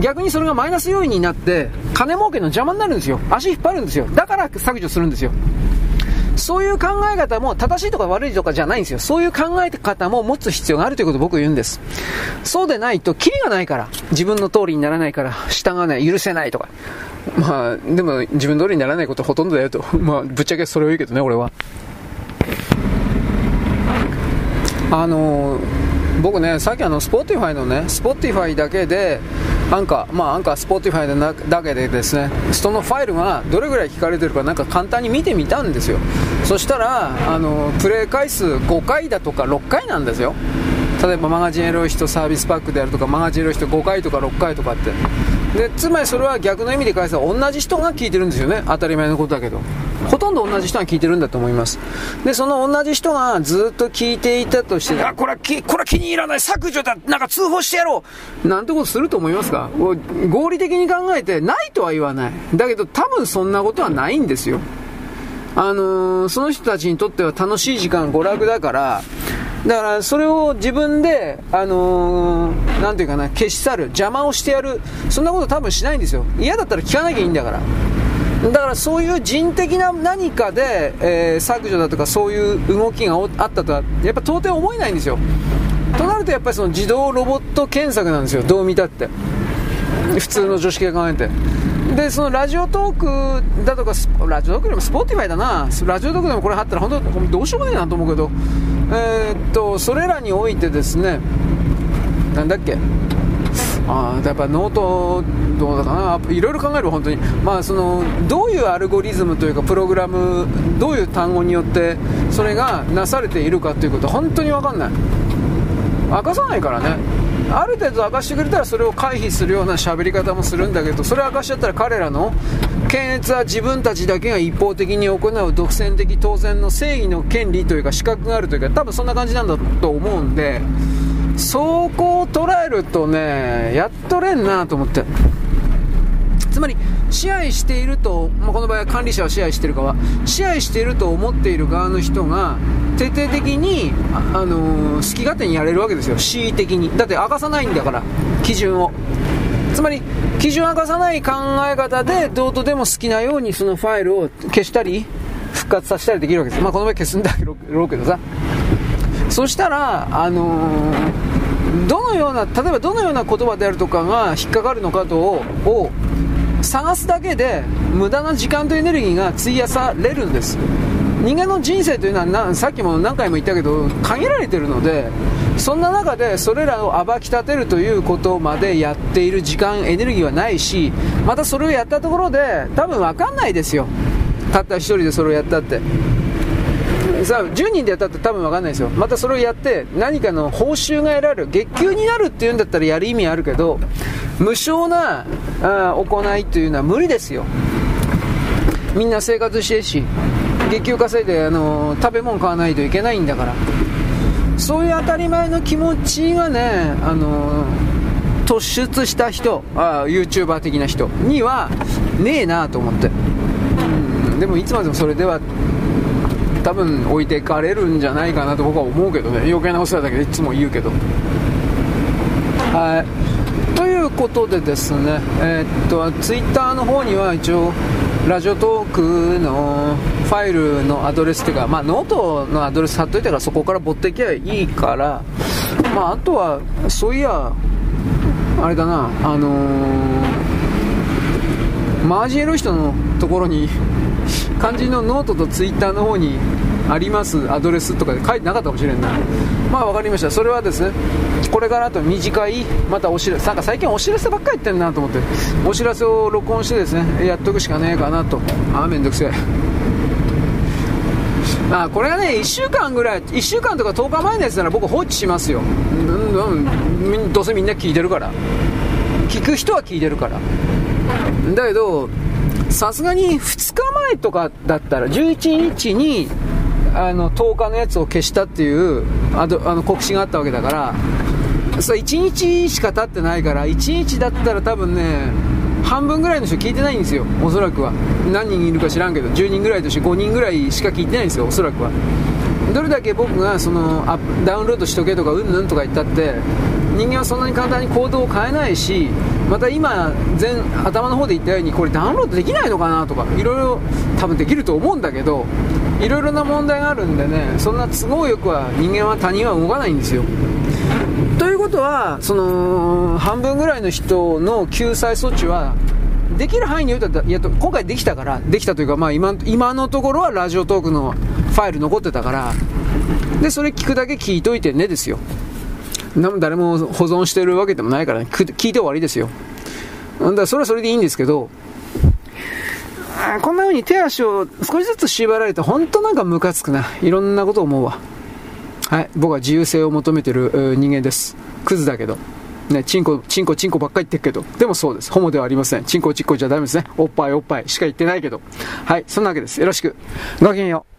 逆にそれがマイナス要因になって、金儲けの邪魔になるんですよ。足引っ張るんですよ。だから削除するんですよ。そういう考え方も正しいとか悪いとかじゃないんですよ。そういう考え方も持つ必要があるということを僕は言うんです。そうでないと、キリがないから。自分の通りにならないから、従わない、許せないとか。まあ、でも自分通りにならないことほとんどだよと。まあ、ぶっちゃけそれを言うけどね、俺は。あの僕ね、さっきあの、 Spotify のね、 Spotify だけで、 Anchor、まあ Anchor、Spotify だけでですね、そのファイルがどれぐらい聞かれてるかなんか簡単に見てみたんですよ。そしたら、あの、プレイ回数5回だとか6回なんですよ。例えばマガジンエロい人サービスパックであるとか、マガジンエロい人5回とか6回とかって。で、つまりそれは逆の意味で返すと同じ人が聞いてるんですよね。当たり前のことだけど。ほとんど同じ人が聞いてるんだと思います。で、その同じ人がずっと聞いていたとして、あ、これは、これ気に入らない、削除だ、なんか通報してやろうなんてことすると思いますか？合理的に考えて、ないとは言わない。だけど多分そんなことはないんですよ。あのー、その人たちにとっては楽しい時間、娯楽だから、だからそれを自分で、あのー、なんていうかな、消し去る、邪魔をしてやる、そんなこと多分しないんですよ。嫌だったら聞かなきゃいいんだから。だからそういう人的な何かで、えー、削除だとかそういう動きがあったとはやっぱ到底思えないんですよ。となるとやっぱりその自動ロボット検索なんですよ。どう見たって。普通の常識が考えて。でそのラジオトークだとかラジオトークでも Spotify だな。ラジオトークでもこれ貼ったら本当どうしようもないなと思うけど。えー、っとそれらにおいてですねなんだっけ？あやっぱノートどうだかな。いろいろ考える本当に。まあそのどういうアルゴリズムというかプログラムどういう単語によってそれがなされているかということ本当に分かんない。明かさないからね。ある程度明かしてくれたらそれを回避するような喋り方もするんだけどそれを明かしちゃったら彼らの検閲は自分たちだけが一方的に行う独占的当然の正義の権利というか資格があるというか多分そんな感じなんだと思うんでそこを捉えるとねやっとれんなと思って。つまり支配していると、まあ、この場合は管理者は支配しているかは支配していると思っている側の人が徹底的に、あ、のー、好き勝手にやれるわけですよ。恣意的に。だって明かさないんだから。基準を。つまり基準を明かさない考え方でどうとでも好きなようにそのファイルを消したり復活させたりできるわけですまあこの場合消すんだろうけどさ。そしたらあのー、どのような例えばどのような言葉であるとかが引っかかるのかとを探すだけで無駄な時間とエネルギーが費やされるんです。人間の人生というのはなさっきも何回も言ったけど限られてるのでそんな中でそれらを暴き立てるということまでやっている時間エネルギーはないしまたそれをやったところで多分分かんないですよ。たった1人でそれをやったって。さあ10人でやったって多分分かんないですよ。またそれをやって何かの報酬が得られる月給になるっていうんだったらやる意味あるけど無償な行いというのは無理ですよ。みんな生活してるし月給稼いで、あの食べ物買わないといけないんだから。そういう当たり前の気持ちがね、あの突出した人あ YouTuber 的な人にはねえなと思って、うん、でもいつまでもそれでは多分置いていかれるんじゃないかなと僕は思うけどね。余計なお世話だけどいつも言うけど。はい。ということでですねえー、っとツイッターの方には一応ラジオトークのファイルのアドレスっていうか、まあ、ノートのアドレス貼っといたからそこから持っていけばいいから、まあ、あとはそういやあれだなあのー、マージエロ人のところに肝心のノートとツイッターの方にありますアドレスとかで書いてなかったかもしれんな。まあ分かりました。それはですねこれからと短いまたお知らせなんか最近お知らせばっかり言ってんなと思ってお知らせを録音してですねやっとくしかねえかなと。ああめんどくせえ。あこれがね1週間ぐらい1週間とか10日前のやつなら僕放置しますよ、うんうん、どうせみんな聞いてるから。聞く人は聞いてるから。だけどさすがに2日前とかだったら、11日に、あの、10日のやつを消したっていう、あの、あの告知があったわけだから、そ1日しか経ってないから、1日だったら多分ね、半分ぐらいの人聞いてないんですよ、おそらくは。何人いるか知らんけど、10人ぐらいとして5人ぐらいしか聞いてないんですよ、おそらくは。どれだけ僕がそのアダウンロードしとけとかうんぬんとか言ったって人間はそんなに簡単に行動を変えないしまた今前頭の方で言ったようにこれダウンロードできないのかなとかいろいろ多分できると思うんだけどいろいろな問題があるんでねそんな都合よくは人間は他人は動かないんですよことはその半分ぐらいの人の救済措置はできる範囲においてはや今回できたからできたというか、まあ今、今のところはラジオトークのファイル残ってたからでそれ聞くだけ聞いといてねですよ。誰も保存してるわけでもないからね聞いて終わりですよ。だからそれはそれでいいんですけどこんな風に手足を少しずつ縛られて本当なんかムカつくな。いろんなこと思うわ。はい僕は自由性を求めてる人間です。クズだけどね、チンコ、チンコ、チンコばっかり言ってるけど、でもそうです。ホモではありません。チンコ、チンコじゃダメですね。おっぱい、おっぱいしか言ってないけど。はい、そんなわけです。よろしく。ごきげんよう。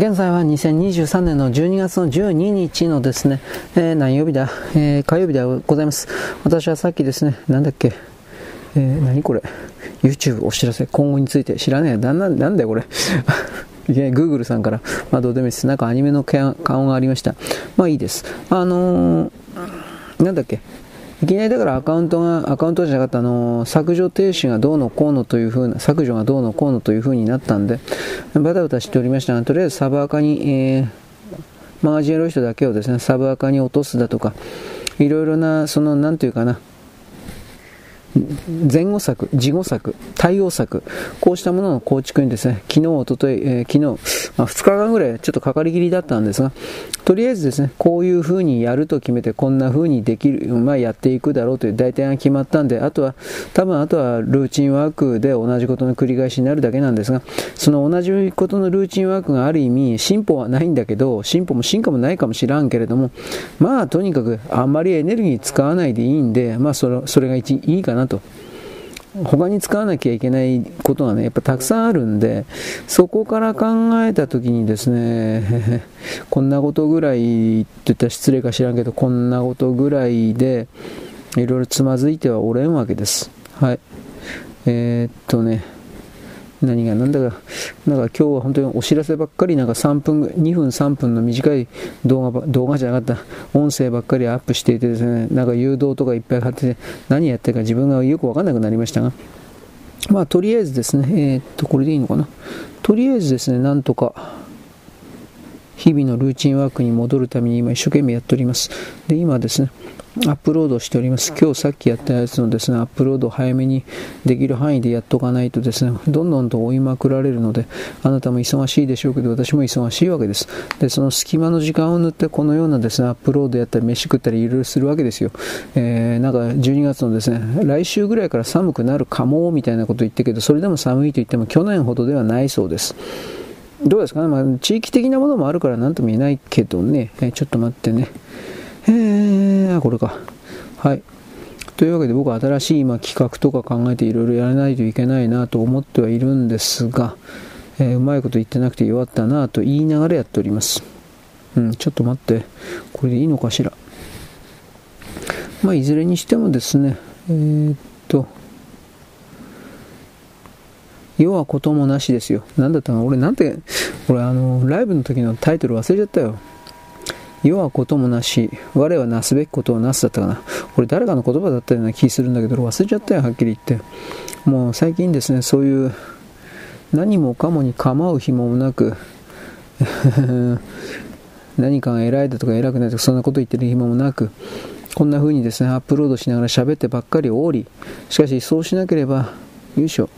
現在は2023年の12月の12日のですね、えー、何曜日だ、えー、火曜日ではございます。私はさっきですね、なんだっけ、えー、何これ、YouTube お知らせ、今後について知らねえ。なんなんなんだよこれ。いきなり Google さんから、まあどうでもいいです。なんかアニメの顔がありました。まあいいです。あのー、なんだっけ。いきなりだからアカウントが、アカウントじゃなかった、あのー、削除停止がどうのこうのというふうな、削除がどうのこうのというふうになったんで、バタバタしておりましたが、とりあえずサブアカに、えー、マガジンやる人だけをですね、サブアカに落とすだとか、いろいろな、その、なんていうかな、前後策、事後策、対応策、こうしたものの構築にですね、昨日、おととい、えー、昨日、まあ、2日間ぐらいちょっとかかりきりだったんですが、とりあえずですね、こういうふうにやると決めて、こんなふうにできる、まあ、やっていくだろうという大体が決まったんで、あとは、多分あとはルーチンワークで同じことの繰り返しになるだけなんですが、その同じことのルーチンワークがある意味、進歩はないんだけど、進歩も進化もないかもしらんけれども、まあ、とにかくあんまりエネルギー使わないでいいんで、まあ、それそれが一いいかなと。他に使わなきゃいけないことがね、やっぱたくさんあるんで、そこから考えた時にですね、こんなことぐらいって言ったら失礼か知らんけど、こんなことぐらいで、いろいろつまずいてはおれんわけです。はい。えー、っとね、何が何だか、なんか今日は本当にお知らせばっかり、なんか3分、2分3分の短い動画、動画じゃなかった、音声ばっかりアップしていてですね、なんか誘導とかいっぱい貼ってて、何やってるか自分がよくわかんなくなりましたが、まあとりあえずですね、えー、っと、これでいいのかな。とりあえずですね、なんとか、日々のルーチンワークに戻るために今一生懸命やっております。で、今ですね、アップロードしております。今日さっきやったやつのですね、アップロードを早めにできる範囲でやっとかないとですね、どんどんと追いまくられるので、あなたも忙しいでしょうけど、私も忙しいわけです。で、その隙間の時間を塗ってこのようなですね、アップロードやったり、飯食ったりいろいろするわけですよ。えー、なんか12月のですね、来週ぐらいから寒くなるかも、みたいなこと言ってけど、それでも寒いと言っても去年ほどではないそうです。どうですかね、まあ、地域的なものもあるから何とも言えないけどね、えー、ちょっと待ってね。えー、これか。はい。というわけで僕は新しい今企画とか考えていろいろやらないといけないなと思ってはいるんですが、えー、うまいこと言ってなくて弱ったなと言いながらやっております。うん、ちょっと待って。これでいいのかしら。まあ、いずれにしてもですね、えー、っと、要はこともなしですよ。なんだったの俺なんて、俺あの、ライブの時のタイトル忘れちゃったよ。世はこともなし、我はなすべきことをなすだったかな。これ誰かの言葉だったような気するんだけど、忘れちゃったよ、はっきり言って。もう最近ですね、そういう何もかもに構う暇もなく、何かが偉いだとか偉くないとかそんなこと言ってる暇もなく、こんな風にですね、アップロードしながら喋ってばっかりおり、しかしそうしなければ、よいしょ、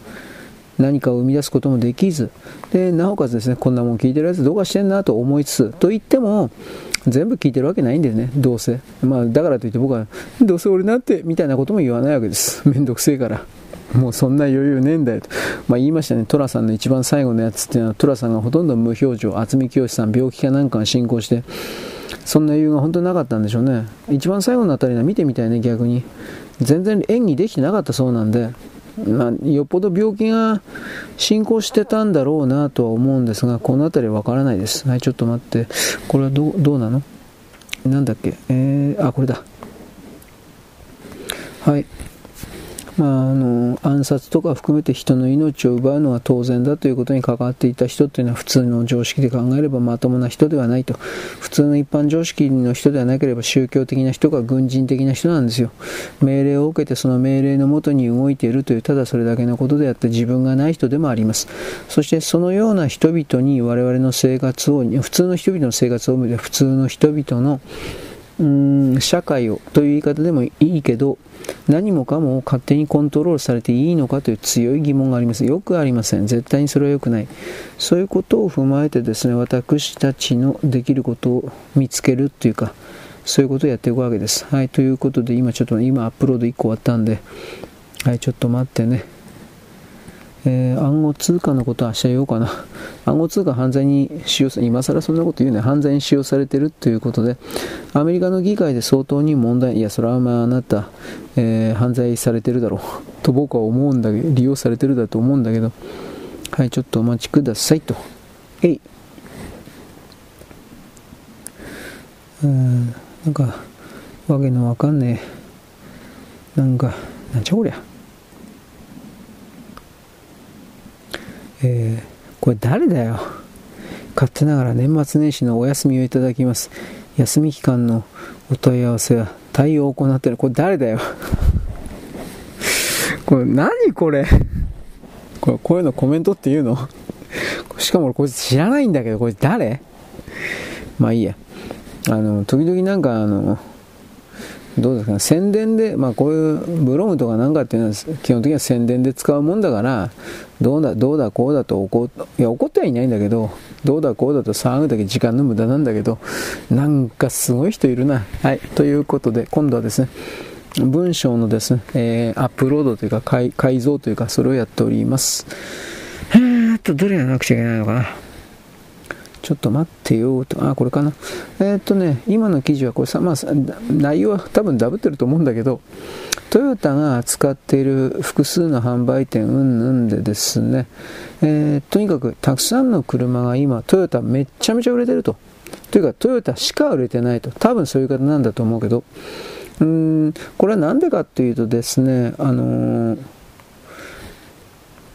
何かを生み出すこともできず、で、なおかつですね、こんなもん聞いてるやつどうかしてんなと思いつつ、と言っても、全部聞いてるわけないんだよね、どうせ。まあ、だからといって僕は、どうせ俺なんて、みたいなことも言わないわけです。めんどくせえから。もうそんな余裕ねえんだよと。まあ言いましたね、寅さんの一番最後のやつっていうのは、寅さんがほとんど無表情、渥美清さん、病気かなんかが進行して、そんな余裕が本当になかったんでしょうね。一番最後のあたりは見てみたいね、逆に。全然演技できてなかったそうなんで、まあ、よっぽど病気が進行してたんだろうなとは思うんですが、この辺りわからないです。はい、ちょっと待って。これはどどうなの？なんだっけ？えー、あ、これだ。はい。まあ、あの暗殺とか含めて人の命を奪うのは当然だということに関わっていた人というのは普通の常識で考えればまともな人ではないと。普通の一般常識の人ではなければ宗教的な人か軍人的な人なんですよ。命令を受けてその命令のもとに動いているというただそれだけのことであって自分がない人でもあります。そしてそのような人々に我々の生活を普通の人々の生活を見て普通の人々のうん社会をという言い方でもいいけど何もかも勝手にコントロールされていいのかという強い疑問があります。よくありません。絶対にそれは良くない。そういうことを踏まえてですね、私たちのできることを見つけるっていうか、そういうことをやっていくわけです。はい、ということで今ちょっと今アップロード1個終わったんで、はい、ちょっと待ってね。えー、暗号通貨のことは明日言おうかな。暗号通貨犯罪に使用さ今更そんなこと言うね。犯罪に使用されてるということで、アメリカの議会で相当に問題、いや、それはまああなた、えー、犯罪されてるだろうと僕は思うんだけど、利用されてるだと思うんだけど、はい、ちょっとお待ちくださいと。えい。うん、なんか、わけのわかんねえ。なんか、なんちゃこりゃ。えー、これ誰だよ。勝手ながら年末年始のお休みをいただきます。休み期間のお問い合わせは対応を行ってる。これ誰だよ。これ何これこれ。こういうのコメントって言うの？しかも俺こいつ知らないんだけど、これ誰？まあいいや。あの、時々なんかあの、どうですかね、宣伝で、まあこういうブログとかなんかっていうのは基本的には宣伝で使うもんだから、どうだ、どうだ、こうだと怒いや怒ってはいないんだけど、どうだ、こうだと騒ぐだけ時間の無駄なんだけど、なんかすごい人いるな。はい、ということで、今度はですね、文章のですね、えー、アップロードというか改改造というか、それをやっております。えーっと、どれやらなくちゃいけないのかな。ちょっと待ってよと、あ、これかな。えー、っとね、今の記事はこれさ、まあ、内容は多分ダブってると思うんだけど、トヨタが使っている複数の販売店うんぬんでですね、えー、とにかくたくさんの車が今、トヨタめっちゃめちゃ売れてると。というか、トヨタしか売れてないと。多分そういう方なんだと思うけど、うーん、これは何でかっていうとですね、あのー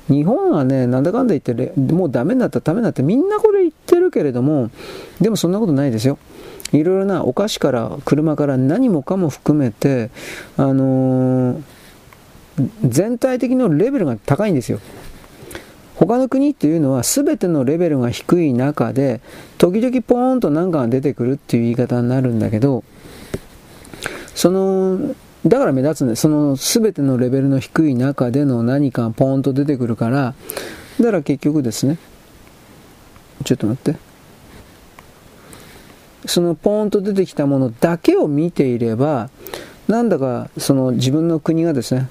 日本はね、なんだかんだ言って、もうダメになった、ダメになって、みんなこれ言ってるけれども、でもそんなことないですよ。いろいろなお菓子から車から何もかも含めて、あのー、全体的のレベルが高いんですよ。他の国っていうのは全てのレベルが低い中で、時々ポーンと何かが出てくるっていう言い方になるんだけど、そのだから目立つんです。その全てのレベルの低い中での何かポーンと出てくるから、だから結局ですね、ちょっと待って。そのポーンと出てきたものだけを見ていれば、なんだかその自分の国がですね、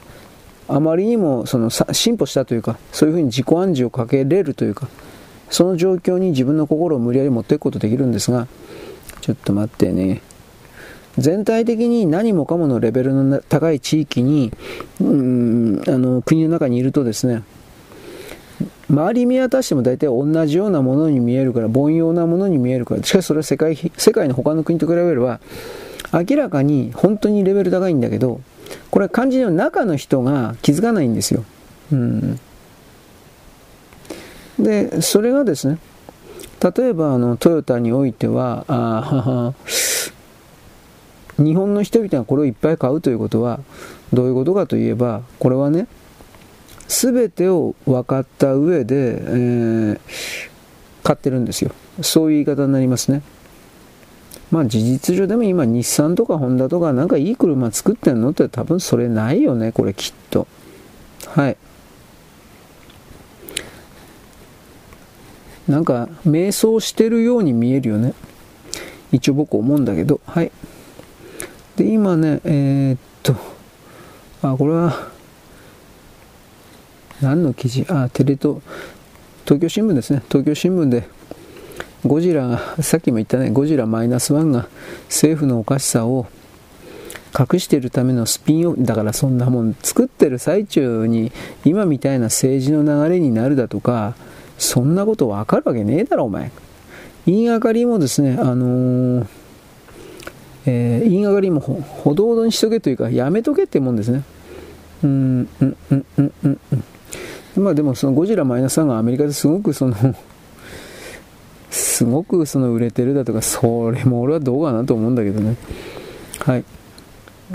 あまりにもその進歩したというか、そういうふうに自己暗示をかけれるというか、その状況に自分の心を無理やり持っていくことできるんですが、ちょっと待ってね。全体的に何もかものレベルの高い地域に、うん、あの国の中にいるとですね、周り見渡しても大体同じようなものに見えるから、凡庸なものに見えるから、しかしそれは世界世界の他の国と比べれば、明らかに本当にレベル高いんだけど、これ漢字の中の人が気づかないんですよ。うん、で、それがですね、例えばあのトヨタにおいては、あはは日本の人々がこれをいっぱい買うということはどういうことかといえばこれはね全てを分かった上で、えー、買ってるんですよ。そういう言い方になりますね。まあ事実上でも今日産とかホンダとかなんかいい車作ってんのって多分それないよねこれきっと。はい。なんか迷走してるように見えるよね。一応僕思うんだけど。はい。で、今ね、えー、っと、あ、これは、何の記事？あ、テレ東、東京新聞ですね。東京新聞で、ゴジラが、さっきも言ったね、ゴジラマイナスワンが政府のおかしさを隠してるためのスピンオフ、だからそんなもん作ってる最中に今みたいな政治の流れになるだとか、そんなことわかるわけねえだろ、お前。言いがかりもですね、あのーえー、言いがりもほどほどにしとけというか、やめとけってもんですね。うんうんうんうんうんまあでもそのゴジラマイナス3がアメリカですごくそのすごくその売れてるだとかそれも俺はどうかなと思うんだけどね。はい。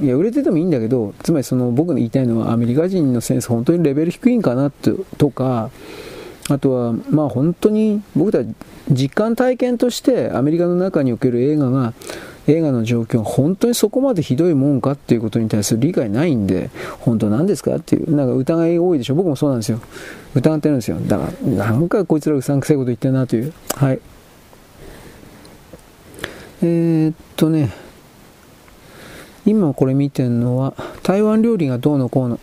いや売れててもいいんだけどつまりその僕の言いたいのはアメリカ人のセンス本当にレベル低いんかなととかあとはまあ本当に僕たち実感体験としてアメリカの中における映画が映画の状況が本当にそこまでひどいもんかっていうことに対する理解ないんで、本当なんですかっていう、なんか疑い多いでしょ。僕もそうなんですよ。疑ってるんですよ。だから、なんかこいつらうさんくせいこと言ってるなという。はい。えー、っとね、今これ見てるのは、台湾料理がどうのこうの。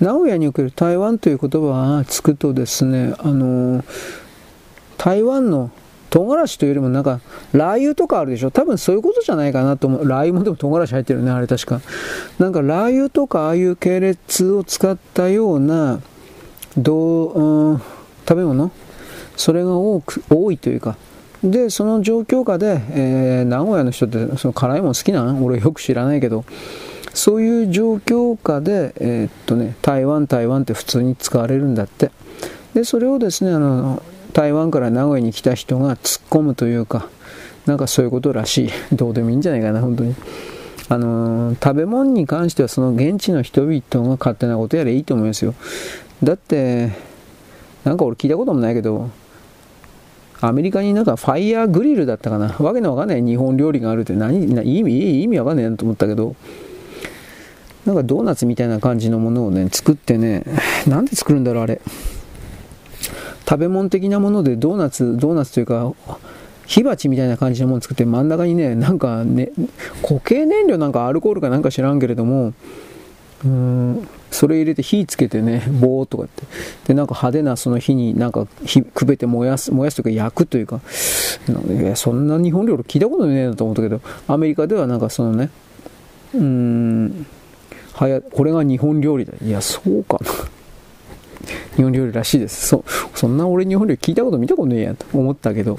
名古屋における台湾という言葉がつくとですね、あの台湾の唐辛子というよりもなんか、ラー油とかあるでしょ？多分そういうことじゃないかなと思う。ラー油もでも唐辛子入ってるね、あれ確か。なんかラー油とかああいう系列を使ったような、どう、うん、食べ物？それが多く、多いというか。で、その状況下で、えー、名古屋の人ってその辛いもの好きなの俺よく知らないけど、そういう状況下で、えー、っとね、台湾、台湾って普通に使われるんだって。で、それをですね、あの、台湾から名古屋に来た人が突っ込むというか、なんかそういうことらしい。どうでもいいんじゃないかな、本当に。あのー、食べ物に関してはその現地の人々が勝手なことやれいいと思いますよ。だって、なんか俺聞いたこともないけど、アメリカになんかファイヤーグリルだったかな。わけのわかんない日本料理があるって何、意味、意味わかんないなと思ったけど、なんかドーナツみたいな感じのものをね、作ってね、なんで作るんだろう、あれ。食べ物的なものでドーナツ、ドーナツというか、火鉢みたいな感じのもの作って真ん中にね、なんかね、固形燃料なんかアルコールかなんか知らんけれども、うーん、それ入れて火つけてね、ボーとかって。で、なんか派手なその火になんか火くべて燃やす、燃やすというか焼くというか、いや、そんな日本料理聞いたことねえなと思ったけど、アメリカではなんかそのね、うーん、はや、これが日本料理だ。いや、そうかな。日本料理らしいです。そう、そんな俺日本料理聞いたこと見たことねえやと思ったけど、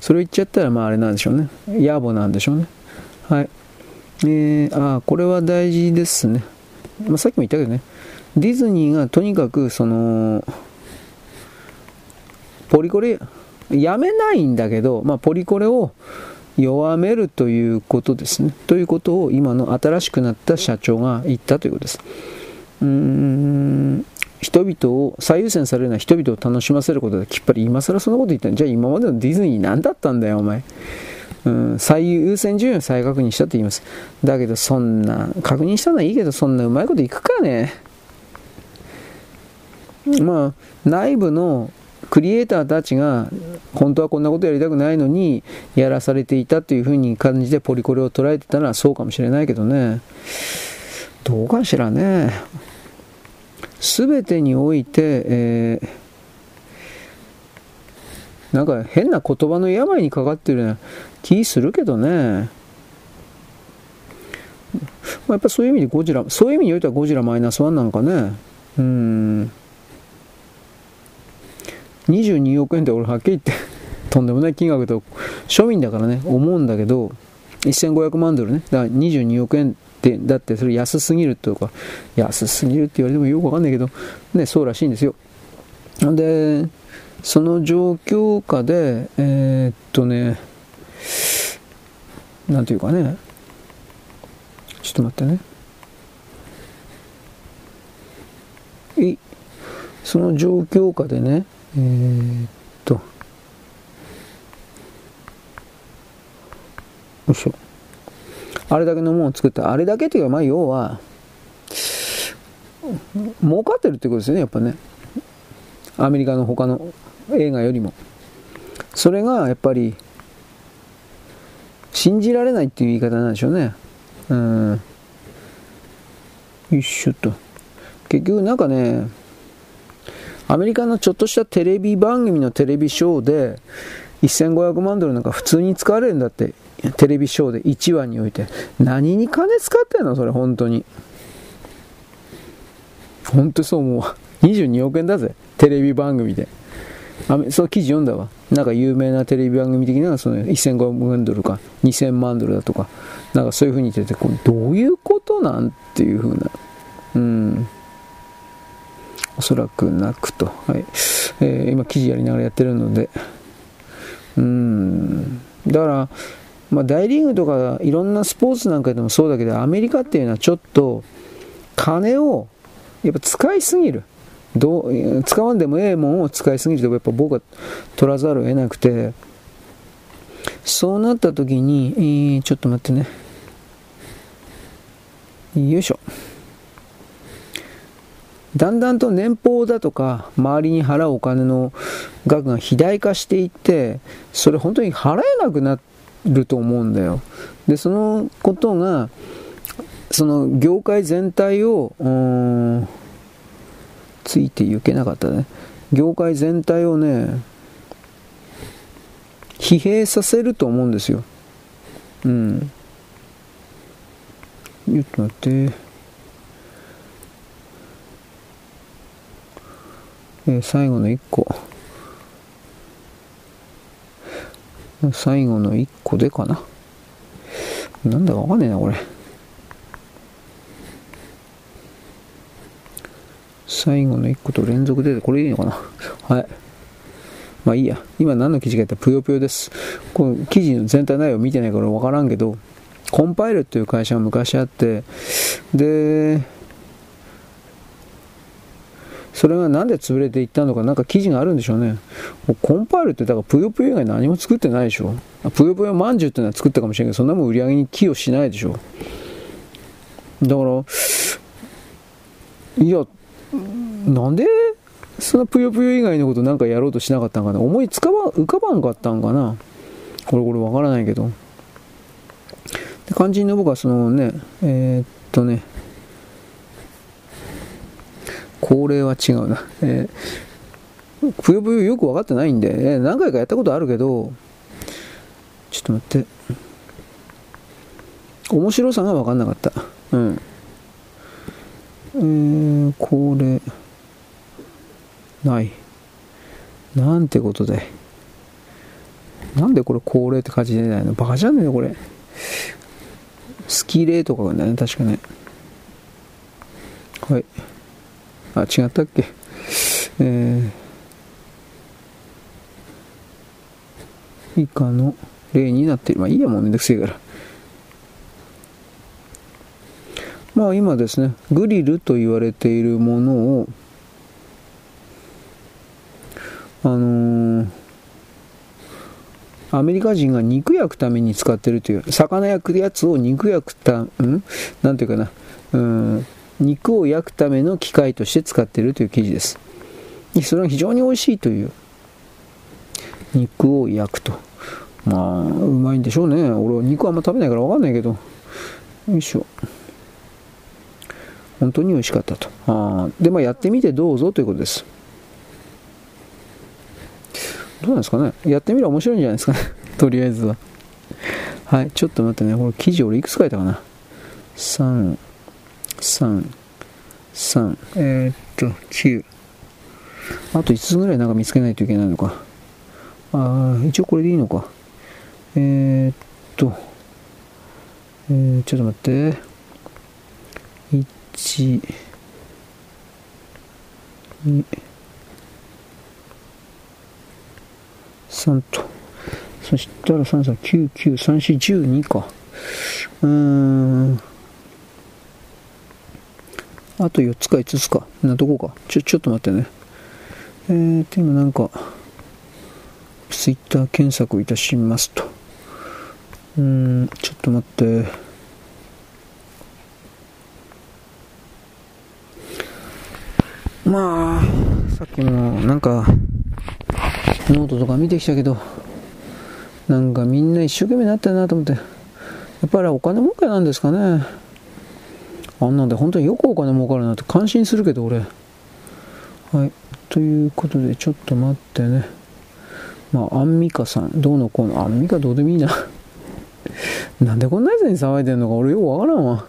それ言っちゃったらまああれなんでしょうね。野暮なんでしょうね。はい。えー、あこれは大事ですね。まあ、さっきも言ったけどね、ディズニーがとにかくその、ポリコレ、やめないんだけど、まあ、ポリコレを弱めるということですね。ということを今の新しくなった社長が言ったということです。うーん、人々を最優先されるのは人々を楽しませることできっぱり今更そんなこと言ったんじゃあ今までのディズニー何だったんだよお前、うん、最優先順位を再確認したって言います。だけどそんな確認したのはいいけどそんなうまいこといくかね。まあ内部のクリエイターたちが本当はこんなことやりたくないのにやらされていたというふうに感じでポリコレを捉えてたのはそうかもしれないけどね。どうかしらね。全てにおいて、えー、なんか変な言葉の病にかかってるような気するけどね。まあ、やっぱそういう意味でゴジラ、そういう意味においてはゴジラマイナスワンなんかね。うん。22億円って俺はっきり言ってとんでもない金額と庶民だからね、思うんだけど、1500万ドルね、だから22億円でだってそれ安すぎるとか安すぎるって言われてもよくわかんないけどねそうらしいんですよ。でその状況下でえー、っとねなんていうかねちょっと待ってね。いその状況下でねえー、っとよいしょ。あれだけのものを作った。あれだけというか、まあ、要は、儲かってるってことですよね、やっぱね。アメリカの他の映画よりも。それが、やっぱり、信じられないっていう言い方なんでしょうね。うん。よいしょっと。結局なんかね、アメリカのちょっとしたテレビ番組のテレビショーで、1500万ドルなんか普通に使われるんだってテレビショーで1話において何に金使ってんの？それ本当に本当そう思うわ22億円だぜテレビ番組であその記事読んだわ。なんか有名なテレビ番組的なその1500万ドルか2000万ドルだとか、なんかそういう風に言ってて、これどういうことなんっていう風な。うん。おそらくなくと。はい。えー、今記事やりながらやってるので。うん。だから、まあ、大リーグとかいろんなスポーツなんかでもそうだけど、アメリカっていうのはちょっと金をやっぱ使いすぎる。どう使わんでもええもんを使いすぎる。とやっぱ僕は取らざるを得なくて。そうなった時に、えー、ちょっと待ってね。よいしょ。だんだんと年俸だとか周りに払うお金の額が肥大化していってそれ本当に払えなくなってると思うんだよ。でそのことがその業界全体をついていけなかったね。業界全体をね疲弊させると思うんですよ。うん。ちょっと待って。え、最後の1個。最後の1個でかななんだかわかんねえなこれ最後の1個と連続で、これいいのかなはい。まあいいや。今何の記事か言ったらぷよぷよです。この記事の全体内容見てないから分からんけど、コンパイルっていう会社が昔あって、で、それがなんで潰れていったのか、なんか記事があるんでしょうね。コンパイルってだからぷよぷよ以外何も作ってないでしょ。ぷよぷよまんじゅうっていうのは作ったかもしれないけど、そんなもん売り上げに寄与しないでしょ。だから、いや、なんでそのぷよぷよ以外のことなんかやろうとしなかったんかな思いつかば浮かばんかったんかなこれこれわからないけど。肝心の僕はそのね、えー、っとね、恒例は違うな。えー、ぷよぷよよく分かってないんで、えー、何回かやったことあるけど、ちょっと待って。面白さが分かんなかった。うん。えー、これ、ない。なんてことで。なんでこれ恒例って感じ出ないの？バカじゃねえのこれ。スキーレーとかがね、確かね。はい。あ、違ったっけ？えー、以下の例になっている。まあいいや、もうめんどくせえから。まあ今ですね、グリルと言われているものを、あのー、アメリカ人が肉焼くために使ってるという、魚焼くやつを肉焼くた、ん？なんていうかな、うん、肉を焼くための機械として使っているという記事です。それは非常に美味しいという。肉を焼くと。まあ、うまいんでしょうね。俺は肉あんま食べないからわかんないけど。よいしょ。本当に美味しかったと。あで、まあ、やってみてどうぞということです。どうなんですかねやってみれば面白いんじゃないですかね とりあえずは。はい、ちょっと待ってね。これ記事俺いくつ書いたかな ?3、3、3、えー、っと、9。あと5つぐらいなんか見つけないといけないのか。あ、一応これでいいのか。えー、っと、えー、ちょっと待って。1、2、3と。そしたら3、3、9、9、3、4、12か。うーん。あと4つか5つか。なとこか。ちょ、ちょっと待ってね。えーと、今なんか、ツイッター検索いたしますと。うん、ちょっと待って。まあ、さっきもなんか、ノートとか見てきたけど、なんかみんな一生懸命になったなと思って、やっぱりお金儲けなんですかね。あんなんで本当によくお金儲かるなって感心するけど俺。はい。ということで、ちょっと待ってね。まあ、アンミカさん、どうのこうの、アンミカどうでもいいな。なんでこんなやつに騒いでんのか俺よくわからんわ。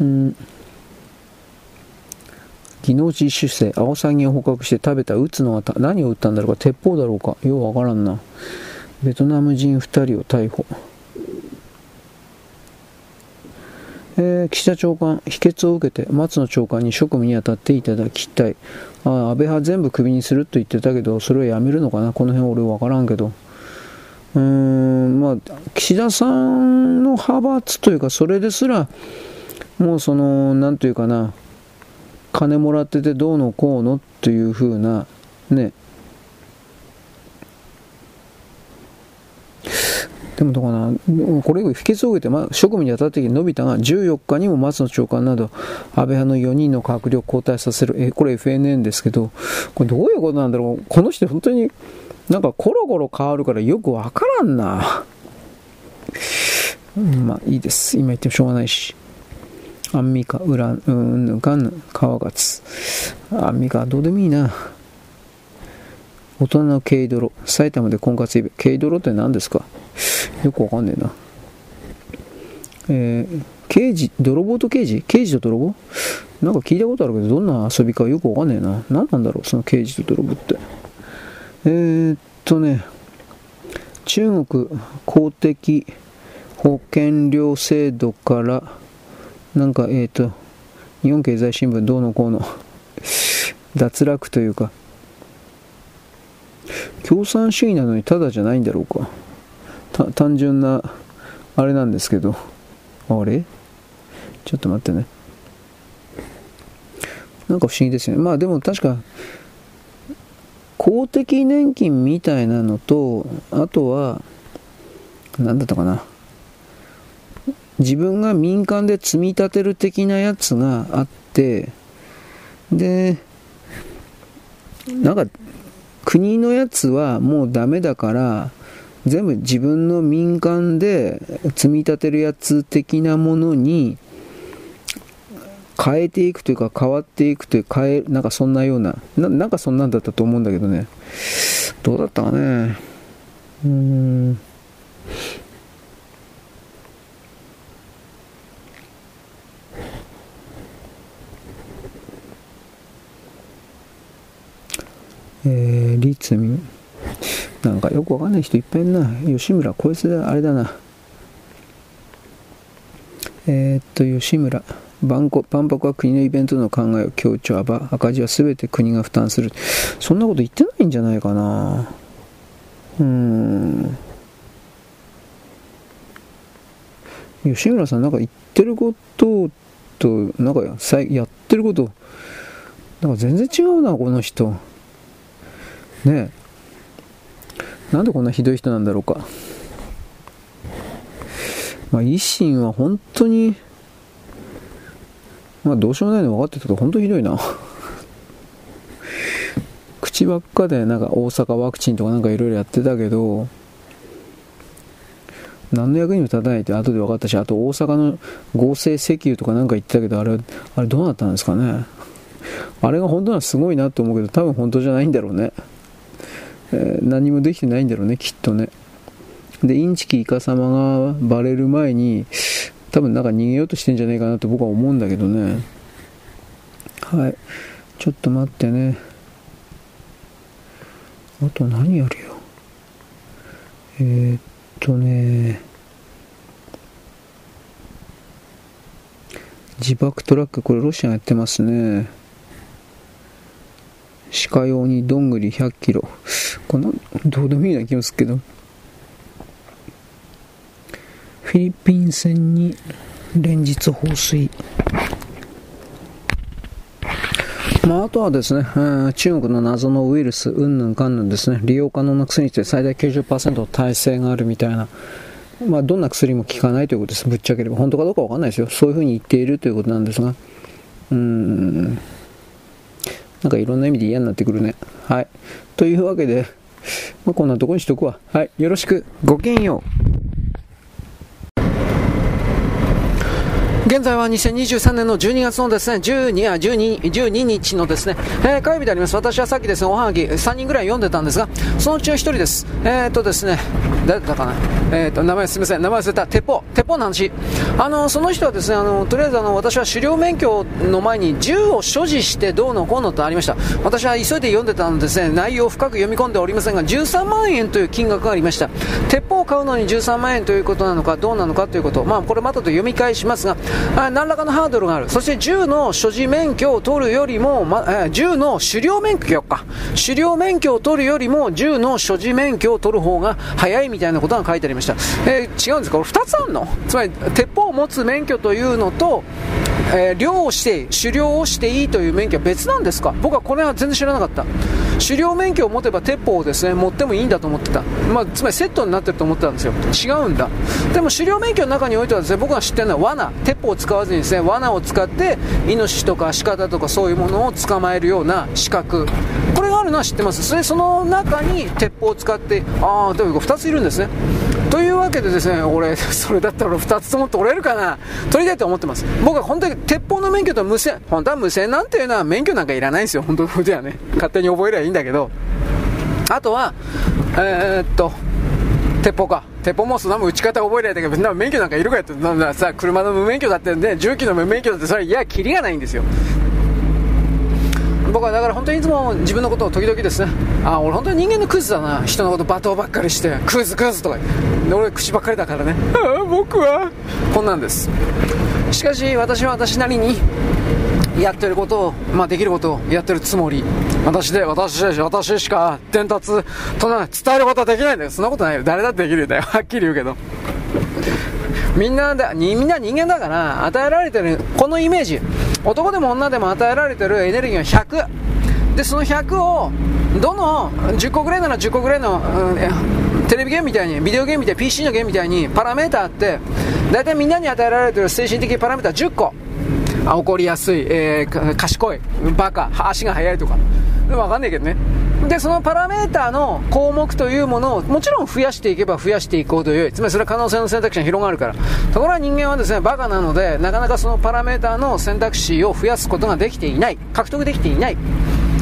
うん。技能実習生、アオサギを捕獲して食べた撃つのは何を撃ったんだろうか、鉄砲だろうか、ようわからんな。ベトナム人2人を逮捕。えー、岸田長官、秘訣を受けて松野長官に職務に当たっていただきたい。あ安倍派全部クビにすると言ってたけど、それはやめるのかな？この辺俺分からんけど。うーん、まあ、岸田さんの派閥というか、それですら、もうその、なんというかな、金もらっててどうのこうのっていうふうな、ね、でもどうかな、これ以降、秘訣を受けて、まあ、職務に当たってき伸びたが、14日にも松野長官など、安倍派の4人の閣僚を交代させる、えこれ FNN ですけど、これどういうことなんだろう、この人、本当になんかコロコロ変わるからよくわからんな。まあいいです。今言ってもしょうがないし。アンミカ、ウラン、うん、ぬかぬ、川勝。アンミカ、どうでもいいな。大人の軽泥。埼玉で婚活イベント。軽泥って何ですか？よくわかんねえな。えー、刑事、泥棒と刑事？刑事と泥棒？なんか聞いたことあるけど、どんな遊びかよくわかんねえな。何なんだろう、その刑事と泥棒って。えー、っとね、中国公的保険料制度から、なんか、えー、と、日本経済新聞どうのこうの脱落というか、共産主義なのにただじゃないんだろうか。単純な、あれなんですけど、あれ？ちょっと待ってね。なんか不思議ですよね。まあでも確か、公的年金みたいなのと、あとは、何だったかな。自分が民間で積み立てる的なやつがあって、で、なんか、国のやつはもうダメだから、全部自分の民間で積み立てるやつ的なものに変えていくというか変わっていくという変えなんかそんなようななんかそんなんだったと思うんだけどね。どうだったかね。うーん。えー、立民なんかよくわかんない人いっぱいいるな。吉村、こいつあれだな。えー、っと、吉村。万万博は国のイベントの考えを強調、赤字は全て国が負担する。そんなこと言ってないんじゃないかな。うーん。吉村さん、なんか言ってることと、なんかやってること、なんか全然違うな、この人。ね。なんでこんなひどい人なんだろうか。まあ、維新は本当に、まあ、どうしようもないの分かってたけど、本当ひどいな。口ばっかで、なんか大阪ワクチンとかなんかいろいろやってたけど、何の役にも立たないって後で分かったし、あと大阪の合成石油とかなんか言ってたけど、あれ、あれどうなったんですかね。あれが本当はすごいなと思うけど、多分本当じゃないんだろうね。え、何もできてないんだろうね、きっとね。で、インチキイカ様がバレる前に、多分なんか逃げようとしてんじゃないかなと僕は思うんだけどね。はい。ちょっと待ってね。あと何やるよ。えー、っとね。自爆トラック、これロシアがやってますね。鹿用にどんぐり100キロ。この、どうでもいいな気もするけど。フィリピン船に連日放水。まあ、あとはですね、中国の謎のウイルス、うんぬんかんぬんですね、利用可能な薬にして最大90%の耐性があるみたいな、まあ、どんな薬も効かないということです、ぶっちゃければ。本当かどうかわかんないですよ。そういうふうに言っているということなんですが、うーん、なんかいろんな意味で嫌になってくるね。はい。というわけで、まあ、こんなとこにしとくわ。はい。よろしく。ごきげんよう。現在は2023年の12月のですね、12や12、12日のですね、えー、火曜日であります。私はさっきですね、おはがき3人ぐらい読んでたんですが、そのうちの1人です。えー、っとですね、誰だったかな、えー、と、名前すみません、名前忘れた、鉄砲、鉄砲の話。あの、その人はですね、あの、とりあえずあの、私は狩猟免許の前に銃を所持してどうのこうのとありました。私は急いで読んでたのですね、内容を深く読み込んでおりませんが、13万円という金額がありました。鉄砲を買うのに13万円ということなのか、どうなのかということ。まあ、これまたと読み返しますが、何らかのハードルがある。そして銃の所持免許を取るよりも、ま、銃の狩猟免許か。狩猟免許を取るよりも、銃の所持免許を取る方が早いみたいなことが書いてありました。えー、違うんですか？これ2つあるの？つまり、鉄砲を持つ免許というのと、えー、漁をして狩猟をしていいという免許は別なんですか？僕はこれは全然知らなかった。狩猟免許を持てば鉄砲をですね持ってもいいんだと思ってた、まあ、つまりセットになってると思ってたんですよ。違うんだ。でも狩猟免許の中においてはですね僕が知ってるのは罠。鉄砲を使わずにですね罠を使ってイノシシとかシカだとかそういうものを捕まえるような資格。これがあるのは知ってます。それその中に鉄砲を使ってああでも2ついるんですね。というわけでですね俺 それだったら2つとも取れるかな？取りたいと思ってます。僕は本当に鉄砲の免許と無線本当は無線なんていうのは免許なんかいらないんですよ。本当じゃね。勝手に覚えればいいんだけど。あとはえー、っと鉄砲か。鉄砲もそんなも打ち方覚えないんだけど免許なんかいるかよって。なんださ車の無免許だってね重機の無免許だってそれいやキリがないんですよ。僕はだから本当にいつも自分のことを時々ですねあ俺本当に人間のクズだな。人のこと罵倒ばっかりしてクズクズとか俺口ばっかりだからね。ああ僕は？こんなんです。しかし私は私なりにやってることを、まあ、できることをやってるつもり。私で私で私しか伝達とな伝えることはできないんだよ。そんなことないよ。誰だってできるんだよ。はっきり言うけど。みんなだみんな人間だから与えられてるこのイメージ男でも女でも与えられてるエネルギーは100でその100をどの10個ぐらいなら10個ぐらいの、うん、テレビゲームみたいにビデオゲームみたいに PC のゲームみたいにパラメーターって大体みんなに与えられてる精神的パラメーター10個。あ怒りやすい、えー、賢いバカ足が速いとか。でも分かんないけどね。でそのパラメーターの項目というものをもちろん増やしていけば増やしていこうというつまりそれは可能性の選択肢が広がるから。ところが人間はですねバカなのでなかなかそのパラメーターの選択肢を増やすことができていない。獲得できていない。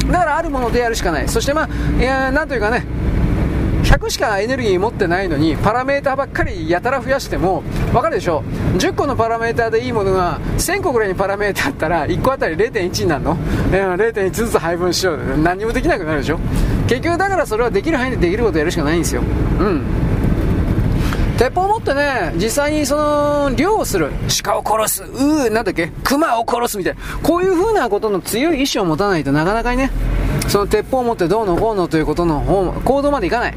だからあるものでやるしかない。そしてまあいやなんというかね100しかエネルギー持ってないのにパラメーターばっかりやたら増やしても分かるでしょ？10個のパラメーターでいいものが1000個ぐらいにパラメーターあったら1個あたり0.1になるの、0.1ずつ配分しよう。何もできなくなるでしょ？結局だからそれはできる範囲でできることやるしかないんですよ。うん。鉄砲を持ってね、実際にその、猟をする。鹿を殺す。うー、なんだっけ？熊を殺すみたいな。こういう風なことの強い意志を持たないとなかなかにね、その鉄砲を持ってどうのこうのということの行動までいかない。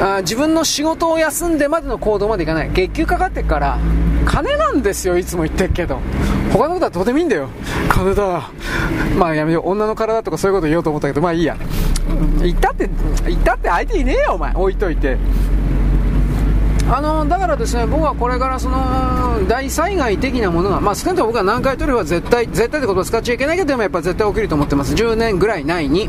あ自分の仕事を休んでまでの行動までいかない。月給かかってっから金なんですよいつも言ってるけど。他のことはどうでもいいんだよ。金だ。まあやめよう。女の体とかそういうこと言おうと思ったけどまあいいや。言ったって言ったって相手いねえよお前。置いといて。あのだからですね僕はこれからその大災害的なものが、まあ、少なくとも僕は南海トリオは絶対絶対ってことを使っちゃいけないけどでもやっぱ絶対起きると思ってます。10年ぐらい内に。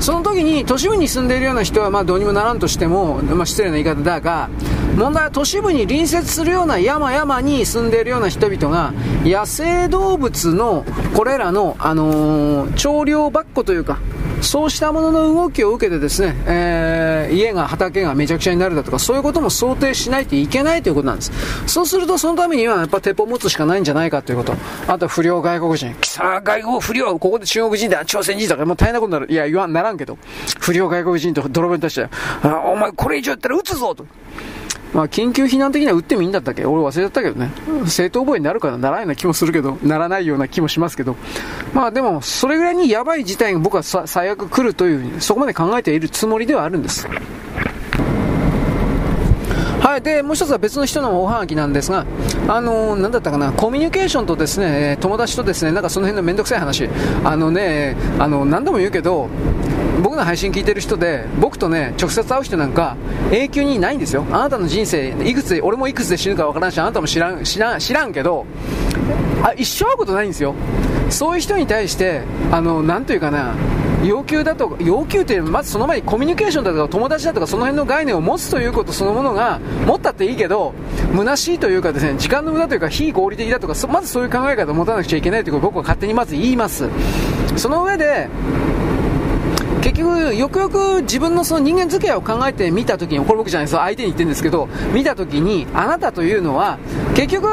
その時に都市部に住んでいるような人はまあどうにもならんとしても、まあ、失礼な言い方だが問題は都市部に隣接するような山々に住んでいるような人々が野生動物のこれらの、あのー、長領ばっこというかそうしたものの動きを受けてですね、えー、家が、畑がめちゃくちゃになるだとか、そういうことも想定しないといけないということなんです。そうすると、そのためには、やっぱ鉄砲を持つしかないんじゃないかということ。あと、不良外国人。貴様外国不良、ここで中国人だ、朝鮮人だか、もう大変なことになる。いや、言わんならんけど。不良外国人と泥棒に対して、お前これ以上やったら撃つぞと。まあ、緊急避難的には打ってもいいんだったっけ？俺忘れちゃったけどね。正当防衛になるかな？ならないような気もするけど、ならないような気もしますけど。まあでも、それぐらいにやばい事態が僕は最悪来るという、そこまで考えているつもりではあるんです。はい、でもう一つは別の人のおはがきなんですが、あのー、だったかな、コミュニケーションとですね友達とですねなんかその辺の面倒くさい話、あのね、あの何度も言うけど、僕の配信聞いてる人で、僕とね、直接会う人なんか、永久にいないんですよ。あなたの人生、いくつ、俺もいくつで死ぬかわからんし、あなたも知らん、知らん、知らんけど、あ、一生会うことないんですよ。そういう人に対して、あの、なんというかな、要求だと、要求ってまずその前にコミュニケーションだとか友達だとかその辺の概念を持つということそのものが持ったっていいけど虚しいというかですね時間の無駄というか非合理的だとかまずそういう考え方を持たなくちゃいけないということを僕は勝手にまず言います。その上で結局、よくよく自分のその人間付き合いを考えてみたときに、これ僕じゃないです相手に言ってるんですけど、見たときに、あなたというのは、結局、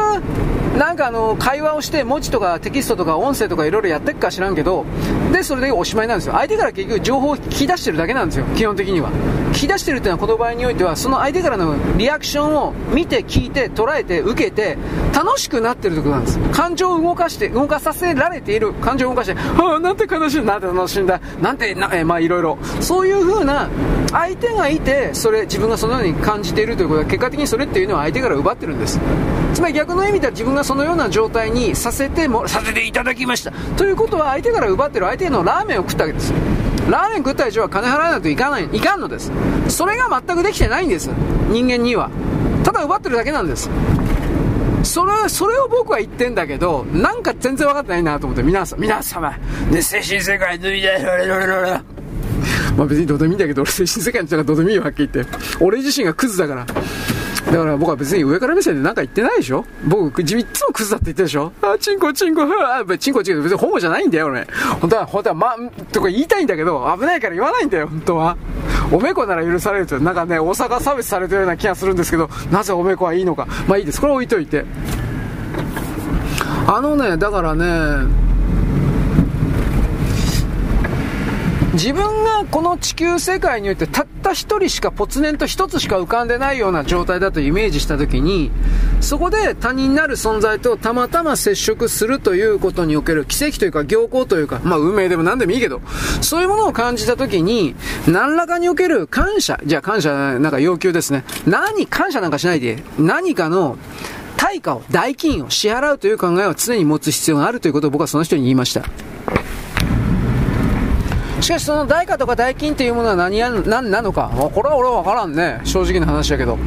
なんかあの、会話をして文字とかテキストとか音声とかいろいろやってっか知らんけど、で、それでおしまいなんですよ。相手から結局情報を聞き出してるだけなんですよ、基本的には。聞き出してるっていうのはこの場合においては、その相手からのリアクションを見て、聞いて、捉えて、受けて、楽しくなってるところなんです。感情を動かして、動かさせられている。感情を動かして、ああ、なんて悲しい、なんて楽しいんだ、なんて、なえまあいろいろ。そういう風な、相手がいて、それ、自分がそのように感じているということは、結果的にそれっていうのは相手から奪ってるんです。つまり逆の意味では自分がそのような状態にさせても、させていただきました。ということは相手から奪ってる相手のラーメンを食ったわけです。ラーメン食った以上は金払わないといかない、いかんのです。それが全くできてないんです。人間には。ただ奪ってるだけなんです。それ、それを僕は言ってんだけど、なんか全然分かってないなと思って、皆さん、皆様、ね、精神世界脱いで、まあ別にどうでもいいんだけど、俺精神世界の人がどうでもいいよ、はっきり言って。俺自身がクズだから。だから僕は別に上から目線で何か言ってないでしょ？僕、いつもクズだって言ってるでしょ？あ、チンコチンコ、あ、チンコチンコ、別にホモじゃないんだよ、俺。本当は、本当は、ま、とか言いたいんだけど、危ないから言わないんだよ、本当は。おめこなら許されるって、なんかね、大阪差別されてるような気がするんですけど、なぜおめこはいいのか。まあいいです。これ置いといて。あのね、だからね、自分がこの地球世界においてたった一人しかぽつねんと一つしか浮かんでないような状態だとイメージしたときに、そこで他人なる存在とたまたま接触するということにおける奇跡というか行幸というか、まあ運命でも何でもいいけど、そういうものを感じたときに、何らかにおける感謝、じゃあ感謝なんか要求ですね。何、感謝なんかしないで、何かの対価を、代金を支払うという考えを常に持つ必要があるということを僕はその人に言いました。しかしその代価とか代金というものは何や何なのか、これは俺は分からんね、正直な話だけど。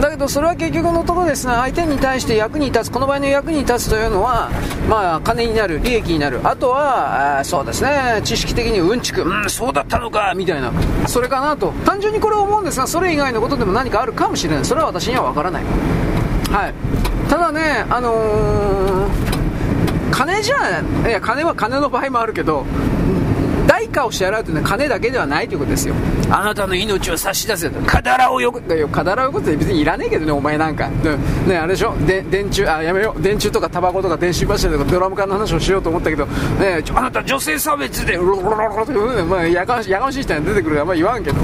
だけどそれは結局のところですね、相手に対して役に立つ、この場合の役に立つというのは、まあ、金になる、利益になる、あとは、あそうですね、知識的にうんちく、うん、そうだったのか、みたいな、それかなと、単純にこれを思うんですが、それ以外のことでも何かあるかもしれない、それは私には分からない。はい。ただね、あのー、金じゃ、いや、金は金の場合もあるけど、価を支払うというのは金だけではないということですよ。あなたの命を差し出せと。カダラをよこカダラをよこって別にいらねえけどねお前なんか。ねあれでしょ？で電柱あやめよう。電柱とかタバコとか電信柱とかドラム缶の話をしようと思ったけどねあなた女性差別で。ロロロロロまあやかましやかましい人に出てくるからあんま言わんけど。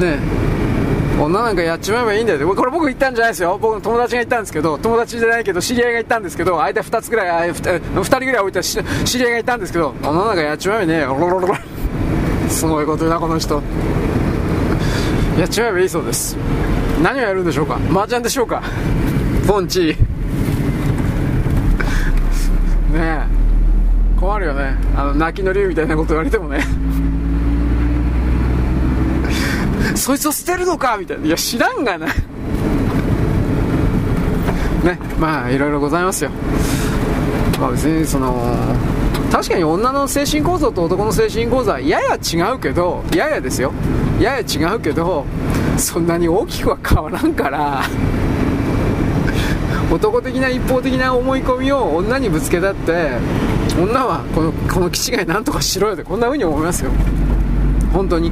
ね女なんかやっちまえばいいんだよ。これ僕言ったんじゃないですよ。僕の友達が言ったんですけど友達じゃないけど知り合いが言ったんですけど間2つぐらい2人ぐらい置いた知り合いが言ったんですけど女なんかやっちまえばねえよロロロロすごいことなこの人。やっちまえばいいそうです。何をやるんでしょうか。麻雀でしょうか。ポンチ。ねえ。困るよね。あの泣きの竜みたいなこと言われてもね。そいつを捨てるのかみたいな。いや、知らんがな。ね、まあ、いろいろございますよ。まあ別に、その、確かに女の精神構造と男の精神構造はやや違うけど、ややですよ。やや違うけど、そんなに大きくは変わらんから、男的な一方的な思い込みを女にぶつけたって、女はこのこの気違いなんとかしろよってこんな風に思いますよ。本当に。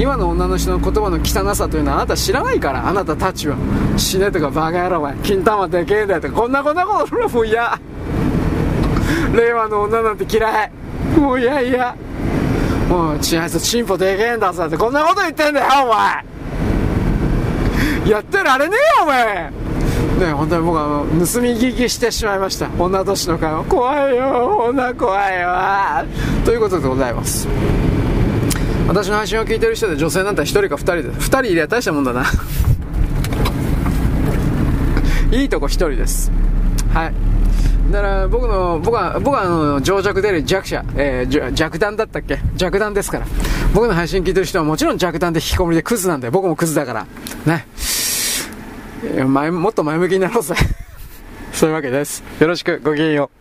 今の女の人の言葉の汚さというのはあなた知らないからあなたたちは死ねとかバカ野郎は金玉でけえんだよとかこんなこんなことするもう嫌令和の女なんて嫌い。もう嫌嫌もうちあいつチンポでけえんだぞってこんなこと言ってんだよお前。やってられねえよお前。ね本当に僕は盗み聞きしてしまいました。女同士の会話。怖いよ女怖いわ。ということでございます。私の配信を聞いてる人で女性なんて1人か2人で2人いりゃ大したもんだな いいとこ1人ですはいだから僕の、僕は、僕はあの、情弱で弱者、えー、弱弾だったっけ？弱弾ですから。僕の配信聞いてる人はもちろん弱弾で引きこもりでクズなんで、僕もクズだから。ね。前、もっと前向きになろうぜ。そういうわけです。よろしく、ごきげんよう。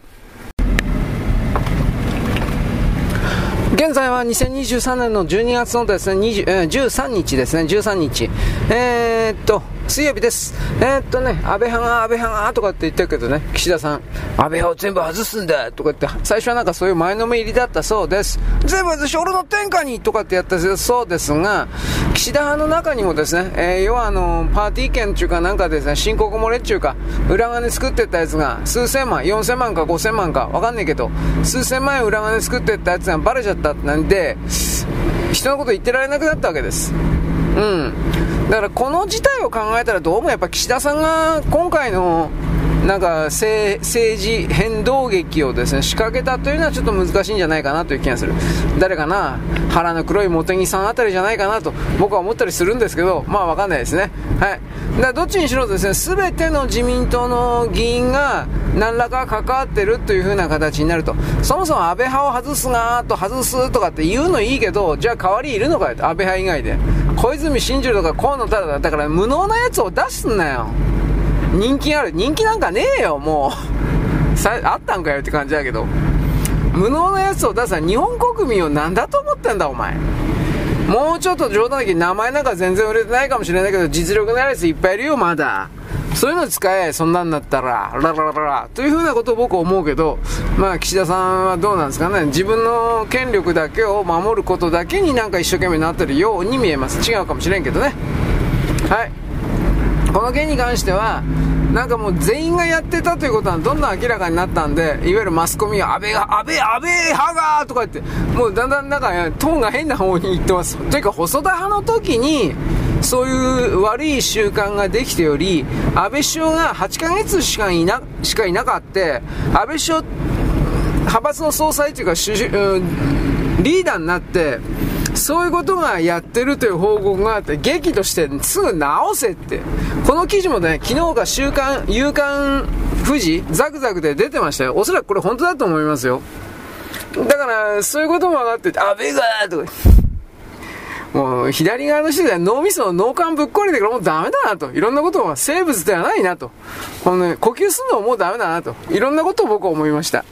現在は2023年の12月のですね、20えー、13日ですね、13日。えー、っと、水曜日です。えー、っとね、安倍派が安倍派がとかって言ってるけどね、岸田さん、安倍派を全部外すんだとか言って、最初はなんかそういう前のめりだったそうです。全部外し俺の天下にとかってやったそうですが、岸田派の中にもですね、えー、要はあの、パーティー券っていうかなんかですね、申告漏れっていうか、裏金作ってったやつが、数千万、4000万か5000万か、わかんないけど、数千万円裏金作ってったやつがバレちゃったなんで、人のこと言ってられなくなったわけです。うん。だからこの事態を考えたらどうもやっぱ岸田さんが今回のなんか政治変動劇をですね仕掛けたというのはちょっと難しいんじゃないかなという気がする。誰かな腹の黒い茂木さんあたりじゃないかなと僕は思ったりするんですけどまあわかんないですね。はい。だからどっちにしろですね全ての自民党の議員が何らか関わってるという風な形になると。そもそも安倍派を外すなと外すとかって言うのいいけどじゃあ代わりいるのかよと。安倍派以外で。小泉進次郎とか河野太郎だ。から無能なやつを出すんなよ。人気ある。人気なんかねえよ、もう。さ、あったんかよって感じだけど。無能なやつを出さ日本国民を何だと思ってんだ、お前。もうちょっと冗談だけ名前なんか全然売れてないかもしれないけど、実力のあるやついっぱいいるよ、まだ。そういうの使え、そんなんだったら、ララララというふうなことを僕は思うけど、まあ、岸田さんはどうなんですかね、自分の権力だけを守ることだけになんか一生懸命なってるように見えます。違うかもしれんけどね。はい。この件に関しては、なんかもう全員がやってたということはどんどん明らかになったんで、いわゆるマスコミは安倍が、安倍、安倍派がとか言って、もうだんだんなんかトーンが変な方に行ってます。というか細田派の時に、そういう悪い習慣ができており、安倍首相が8ヶ月しかいな、しかいなかった、安倍首相、派閥の総裁というか、リーダーになって、そういうことがやってるという報告があって、劇としてすぐ直せって。この記事もね、昨日か週刊、夕刊富士、ザクザクで出てましたよ。おそらくこれ本当だと思いますよ。だから、そういうことも分かってて、あ、ベガーとか。もう、左側の人で脳みその脳幹ぶっ壊れてからもうダメだなと。いろんなことは生物ではないなと。このね、呼吸するのももうダメだなと。いろんなことを僕は思いました。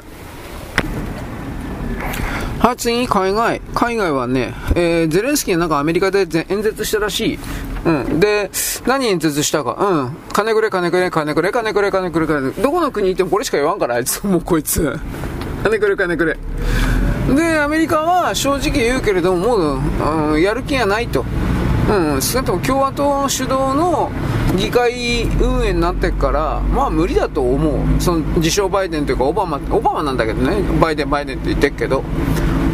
はい、次、海外。海外はね、えー、ゼレンスキーはなんかアメリカで演説したらしい。うん。で、何演説したか。うん。金くれ、金くれ、金くれ、金くれ、金くれ、金くれ。どこの国行ってもこれしか言わんから、あいつ。もうこいつ。金くれ、金くれ。で、アメリカは正直言うけれども、もう、うん、やる気がないと。うん、少なくとも共和党主導の議会運営になってから、まあ無理だと思う。その自称バイデンというかオバマ、オバマなんだけどね、バイデン、バイデンって言ってるけど、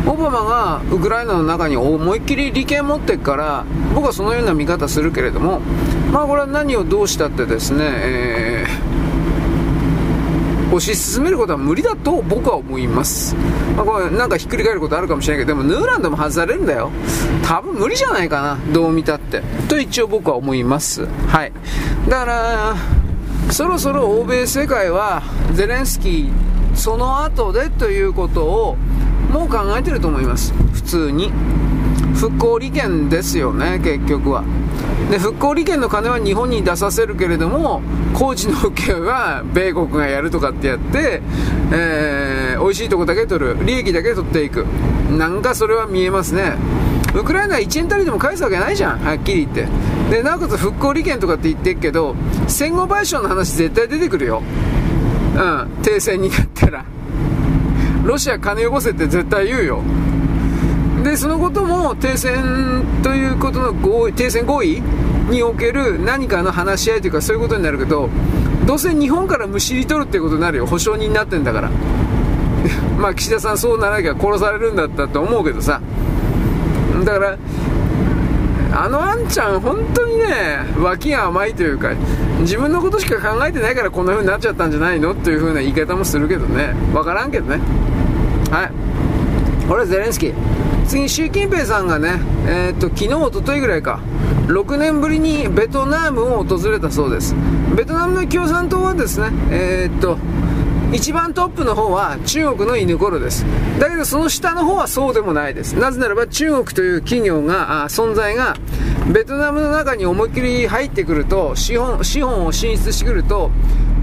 オバマがウクライナの中に思いっきり利権持ってるから僕はそのような見方するけれどもまあこれは何をどうしたってですね、えー、推し進めることは無理だと僕は思います、まあ、これなんかひっくり返ることあるかもしれないけどでもヌーランドも外されるんだよ。多分無理じゃないかな。どう見たって。と一応僕は思います。はい。だからそろそろ欧米世界はゼレンスキーその後でということをもう考えてると思います。普通に。復興利権ですよね結局は。で復興利権の金は日本に出させるけれども高知の府県は米国がやるとかってやって、えー、美味しいとこだけ取る。利益だけ取っていく。なんかそれは見えますね。ウクライナは1円たりでも返すわけないじゃん。はっきり言って。でなおかつ復興利権とかって言ってるけど戦後賠償の話絶対出てくるよ。うん。停戦になったら。ロシア金よこせって絶対言うよ。でそのことも停戦ということの合意停戦合意における何かの話し合いというかそういうことになるけどどうせ日本からむしり取るってことになるよ。保証人になってんだから。まあ岸田さんそうならなきゃ殺されるんだったと思うけどさ。だからあのあんちゃん本当にね脇が甘いというか自分のことしか考えてないからこんな風になっちゃったんじゃないのという風な言い方もするけどね。分からんけどね。はい。これゼレンスキー。次習近平さんがねえー、っと昨日おとといぐらいか。6年ぶりにベトナムを訪れたそうです。ベトナムの共産党はですねえー、っと一番トップの方は中国の犬頃です。だけどその下の方はそうでもないです。なぜならば中国という企業が存在がベトナムの中に思いっきり入ってくると資本資本を進出してくると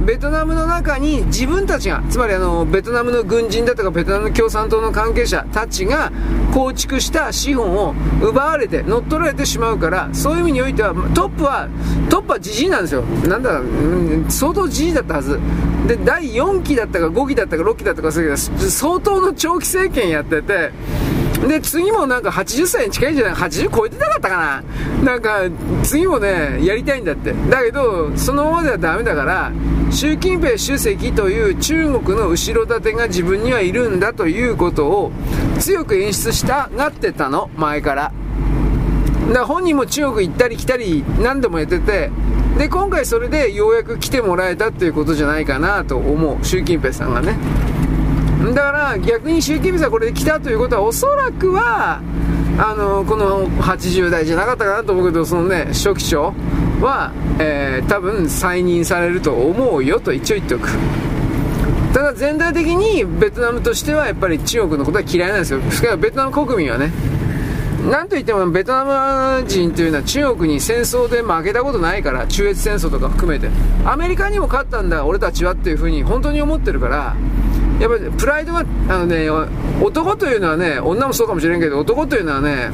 ベトナムの中に自分たちが、つまりあの、ベトナムの軍人だとかベトナム共産党の関係者たちが構築した資本を奪われて、乗っ取られてしまうから、そういう意味においては、トップは、トップはじじいなんですよ。なんだ、うん、相当じじいだったはず。で、第4期だったか5期だったか6期だったかそういうけど、相当の長期政権やってて、で、次もなんか80歳に近いんじゃない ?80 超えてなかったかななんか、次もね、やりたいんだって。だけど、そのままではダメだから、習近平主席という中国の後ろ盾が自分にはいるんだということを強く演出したがってたの、前から。だ本人も中国行ったり来たり何度もやってて、で、今回それでようやく来てもらえたっていうことじゃないかなと思う。習近平さんがね。だから逆に習近平さんこれで来たということはおそらくはあのこの80代じゃなかったかなと思うけどそのね書記長は、えー、多分再任されると思うよと一応言っておく。ただ全体的にベトナムとしてはやっぱり中国のことは嫌いなんですよ。しかもベトナム国民はねなんといってもベトナム人というのは中国に戦争で負けたことないから中越戦争とか含めて。アメリカにも勝ったんだ俺たちはっていうふうに本当に思ってるからやっぱりプライドが、あのね、男というのはね、女もそうかもしれんけど、男というのはね、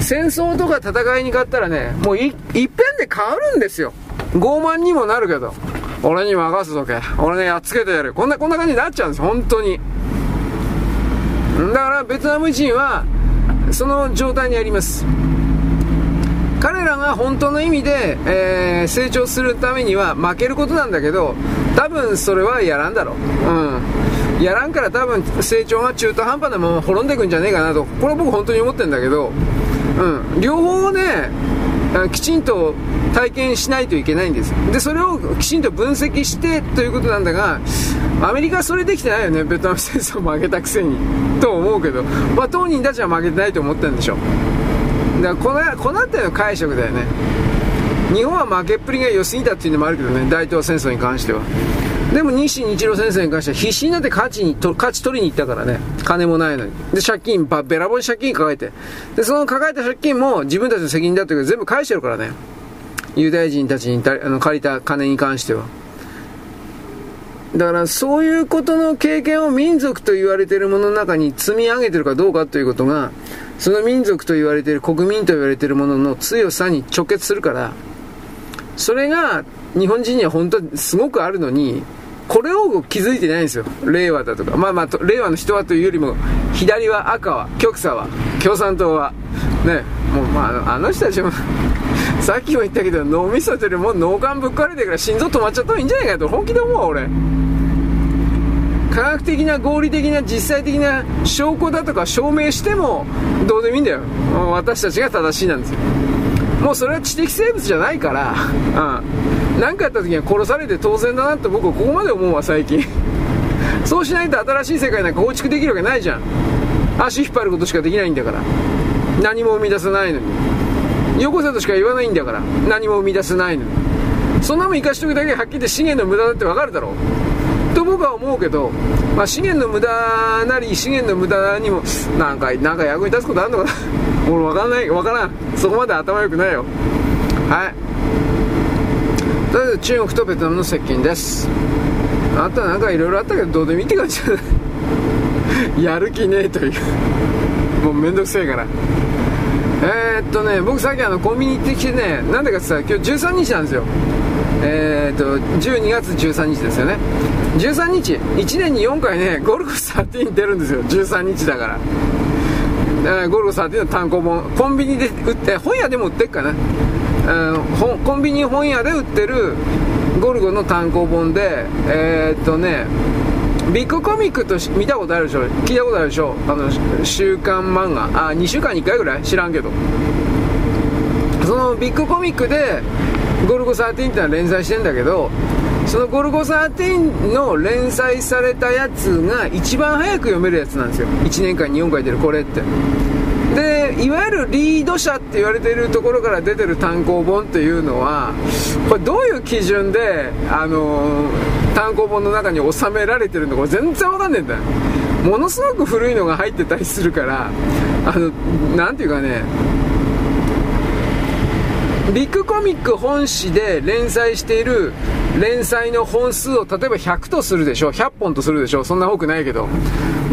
戦争とか戦いに勝ったらね、もうい、っぺんで変わるんですよ。傲慢にもなるけど、俺に任すとけ。俺ね、やっつけてやる。こんな、こんな感じになっちゃうんです本当に。だから、ベトナム人は、その状態にあります。彼らが本当の意味で、えー、成長するためには負けることなんだけど、多分それはやらんだろう。うん。やらんから多分成長が中途半端なまま滅んでいくんじゃねえかなと。これは僕本当に思ってるんだけど、うん、両方をねきちんと体験しないといけないんです。でそれをきちんと分析してということなんだがアメリカはそれできてないよね。ベトナム戦争負けたくせに。と思うけど、まあ、当人たちは負けてないと思ってるんでしょ。だからこのこの辺りの解釈だよね。日本は負けっぷりが良すぎたっていうのもあるけどね。大東戦争に関しては。でも西日露先生に関しては必死になって勝ちに勝ち取りに行ったからね。金もないのに。で借金ばべらぼうに借金抱えて。でその抱えた借金も自分たちの責任だというか全部返してるからね。ユダヤ人たちにあの借りた金に関しては。だからそういうことの経験を民族と言われているものの中に積み上げてるかどうかということがその民族と言われている国民と言われているものの強さに直結するからそれが日本人には本当にすごくあるのにこれを気づいてないんですよ。令和だとか。まあまあ令和の人はというよりも左は赤は極左は共産党は。ね。もうまああの人たちも さっきも言ったけど脳みそというよりも脳幹ぶっ壊れてから心臓止まっちゃった方がいいんじゃないかと。本気で思うわ俺。科学的な合理的な実際的な証拠だとか証明してもどうでもいいんだよ。私たちが正しいなんですよ。もうそれは知的生物じゃないから、うん。何かやった時には殺されて当然だなって僕はここまで思うわ、最近。そうしないと新しい世界なんか構築できるわけないじゃん。足引っ張ることしかできないんだから。何も生み出さないのに。よこせとしか言わないんだから。何も生み出せないのに。そんなもん生かしとくだけはっきり言資源の無駄だってわかるだろう。と僕は思うけど、まあ、資源の無駄なり資源の無駄にもなんかか役に立つことあるのかな 俺分かんない分からんそこまで頭良くないよはいとりあえず中国とベトナムの接近です。あとはなんかいろいろあったけどどうでもいいって感じじゃないやる気ねえという。もうめんどくせえから。えー、っとね僕さっきあのコンビニ行ってきてねなんでかってさ今日13日なんですよ。えー、っと12月13日ですよね。13日1年に4回ねゴルフ13出るんですよ。13日だから。えー、ゴルゴ13の単行本。コンビニで売って本屋でも売ってっかな、ー、コンビニ本屋で売ってるゴルゴの単行本でえー、っとねビッグコミックと見たことあるでしょ？聞いたことあるでしょ？あの週刊漫画。あ2週間に1回ぐらい？知らんけど。そのビッグコミックでゴルゴ13っていうのは連載してんだけどその「ゴルゴ13」の連載されたやつが一番早く読めるやつなんですよ。1年間に4回出る。これって。でいわゆるリード者って言われているところから出てる単行本っていうのはこれどういう基準で、あのー、単行本の中に収められてるのか全然わかんねえんだよ。ものすごく古いのが入ってたりするからあのなんていうかねビッグコミック本誌で連載している連載の本数を例えば100とするでしょ100本とするでしょそんな多くないけど。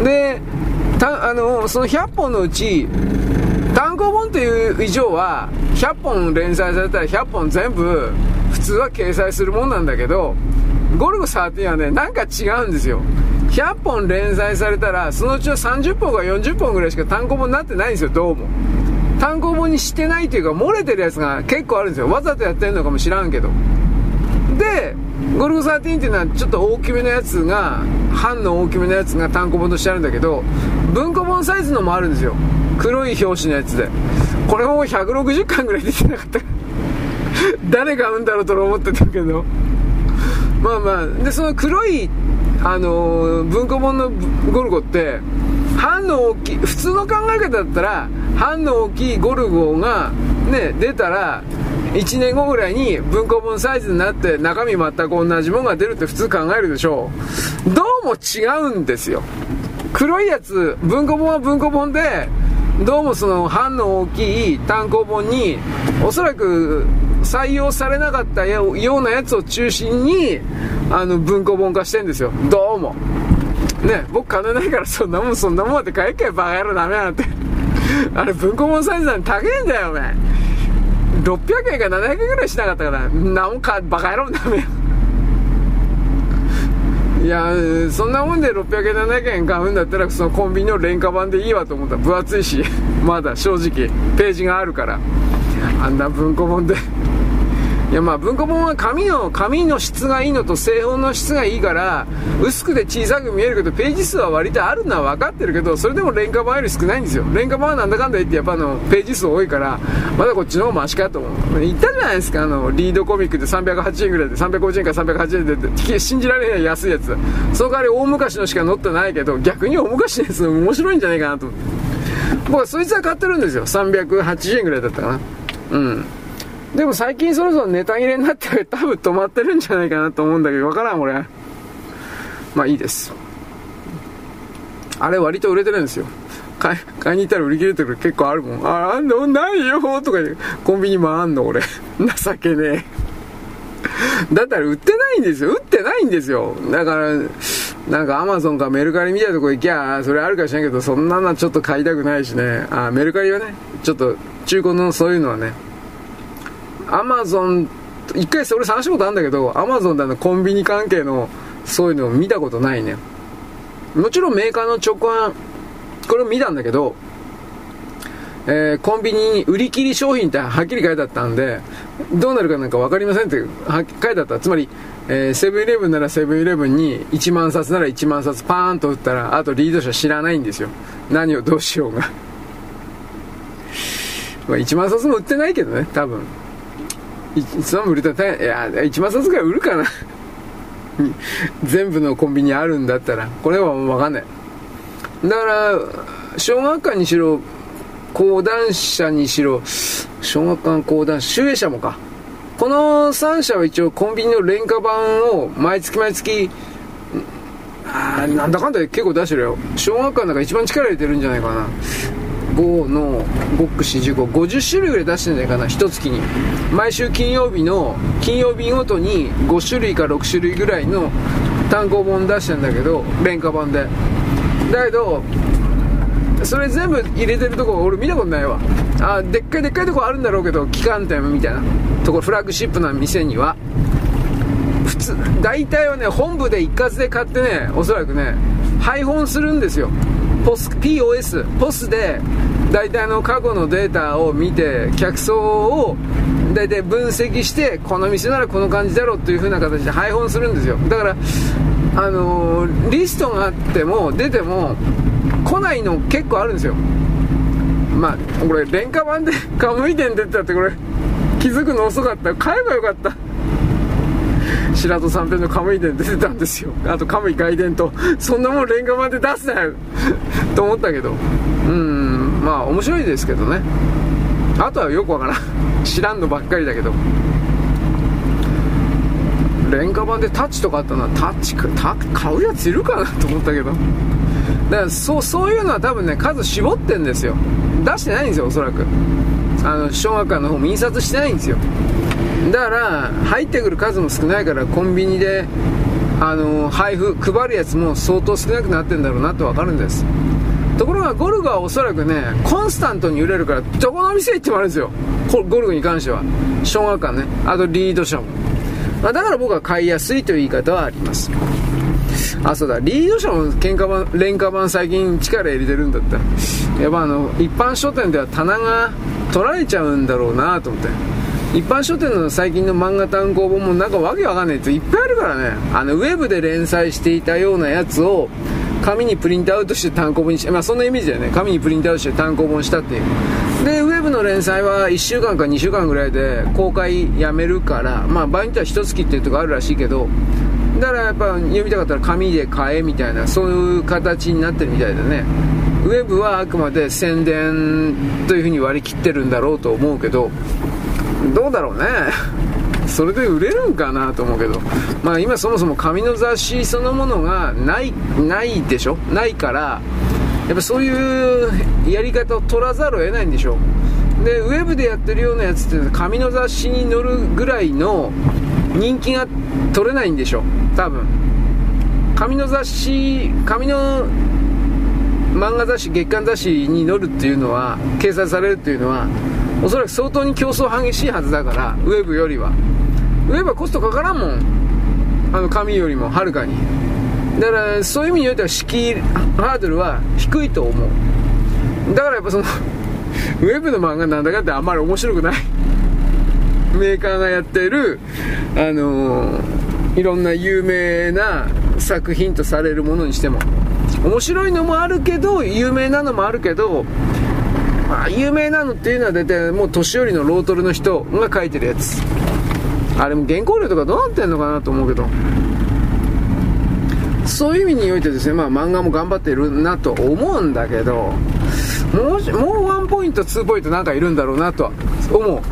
でたあのその100本のうち単行本という以上は100本連載されたら100本全部普通は掲載するもんなんだけどゴルゴ13はねなんか違うんですよ。100本連載されたらそのうちの30本か40本ぐらいしか単行本になってないんですよどうも。単行本にしてないというか漏れてるやつが結構あるんですよ。わざとやってるのかもしらんけど。でゴルゴ13っていうのはちょっと大きめのやつが版の大きめのやつが単行本としてあるんだけど文庫本サイズのもあるんですよ。黒い表紙のやつで。これも160巻ぐらい出てなかった。誰が買うんだろうと思ってたけど。まあまあ。でその黒いあのー、文庫本のゴルゴって版の大きい普通の考え方だったら版の大きいゴルゴがね出たら1年後ぐらいに文庫本サイズになって中身全く同じものが出るって普通考えるでしょう。どうも違うんですよ。黒いやつ文庫本は文庫本でどうもその版の大きい単行本におそらく採用されなかったようなやつを中心にあの文庫本化してんですよ。どうも。ね僕金ないからそんなもんそんなもんって買えっかよバカ野郎ダメなんて。あれ文庫本サイズなんて高えんだよお前600円か700円ぐらいしなかったからなんかバカ野郎ダメよいやそんなもんで600円700円買うんだったらそのコンビニの廉価版でいいわと思った。分厚いしまだ正直ページがあるから。あんな文庫本で。いやまあ文庫本は紙の紙の質がいいのと製本の質がいいから薄くて小さく見えるけどページ数は割とあるのは分かってるけどそれでも廉価版より少ないんですよ。廉価版はなんだかんだ言ってやっぱあのページ数多いからまだこっちの方がマシかと思う。言ったじゃないですかあのリードコミックで380円ぐらいで350円か380円で信じられない安いやつ。その代わり大昔のしか載ってないけど逆に大昔のやつ面白いんじゃないかなと思って。僕はそいつは買ってるんですよ。380円ぐらいだったかな。うん。でも最近そろそろネタ切れになって多分止まってるんじゃないかなと思うんだけど、わからん、俺。まあいいです。あれ割と売れてるんですよ。買い買いに行ったら売り切れてる結構あるもん。あ、あんのないよとか言う。コンビニもあんの俺。情けねえ。だったら売ってないんですよ。売ってないんですよ。だから、なんかアマゾンかメルカリみたいなとこ行きゃ、それあるかしらんけど、そんなのはちょっと買いたくないしね。あ、メルカリはね、ちょっと中古のそういうのはね、アマゾン、一回それ探したことあるんだけど、アマゾンでのコンビニ関係のそういうのを見たことないね。もちろんメーカーの直販、これを見たんだけど、えー、コンビニに売り切り商品ってはっきり書いてあったんで、どうなるかなんか分かりませんって書いてあった。つまり、セブンイレブンならセブンイレブンに1万冊なら1万冊パーンと売ったら、あとリード者知らないんですよ。何をどうしようが。まあ1万冊も売ってないけどね、多分。1万売れたらいや1万冊ぐらい売るかな。全部のコンビニあるんだったら。これはもう分かんない。だから小学館にしろ講談社にしろ小学館講談集英社もか。この3社は一応コンビニの廉価版を毎月毎月あなんだかんだで結構出してるよ。小学館なんか一番力入れてるんじゃないかな。5のボックス15 50種類ぐらい出してんじゃないかな1月に。毎週金曜日の金曜日ごとに5種類か6種類ぐらいの単行本出してんだけど廉価版で。だけどそれ全部入れてるとこ俺見たことないわ。あでっかいでっかいとこあるんだろうけど旗艦店みたいな。ところフラッグシップな店には。普通大体はね本部で一括で買ってねおそらくね配本するんですよ。ポス POS ポスで大体の過去のデータを見て客層を大体分析してこの店ならこの感じだろうという風な形で配本するんですよ。だからあのー、リストがあっても出ても来ないの結構あるんですよ。まあこれ廉価版でカムイ店出てたってこれ気づくの遅かった。買えばよかった。白戸三平のカムイ伝出てたんですよ。あとカムイ外伝と。そんなもんレンガ版で出すなよ。と思ったけど。うんまあ面白いですけどね。あとはよくわからん。知らんのばっかりだけど。廉価版でタッチとかあったのはタッチタ買うやついるかなと思ったけど。だからそうそういうのは多分ね数絞ってんですよ。出してないんですよおそらく。あの小学館の方も印刷してないんですよ。だから入ってくる数も少ないからコンビニであの配布配るやつも相当少なくなってんだろうなと分かるんです。ところがゴルフはおそらくねコンスタントに売れるからどこの店行ってもあるんですよ。ゴルフに関しては。小学館ね。あとリード車も、まあ、だから僕は買いやすいという言い方はあります。あそうだ。リード車も喧嘩版廉価版最近力入れてるんだったやっぱあの一般書店では棚が取られちゃうんだろうなと思って。一般書店の最近の漫画単行本もなんかわけわかんないやついっぱいあるからね。あのウェブで連載していたようなやつを紙にプリントアウトして単行本にして、まあそんなイメージだよね。紙にプリントアウトして単行本したっていう。で、ウェブの連載は1週間か2週間ぐらいで公開やめるから、まあ場合によっては1月っていうとこあるらしいけど、だからやっぱ読みたかったら紙で買えみたいな、そういう形になってるみたいだね。ウェブはあくまで宣伝というふうに割り切ってるんだろうと思うけど、どうだろうね。それで売れるんかなと思うけど、まあ、今そもそも紙の雑誌そのものがないないでしょ？ないからやっぱそういうやり方を取らざるを得ないんでしょでウェブでやってるようなやつって紙の雑誌に載るぐらいの人気が取れないんでしょ多分。紙の雑誌紙の漫画雑誌月刊雑誌に載るっていうのは掲載されるっていうのはおそらく相当に競争激しいはずだからウェブよりは。ウェブはコストかからんもん。あの紙よりもはるかに。だからそういう意味においては敷居ハードルは低いと思う。だからやっぱその ウェブの漫画なんだかってあんまり面白くない。メーカーがやってるあのー、いろんな有名な作品とされるものにしても。面白いのもあるけど有名なのもあるけどまあ有名なのっていうのは大体もう年寄りのロートルの人が書いてるやつ。あれも原稿料とかどうなってんのかなと思うけどそういう意味においてですね、まあ漫画も頑張ってるなと思うんだけど、もう、もうワンポイント、ツーポイントなんかいるんだろうなとは思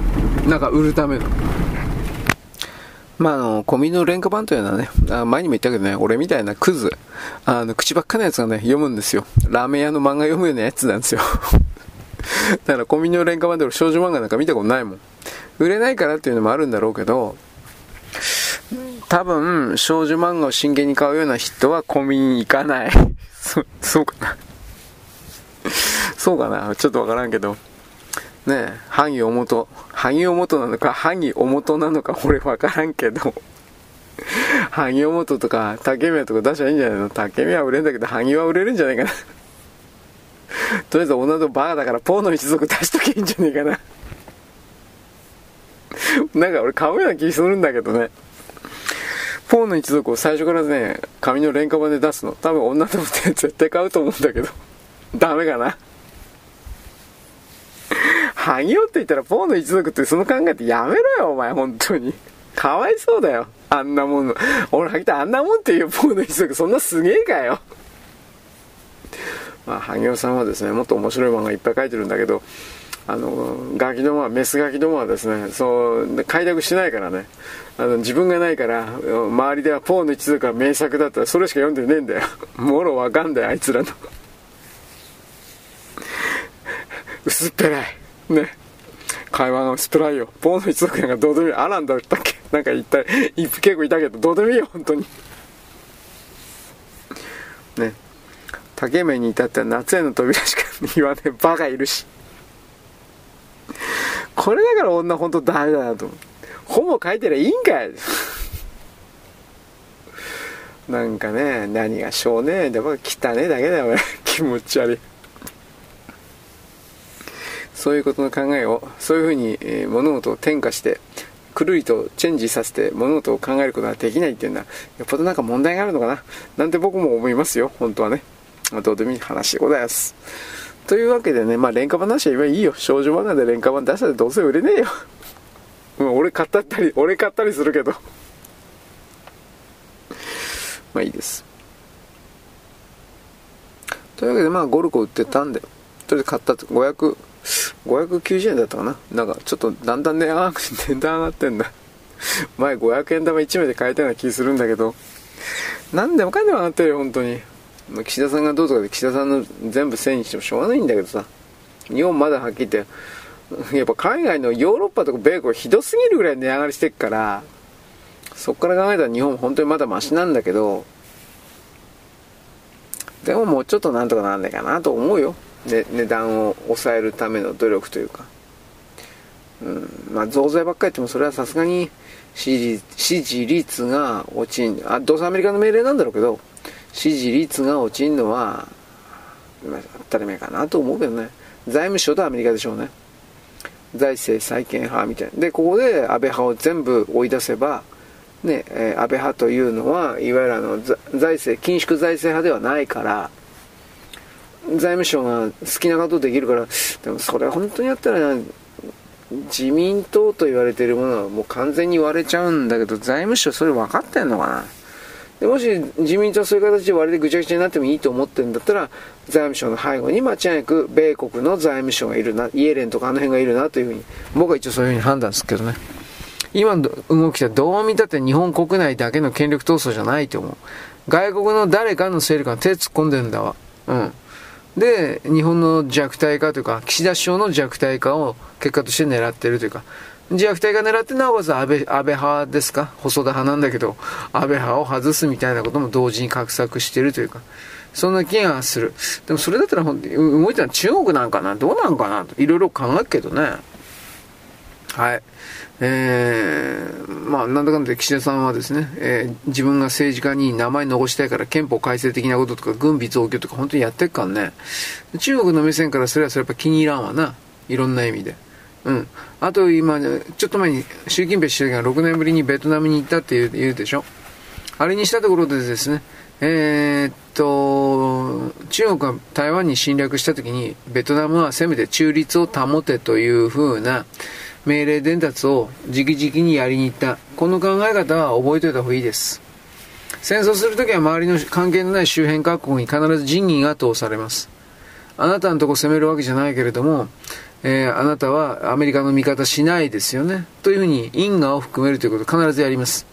う。なんか売るための。まあ、あの、コンビニの廉価版というのはね、あ前にも言ったけどね、俺みたいなクズ、あの、口ばっかなやつがね、読むんですよ。ラーメン屋の漫画読むようなやつなんですよ。だからコンビニの廉価版で俺少女漫画なんか見たことないもん。売れないからっていうのもあるんだろうけど、多分、少女漫画を真剣に買うような人はコンビニに行かない。そ、そうかな。そうかな。ちょっとわからんけど。ねえ、萩尾本。萩尾本なのか、萩尾本なのか、俺わからんけど。萩尾本とか、竹宮とか出しゃいいんじゃないの？竹宮は売れんだけど、萩は売れるんじゃないかな。とりあえず女のバカだからポーの一族出しとけいいんじゃねえかな。なんか俺買うような気するんだけどね。ポーの一族を最初からね、紙の廉価版で出すの。多分女の子って絶対買うと思うんだけど。ダメかな。萩尾って言ったらポーの一族ってその考えってやめろよ、お前、本当に。かわいそうだよ。あんなもんの。俺、はぎたあんなもんっていうポーの一族、そんなすげえかよ。まあ、萩尾さんはですね、もっと面白い漫画いっぱい書いてるんだけど、あの、ガキどもは、メスガキどもはですね、そう、開拓しないからね、あの、自分がないから、周りではポーの一族が名作だったら、それしか読んでねえんだよ。もろわかんだよ、あいつらの。薄っぺらい。ね。会話が薄っぺらいよ。ポーの一族なんかどうでもいい。アランだったっけ？なんか言った、結構いたけど、どうでもいいよ、本当に。ね。竹目に至っては夏への扉しか言わねえバカいるし。これだから女ほんとダメだなと思う。本も書いてりゃいいんかいなんかね、何が少年でも汚ねえだけだよ、気持ち悪い。そういうことの考えを、そういうふうに、え、物事を転化して、くるりとチェンジさせて物事を考えることができないっていうのは、よっぽどなんか問題があるのかな。なんて僕も思いますよ、本当はね。どうでもいい話でございます。というわけでね、まあ、廉価版出しは今いいよ。少女漫画で廉価版出したらどうせ売れねえよ。うん、俺買ったったり、俺買ったりするけど。まあいいです。というわけで、まあ、ゴルコ売ってたんで、とりあえず買ったって、500、590円だったかな。なんか、ちょっとだんだん値上が 値段上がってんだ。前500円玉1枚で買えたような気するんだけど、何でもかんでも上がってるよ、本当に。まあ、岸田さんがどうとかで岸田さんの全部せいにしてもしょうがないんだけどさ日本まだはっきり言ってやっぱ海外のヨーロッパとか米国ひどすぎるぐらい値上がりしてっから、そっから考えたら日本本当にまだマシなんだけど、でももうちょっとなんとかなんないかなと思うよ。ね、値段を抑えるための努力というか。うん、まあ増税ばっかり言ってもそれはさすがに支持支持率が落ちん、あ、どうせアメリカの命令なんだろうけど、支持率が落ちんのは、当たり前かなと思うけどね。財務省とアメリカでしょうね。財政再建派みたいな。で、ここで安倍派を全部追い出せば、ね、え、安倍派というのは、いわゆるあの、財政、緊縮財政派ではないから、財務省が好きなことできるから、でもそれ本当にやったら、自民党と言われているものはもう完全に割れちゃうんだけど、財務省それ分かってんのかな？でもし自民党はそういう形で割れてぐちゃぐちゃになってもいいと思ってるんだったら、財務省の背後に間違いなく米国の財務省がいるな、イエレンとかあの辺がいるなというふうに、僕は一応そういうふうに判断するけどね。今の動きはどう見たって日本国内だけの権力闘争じゃないと思う。外国の誰かの勢力が手突っ込んでるんだわ。うん。で、日本の弱体化というか、岸田首相の弱体化を結果として狙ってるというか、弱体化狙ってなおかつ安倍、安倍派ですか？細田派なんだけど、安倍派を外すみたいなことも同時に画策してるというか、そんな気がする。でもそれだったら動いたのは中国なんかな？どうなんかな？といろいろ考えるけどね。はい。えー、まあ、なんだかんだ岸田さんはですね、えー、自分が政治家に名前残したいから憲法改正的なこととか軍備増強とか本当にやってっからね。中国の目線からすればそれやっぱ気に入らんわな。いろんな意味で。うん。あと今、ちょっと前に習近平主席が6年ぶりにベトナムに行ったって言うでしょ？あれにしたところでですね、えー、っと、中国が台湾に侵略した時に、ベトナムはせめて中立を保てというふうな、命令伝達を直々にやりに行った。この考え方は覚えておいた方がいいです。戦争するときは周りの関係のない周辺各国に必ず仁義が通されます。あなたのとこ攻めるわけじゃないけれども、えー、あなたはアメリカの味方しないですよね。というふうに因果を含めるということを必ずやります。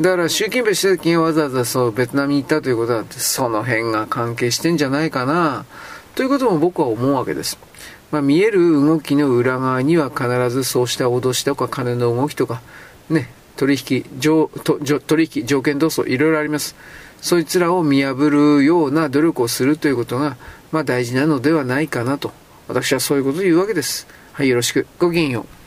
だから習近平主席がわざわざそうベトナムに行ったということは、その辺が関係してんじゃないかな、ということも僕は思うわけです。まあ、見える動きの裏側には必ずそうした脅しとか金の動きとか、ね、取引、上と取引、条件闘争、いろいろあります。そいつらを見破るような努力をするということが、まあ大事なのではないかなと。私はそういうことを言うわけです。はい、よろしく。ごきげんよう。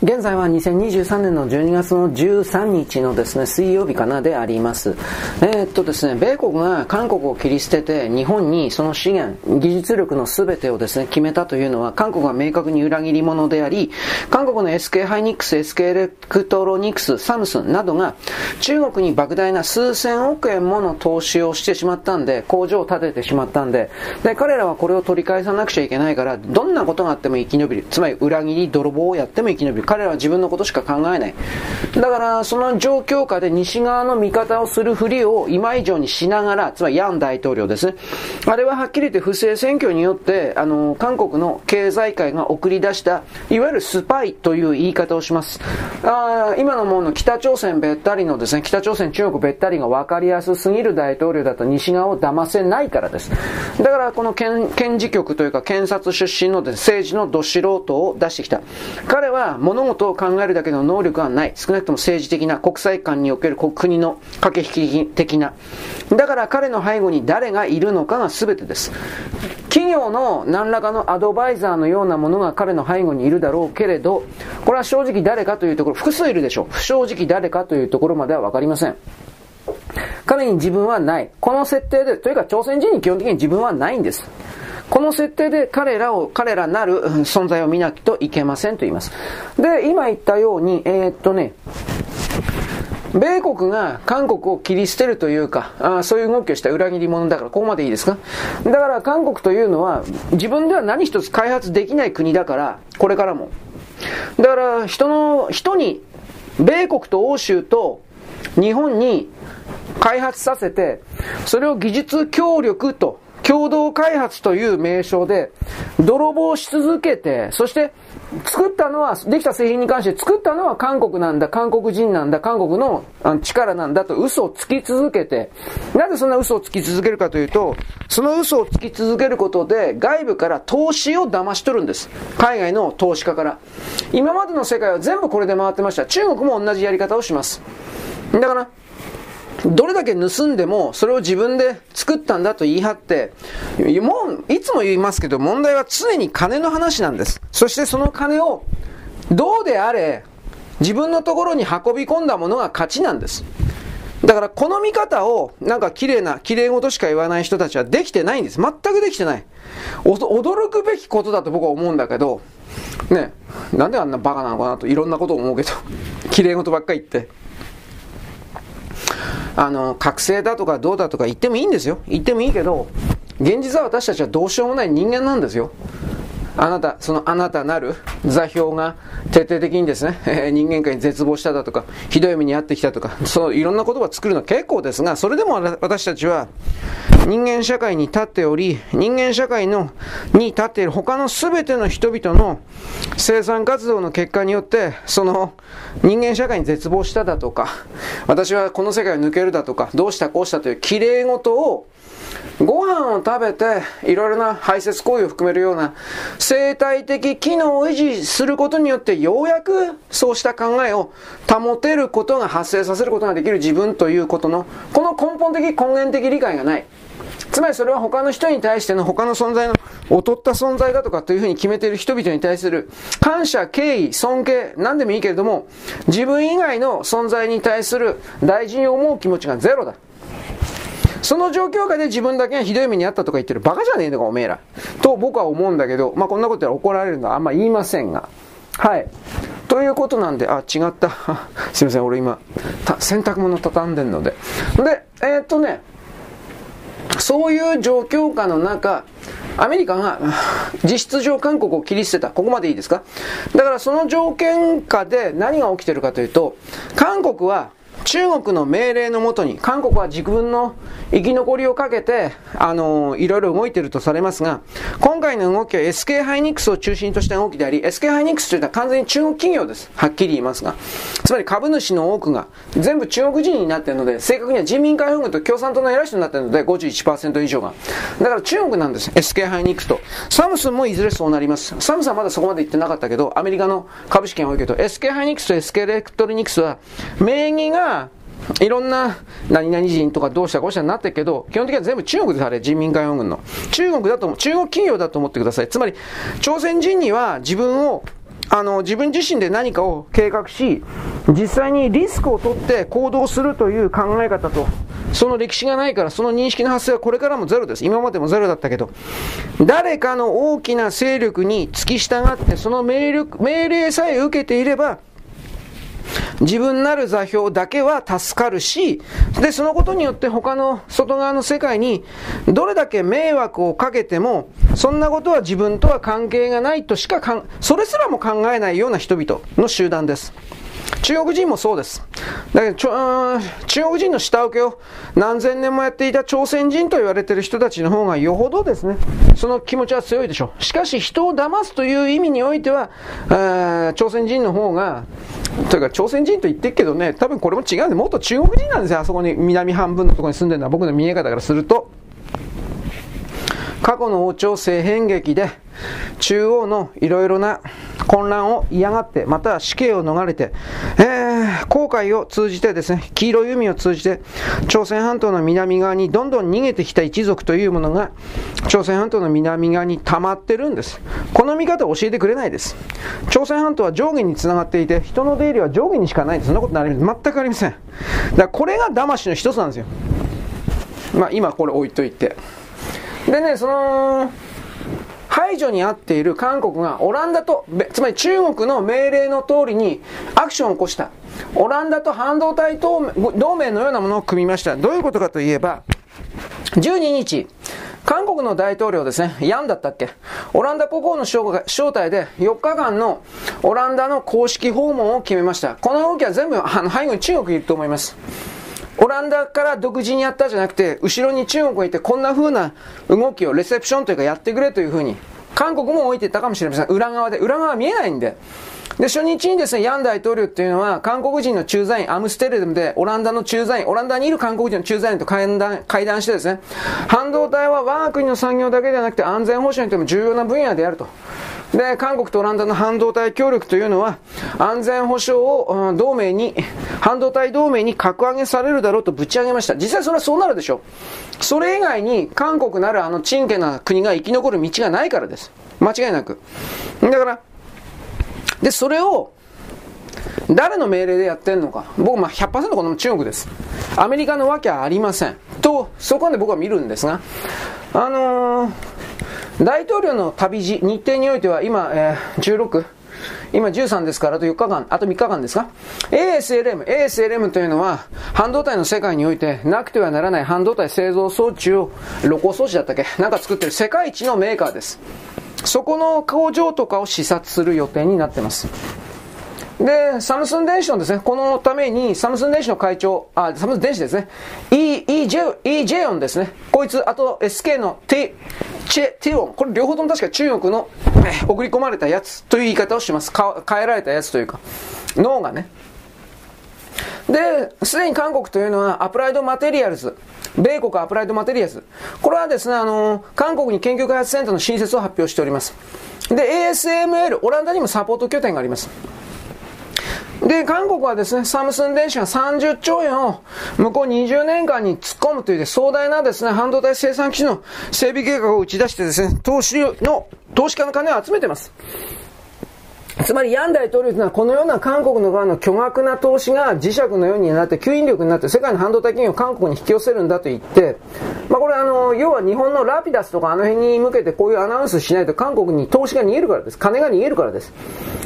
現在は2023年の12月の13日のですね、水曜日かなであります。えー、っとですね、米国が韓国を切り捨てて日本にその資源、技術力の全てをですね、決めたというのは韓国が明確に裏切り者であり、韓国の SK ハイニックス、SK エレクトロニクス、サムスンなどが中国に莫大な数千億円もの投資をしてしまったんで、工場を建ててしまったんで、で、彼らはこれを取り返さなくちゃいけないから、どんなことがあっても生き延びる。つまり裏切り、泥棒をやっても生き延びる。彼らは自分のことしか考えない。だからその状況下で西側の味方をするふりを今以上にしながら、つまりユン大統領ですね。あれははっきり言って不正選挙によって、あの、韓国の経済界が送り出した、いわゆるスパイという言い方をします。あ今のもの北朝鮮べったりのですね、北朝鮮中国べったりが分かりやすすぎる大統領だと西側を騙せないからです。だからこの検事局というか検察出身の、政治のど素人を出してきた。彼は物事を考えるだけの能力はない。少なくとも政治的な、国際間における国の駆け引き的な。だから彼の背後に誰がいるのかが全てです。企業の何らかのアドバイザーのようなものが彼の背後にいるだろうけれど、これは正直誰かというところ、複数いるでしょう。不正直誰かというところまではわかりません。彼に自分はない。この設定で、というか朝鮮人に基本的に自分はないんです。この設定で彼らを、彼らなる存在を見なきといけませんと言います。で、今言ったように、えー、っとね、米国が韓国を切り捨てるというか、あそういう動きをした裏切り者だから、ここまでいいですか？だから韓国というのは、自分では何一つ開発できない国だから、これからも。だから人の、人に、米国と欧州と日本に開発させて、それを技術協力と共同開発という名称で、泥棒し続けて、そして作ったのは、できた製品に関して作ったのは韓国なんだ、韓国人なんだ、韓国の力なんだと嘘をつき続けて、なぜそんな嘘をつき続けるかというと、その嘘をつき続けることで外部から投資を騙し取るんです。海外の投資家から。今までの世界は全部これで回ってました。中国も同じやり方をします。だから、どれだけ盗んでも、それを自分で作ったんだと言い張って、もう、いつも言いますけど、問題は常に金の話なんです。そしてその金を、どうであれ、自分のところに運び込んだものが勝ちなんです。だからこの見方をなんか綺麗な、綺麗事しか言わない人たちはできてないんです。全くできてない。驚くべきことだと僕は思うんだけど、ね、なんであんなバカなのかなといろんなことを思うけど、綺麗事ばっかり言って。あの、覚醒だとかどうだとか言ってもいいんですよ。言ってもいいけど、現実は私たちはどうしようもない人間なんですよ。あなた、そのあなたなる座標が徹底的にですね、え人間界に絶望しただとか、ひどい目に遭ってきたとか、そういろんな言葉を作るのは結構ですが、それでも私たちは人間社会に立っており、人間社会のに立っている他の全ての人々の生産活動の結果によって、その人間社会に絶望しただとか、私はこの世界を抜けるだとか、どうしたこうしたという綺麗事をご飯を食べて、いろいろな排泄行為を含めるような生態的機能を維持することによって、ようやくそうした考えを保てることが発生させることができる自分ということの、この根本的根源的理解がない。つまりそれは他の人に対しての他の存在の劣った存在だとかというふうに決めている人々に対する感謝、敬意、尊敬、何でもいいけれども、自分以外の存在に対する大事に思う気持ちがゼロだ。その状況下で自分だけがひどい目にあったとか言ってるバカじゃねえのかおめえら。と僕は思うんだけど、まあこんなことは怒られるのはあんま言いませんが。はい。ということなんで、あ、違った。すいません、俺今、洗濯物畳んでんので。で、えー、っとね、そういう状況下の中、アメリカが実質上韓国を切り捨てた。ここまでいいですか？だからその条件下で何が起きてるかというと、韓国は中国の命令のもとに、韓国は自分の生き残りをかけて、あのいろいろ動いているとされますが、今回の動きは SK ハイニックスを中心とした動きであり、SK ハイニックスというのは完全に中国企業です。はっきり言いますが。つまり株主の多くが全部中国人になっているので、正確には人民解放軍と共産党の偉い人になっているので、51%以上が。だから中国なんです。SK ハイニックスと。サムスンもいずれそうなります。サムスンはまだそこまで言ってなかったけど、アメリカの株式権多いけど、SK ハイニックスと SK エレクトリニクスは、名義がいろんな何々人とかどうしたこうしたになってるけど、基本的には全部中国です、あれ、人民解放軍の。中国だと、中国企業だと思ってください。つまり、朝鮮人には自分を、あの、自分自身で何かを計画し、実際にリスクを取って行動するという考え方と、その歴史がないから、その認識の発生はこれからもゼロです。今までもゼロだったけど、誰かの大きな勢力に付き従って、その命力命令さえ受けていれば、自分なる座標だけは助かるし、で、そのことによって他の外側の世界にどれだけ迷惑をかけても、そんなことは自分とは関係がないとしかかん、それすらも考えないような人々の集団です。中国人もそうです。だけど、中国人の下請けを何千年もやっていた朝鮮人と言われている人たちの方がよほどですね、その気持ちは強いでしょう。しかし、人を騙すという意味においては、朝鮮人の方が、というか朝鮮人と言ってるけどね、多分これも違うんで、もっと中国人なんですよ、あそこに南半分のところに住んでるのは僕の見え方からすると。過去の王朝政変劇で中央のいろいろな混乱を嫌がって、または死刑を逃れて、えー、航海を通じてですね、黄色い海を通じて、朝鮮半島の南側にどんどん逃げてきた一族というものが、朝鮮半島の南側に溜まってるんです。この見方を教えてくれないです。朝鮮半島は上下につながっていて、人の出入りは上下にしかないんです。そんなことなりません。全くありません。だからこれが騙しの一つなんですよ。まあ今これ置いといて。でね、その、排除に遭っている韓国がオランダと、つまり中国の命令の通りにアクションを起こした。オランダと半導体同盟のようなものを組みました。どういうことかといえば、12日、韓国の大統領ですね、ヤンだったっけ？オランダ国王の招待で4日間のオランダの公式訪問を決めました。この動きは全部あの背後に中国いると思います。オランダから独自にやったじゃなくて、後ろに中国がいてこんな風な動きをレセプションというかやってくれという風に韓国も置いていったかもしれません。裏側で。裏側見えないんで。で、初日にですね、ヤン大統領っていうのは、韓国人の駐在員、アムステルダムで、オランダの駐在員、オランダにいる韓国人の駐在員と会談、会談してですね、半導体は我が国の産業だけではなくて安全保障にとても重要な分野であると。で、韓国とオランダの半導体協力というのは、安全保障を、同盟に、半導体同盟に格上げされるだろうとぶち上げました。実際それはそうなるでしょう。それ以外に、韓国なるあの、チンケな国が生き残る道がないからです。間違いなく。だから、で、それを、誰の命令でやってんのか。僕、まあ100%この中国です。アメリカのわけはありません。と、そこまで僕は見るんですが、あのー、大統領の旅路、日程においては今、えー、16、今13ですからあと4日間、あと3日間ですか ?ASLM、ASLM というのは半導体の世界においてなくてはならない半導体製造装置を、露光装置だったっけ？なんか作ってる世界一のメーカーです。そこの工場とかを視察する予定になってます。で、サムスン電子のですね、このために、サムスン電子の会長、あ、サムスン電子ですね、E、E、J、E、J オンですね。こいつ、あと SK の T、チェ、ティオン。これ両方とも確か中国の、え送り込まれたやつという言い方をします。か変えられたやつというか、脳がね。で、すでに韓国というのはアプライドマテリアルズ、米国アプライドマテリアルズ。これはですね、あの、韓国に研究開発センターの新設を発表しております。で、ASML、オランダにもサポート拠点があります。で、韓国はですね、サムスン電子が30兆円を向こう20年間に突っ込むという壮大なですね、半導体生産基地の整備計画を打ち出してですね、投資の、投資家の金を集めてます。つまり、ヤン大統領というのは、このような韓国の側の巨額な投資が磁石のようになって、吸引力になって、世界の半導体企業を韓国に引き寄せるんだと言って、まあ、これあの、要は日本のラピダスとかあの辺に向けてこういうアナウンスしないと韓国に投資が逃げるからです。金が逃げるからです。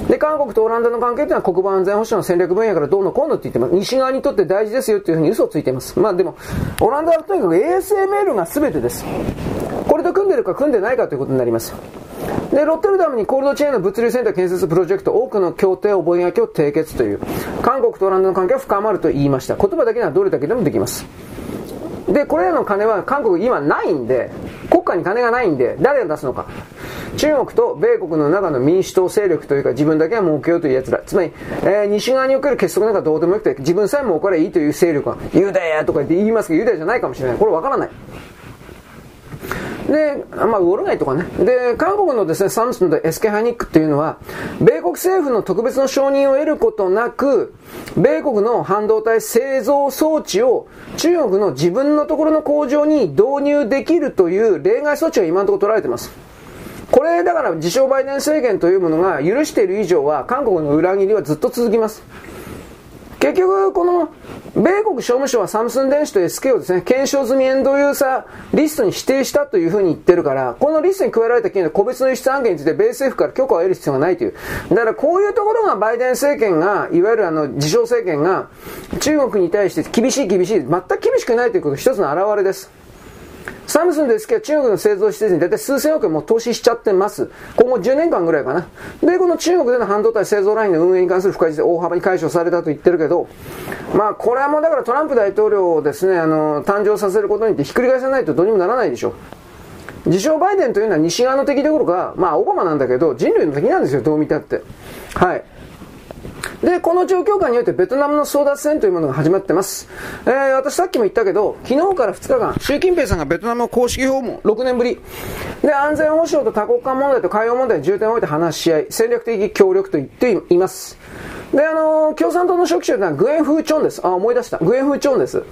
で、韓国とオランダの関係というのは国防安全保障の戦略分野からどうのこうのって言ってます。西側にとって大事ですよっていうふうに嘘をついています。まあでも、オランダはとにかく ASML が全てです。これと組んでるか組んでないかということになります。で、ロッテルダムにコールドチェーンの物流センター建設プロジェクト、多くの協定、覚書を締結という、韓国とオランダの関係は深まると言いました。言葉だけではどれだけでもできます。で、これらの金は韓国今ないんで、国家に金がないんで、誰が出すのか。中国と米国の中の民主党勢力というか自分だけは儲けようという奴ら。つまり、えー、西側における結束なんかどうでもよくて、自分さえ儲かればいいという勢力が、ユダヤとか言って言いますけど、ユダヤじゃないかもしれない。これわからない。で、まあ、ウォルガイとかね。で、韓国のですね、サムスンとエスケハニックっていうのは、米国政府の特別の承認を得ることなく、米国の半導体製造装置を中国の自分のところの工場に導入できるという例外措置が今のところ取られています。これ、だから、自称バイデン政権というものが許している以上は、韓国の裏切りはずっと続きます。結局、この、米国商務省はサムスン電子と SK をですね、検証済みエンドユーザーリストに指定したというふうに言ってるから、このリストに加えられた企業の個別の輸出案件について米政府から許可を得る必要がないという。だからこういうところがバイデン政権が、いわゆるあの、自称政権が、中国に対して厳しい厳しい、全く厳しくないということ一つの表れです。サムスンですけど中国の製造施設に大体数千億円も投資しちゃってます。今後10年間ぐらいかな。で、この中国での半導体製造ラインの運営に関する不快事で大幅に解消されたと言ってるけど、まあこれはもうだからトランプ大統領をですね、あの、誕生させることによってひっくり返さないとどうにもならないでしょ。自称バイデンというのは西側の敵どころか、まあオバマなんだけど人類の敵なんですよ、どう見たって。はい。で、この状況下においてベトナムの争奪戦というものが始まってます。えー、私さっきも言ったけど、昨日から2日間、習近平さんがベトナムを公式訪問、6年ぶり。で、安全保障と多国間問題と海洋問題に重点を置いて話し合い、戦略的協力と言っています。で、あのー、共産党の書記長というのはグエン・フー・チョンです。あ、思い出した。グエン・フー・チョンです。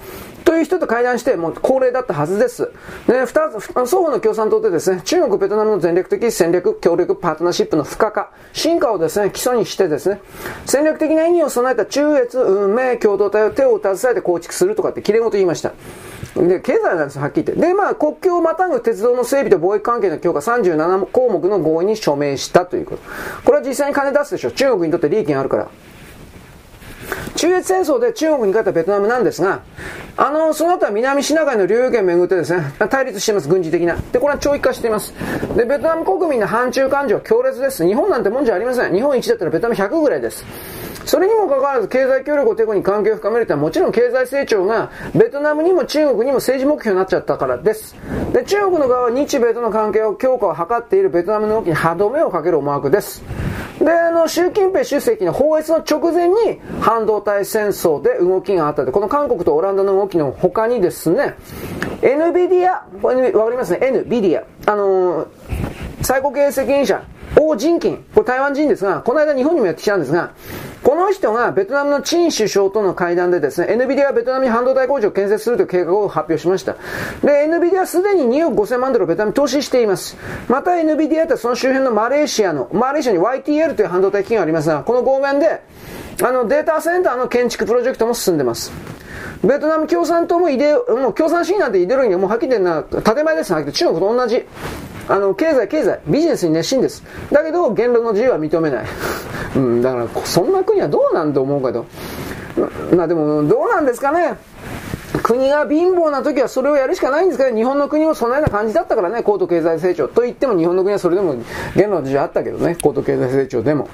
という人と会談して、もう恒例だったはずです。ね、二つ、双方の共産党でですね、中国、ベトナムの戦略的戦略、協力、パートナーシップの深化、進化をですね、基礎にしてですね、戦略的な意義を備えた中越、運命、共同体を手を携えて構築するとかってきれ事言いました。で、経済なんですはっきり言って。で、まあ、国境をまたぐ鉄道の整備と貿易関係の強化37項目の合意に署名したということ。これは実際に金出すでしょ。中国にとって利益があるから。中越戦争で中国に勝ったベトナムなんですが、あの、その後は南シナ海の領有権をめぐってですね、対立しています、軍事的な。で、これは長期化しています。で、ベトナム国民の反中感情は強烈です。日本なんてもんじゃありません。日本一だったらベトナム100ぐらいです。それにもかかわらず経済協力をテコに関係を深めるというのはもちろん経済成長がベトナムにも中国にも政治目標になっちゃったからです。で、中国の側は日米との関係を強化を図っているベトナムの動きに歯止めをかける思惑です。で、あの、習近平主席の法律の直前に半導体戦争で動きがあったで、この韓国とオランダの動きの他にですね、NVIDIA、これわかりますね、NVIDIA。あのー、最高経営責任者、王人金、これ台湾人ですが、この間日本にもやってきたんですが、この人がベトナムのチン首相との会談でですね、NVIDIA がベトナムに半導体工場を建設するという計画を発表しました。で、NVIDIA はすでに2億5000万ドルをベトナムに投資しています。また NVIDIA ってその周辺のマレーシアの、マレーシアに YTL という半導体企業がありますが、この合弁で、あのデータセンターの建築プロジェクトも進んでます。ベトナム共産党もイデもう共産主義なんてイデオロギーはもうはっきり言ってな、建前です中国と同じ。あの、経済、経済、ビジネスに熱心です。だけど、言論の自由は認めない。うん、だから、そんな国はどうなんと思うけど。まあでも、どうなんですかね。国が貧乏な時はそれをやるしかないんですけど、日本の国もそんなような感じだったからね、高度経済成長。と言っても日本の国はそれでも言論の自由あったけどね、高度経済成長でも。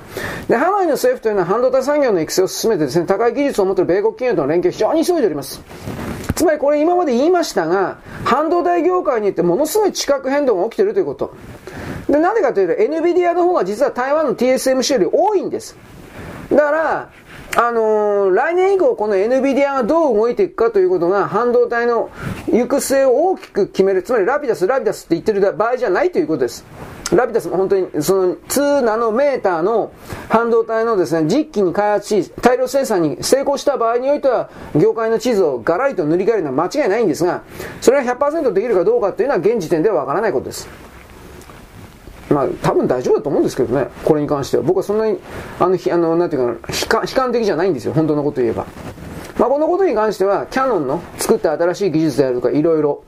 で、ハワイの政府というのは半導体産業の育成を進めてですね、高い技術を持っている米国企業との連携を非常に急いでおります。つまりこれ今まで言いましたが、半導体業界によってものすごい地殻変動が起きているということ。で、なぜかというと、NVIDIA の方が実は台湾の TSMC より多いんです。だから、あのー、来年以降この NVIDIA がどう動いていくかということが半導体の行く末を大きく決める。つまりラピダス、ラピダスって言ってる場合じゃないということです。ラピダスも本当にその2ナノメーターの半導体のですね、実機に開発し、大量生産に成功した場合においては、業界の地図をガラリと塗り替えるのは間違いないんですが、それが100%できるかどうかというのは現時点ではわからないことです。まあ、多分大丈夫だと思うんですけどね、これに関しては。僕はそんなに、あの、あのなんていうか、悲観悲観的じゃないんですよ、本当のこと言えば。まあ、このことに関しては、キャノンの作った新しい技術であるとか、いろいろ、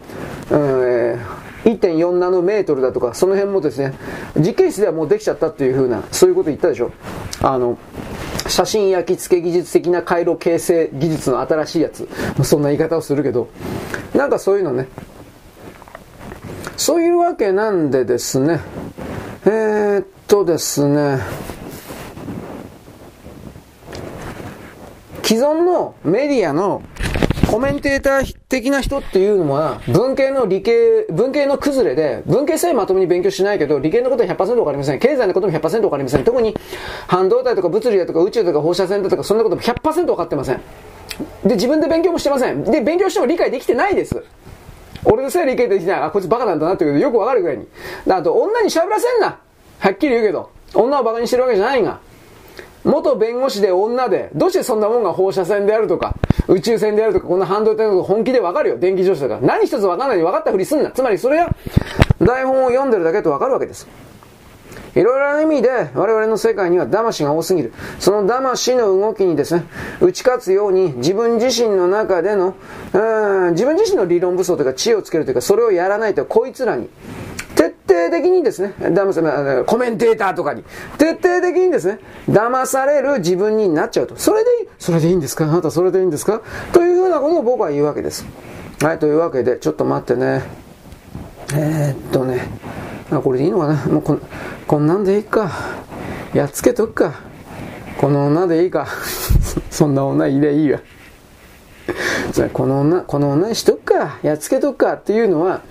えー、1.4ナノメートルだとか、その辺もですね、実験室ではもうできちゃったっていうふうな、そういうこと言ったでしょ。あの、写真焼き付け技術的な回路形成技術の新しいやつ。そんな言い方をするけど、なんかそういうのね。そういうわけなんでですね、えー、っとですね、既存のメディアのコメンテーター的な人っていうのは、文系の理系、文系の崩れで、文系さえまともに勉強しないけど、理系のことは100%わかりません。経済のことも100%わかりません。特に、半導体とか物理だとか宇宙とか放射線だとか、そんなことも100%分かってません。で、自分で勉強もしてません。で、勉強しても理解できてないです。俺のせいで理解できない。あ、こいつバカなんだなっていうよくわかるぐらいに。あと、女に喋らせんな。はっきり言うけど。女をバカにしてるわけじゃないが。元弁護士で女で、どうしてそんなもんが放射線であるとか、宇宙船であるとか、こんな半導体のこと本気でわかるよ。電気自動車とか。何一つわかんないで分かったふりすんな。つまりそれは、台本を読んでるだけとわかるわけです。いろいろな意味で我々の世界には魂が多すぎる。その魂の動きにですね、打ち勝つように自分自身の中での、うん自分自身の理論武装というか知恵をつけるというか、それをやらないとこいつらに、徹底的にですね、騙さコメンテーターとかに、徹底的にですね、騙される自分になっちゃうと。それでいい、それでいいんですか？あなたそれでいいんですか？というふうなことを僕は言うわけです。はい、というわけで、ちょっと待ってね。えー、っとね、あ、これでいいのかな？もうここんなんでいいか。やっつけとくか。この女でいいか。そんな女いりゃいいわ。この女、この女にしとくか。やっつけとくかっていうのは、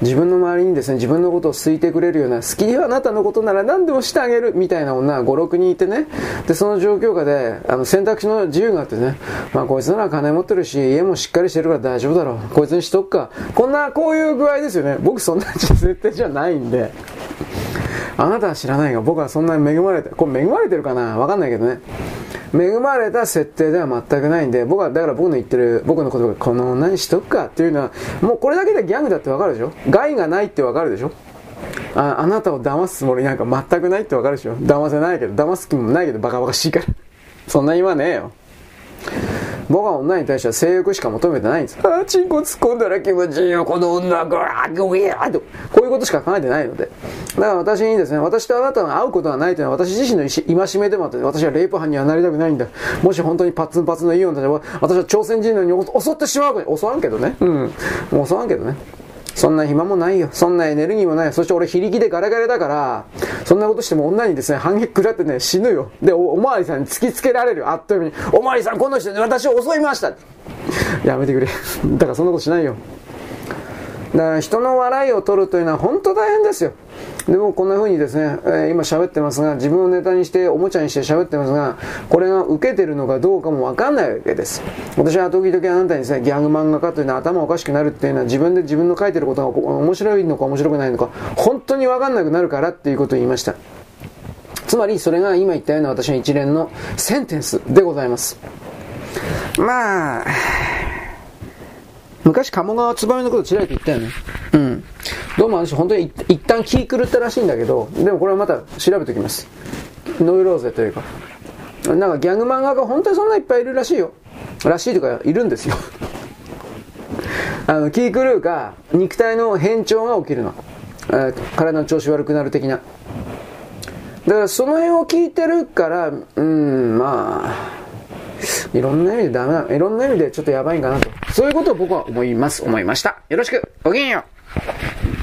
自分の周りにですね、自分のことを好いてくれるような、好きではあなたのことなら何でもしてあげるみたいな女が5、6人いてね、で、その状況下で、あの、選択肢の自由があってね、まあ、こいつなら金持ってるし、家もしっかりしてるから大丈夫だろう。こいつにしとくか。こんな、こういう具合ですよね。僕そんな設定じゃないんで。あなたは知らないが、僕はそんなに恵まれて、これ恵まれてるかな？わかんないけどね。恵まれた設定では全くないんで、僕は、だから僕の言ってる、僕の言葉が、この女にしとくかっていうのは、もうこれだけでギャングだってわかるでしょ？害がないってわかるでしょ？ああなたを騙すつもりなんか全くないってわかるでしょ？騙せないけど、騙す気もないけどバカバカしいから。そんな言わねえよ。僕は女に対しては性欲しか求めてないんです。ああ、チンコ突っ込んだら気持ちいいよ、この女、ぐわー、ぐやーと。こういうことしか考えてないので。だから私にですね、私とあなたが会うことがないというのは私自身の戒めでもあって、私はレイプ犯にはなりたくないんだ。もし本当にパッツンパツンのいい女で私は朝鮮人のに襲ってしまうか襲わんけどね。うん。襲わんけどね。そんな暇もないよ。そんなエネルギーもないよ。そして俺非力でガラガラだから、そんなことしても女にですね、反撃食らってね、死ぬよ。で、お、おまわりさんに突きつけられる。あっという間に。おまわりさん、この人私を襲いましたやめてくれ。だからそんなことしないよ。だから人の笑いを取るというのは本当大変ですよ。でもこんな風にですね、えー、今喋ってますが、自分をネタにしておもちゃにして喋ってますが、これが受けてるのかどうかもわかんないわけです。私は時々あなたにですね、ギャグ漫画家というのは頭おかしくなるっていうのは自分で自分の書いてることが面白いのか面白くないのか、本当にわかんなくなるからっていうことを言いました。つまりそれが今言ったような私の一連のセンテンスでございます。まあ、昔鴨川つばめのことちらりと言ったよね。うん。どうも私本当に一旦気狂ったらしいんだけど、でもこれはまた調べておきます。ノイローゼというか。なんかギャグ漫画家本当にそんないっぱいいるらしいよ。らしいとかいるんですよ。あの、気狂うか、肉体の変調が起きるの。え体の調子悪くなる的な。だからその辺を聞いてるから、うん、まあ、いろんな意味でダメだ。いろんな意味でちょっとやばいんかなと。そういうことを僕は思います。思いました。よろしく。ごきげんよう。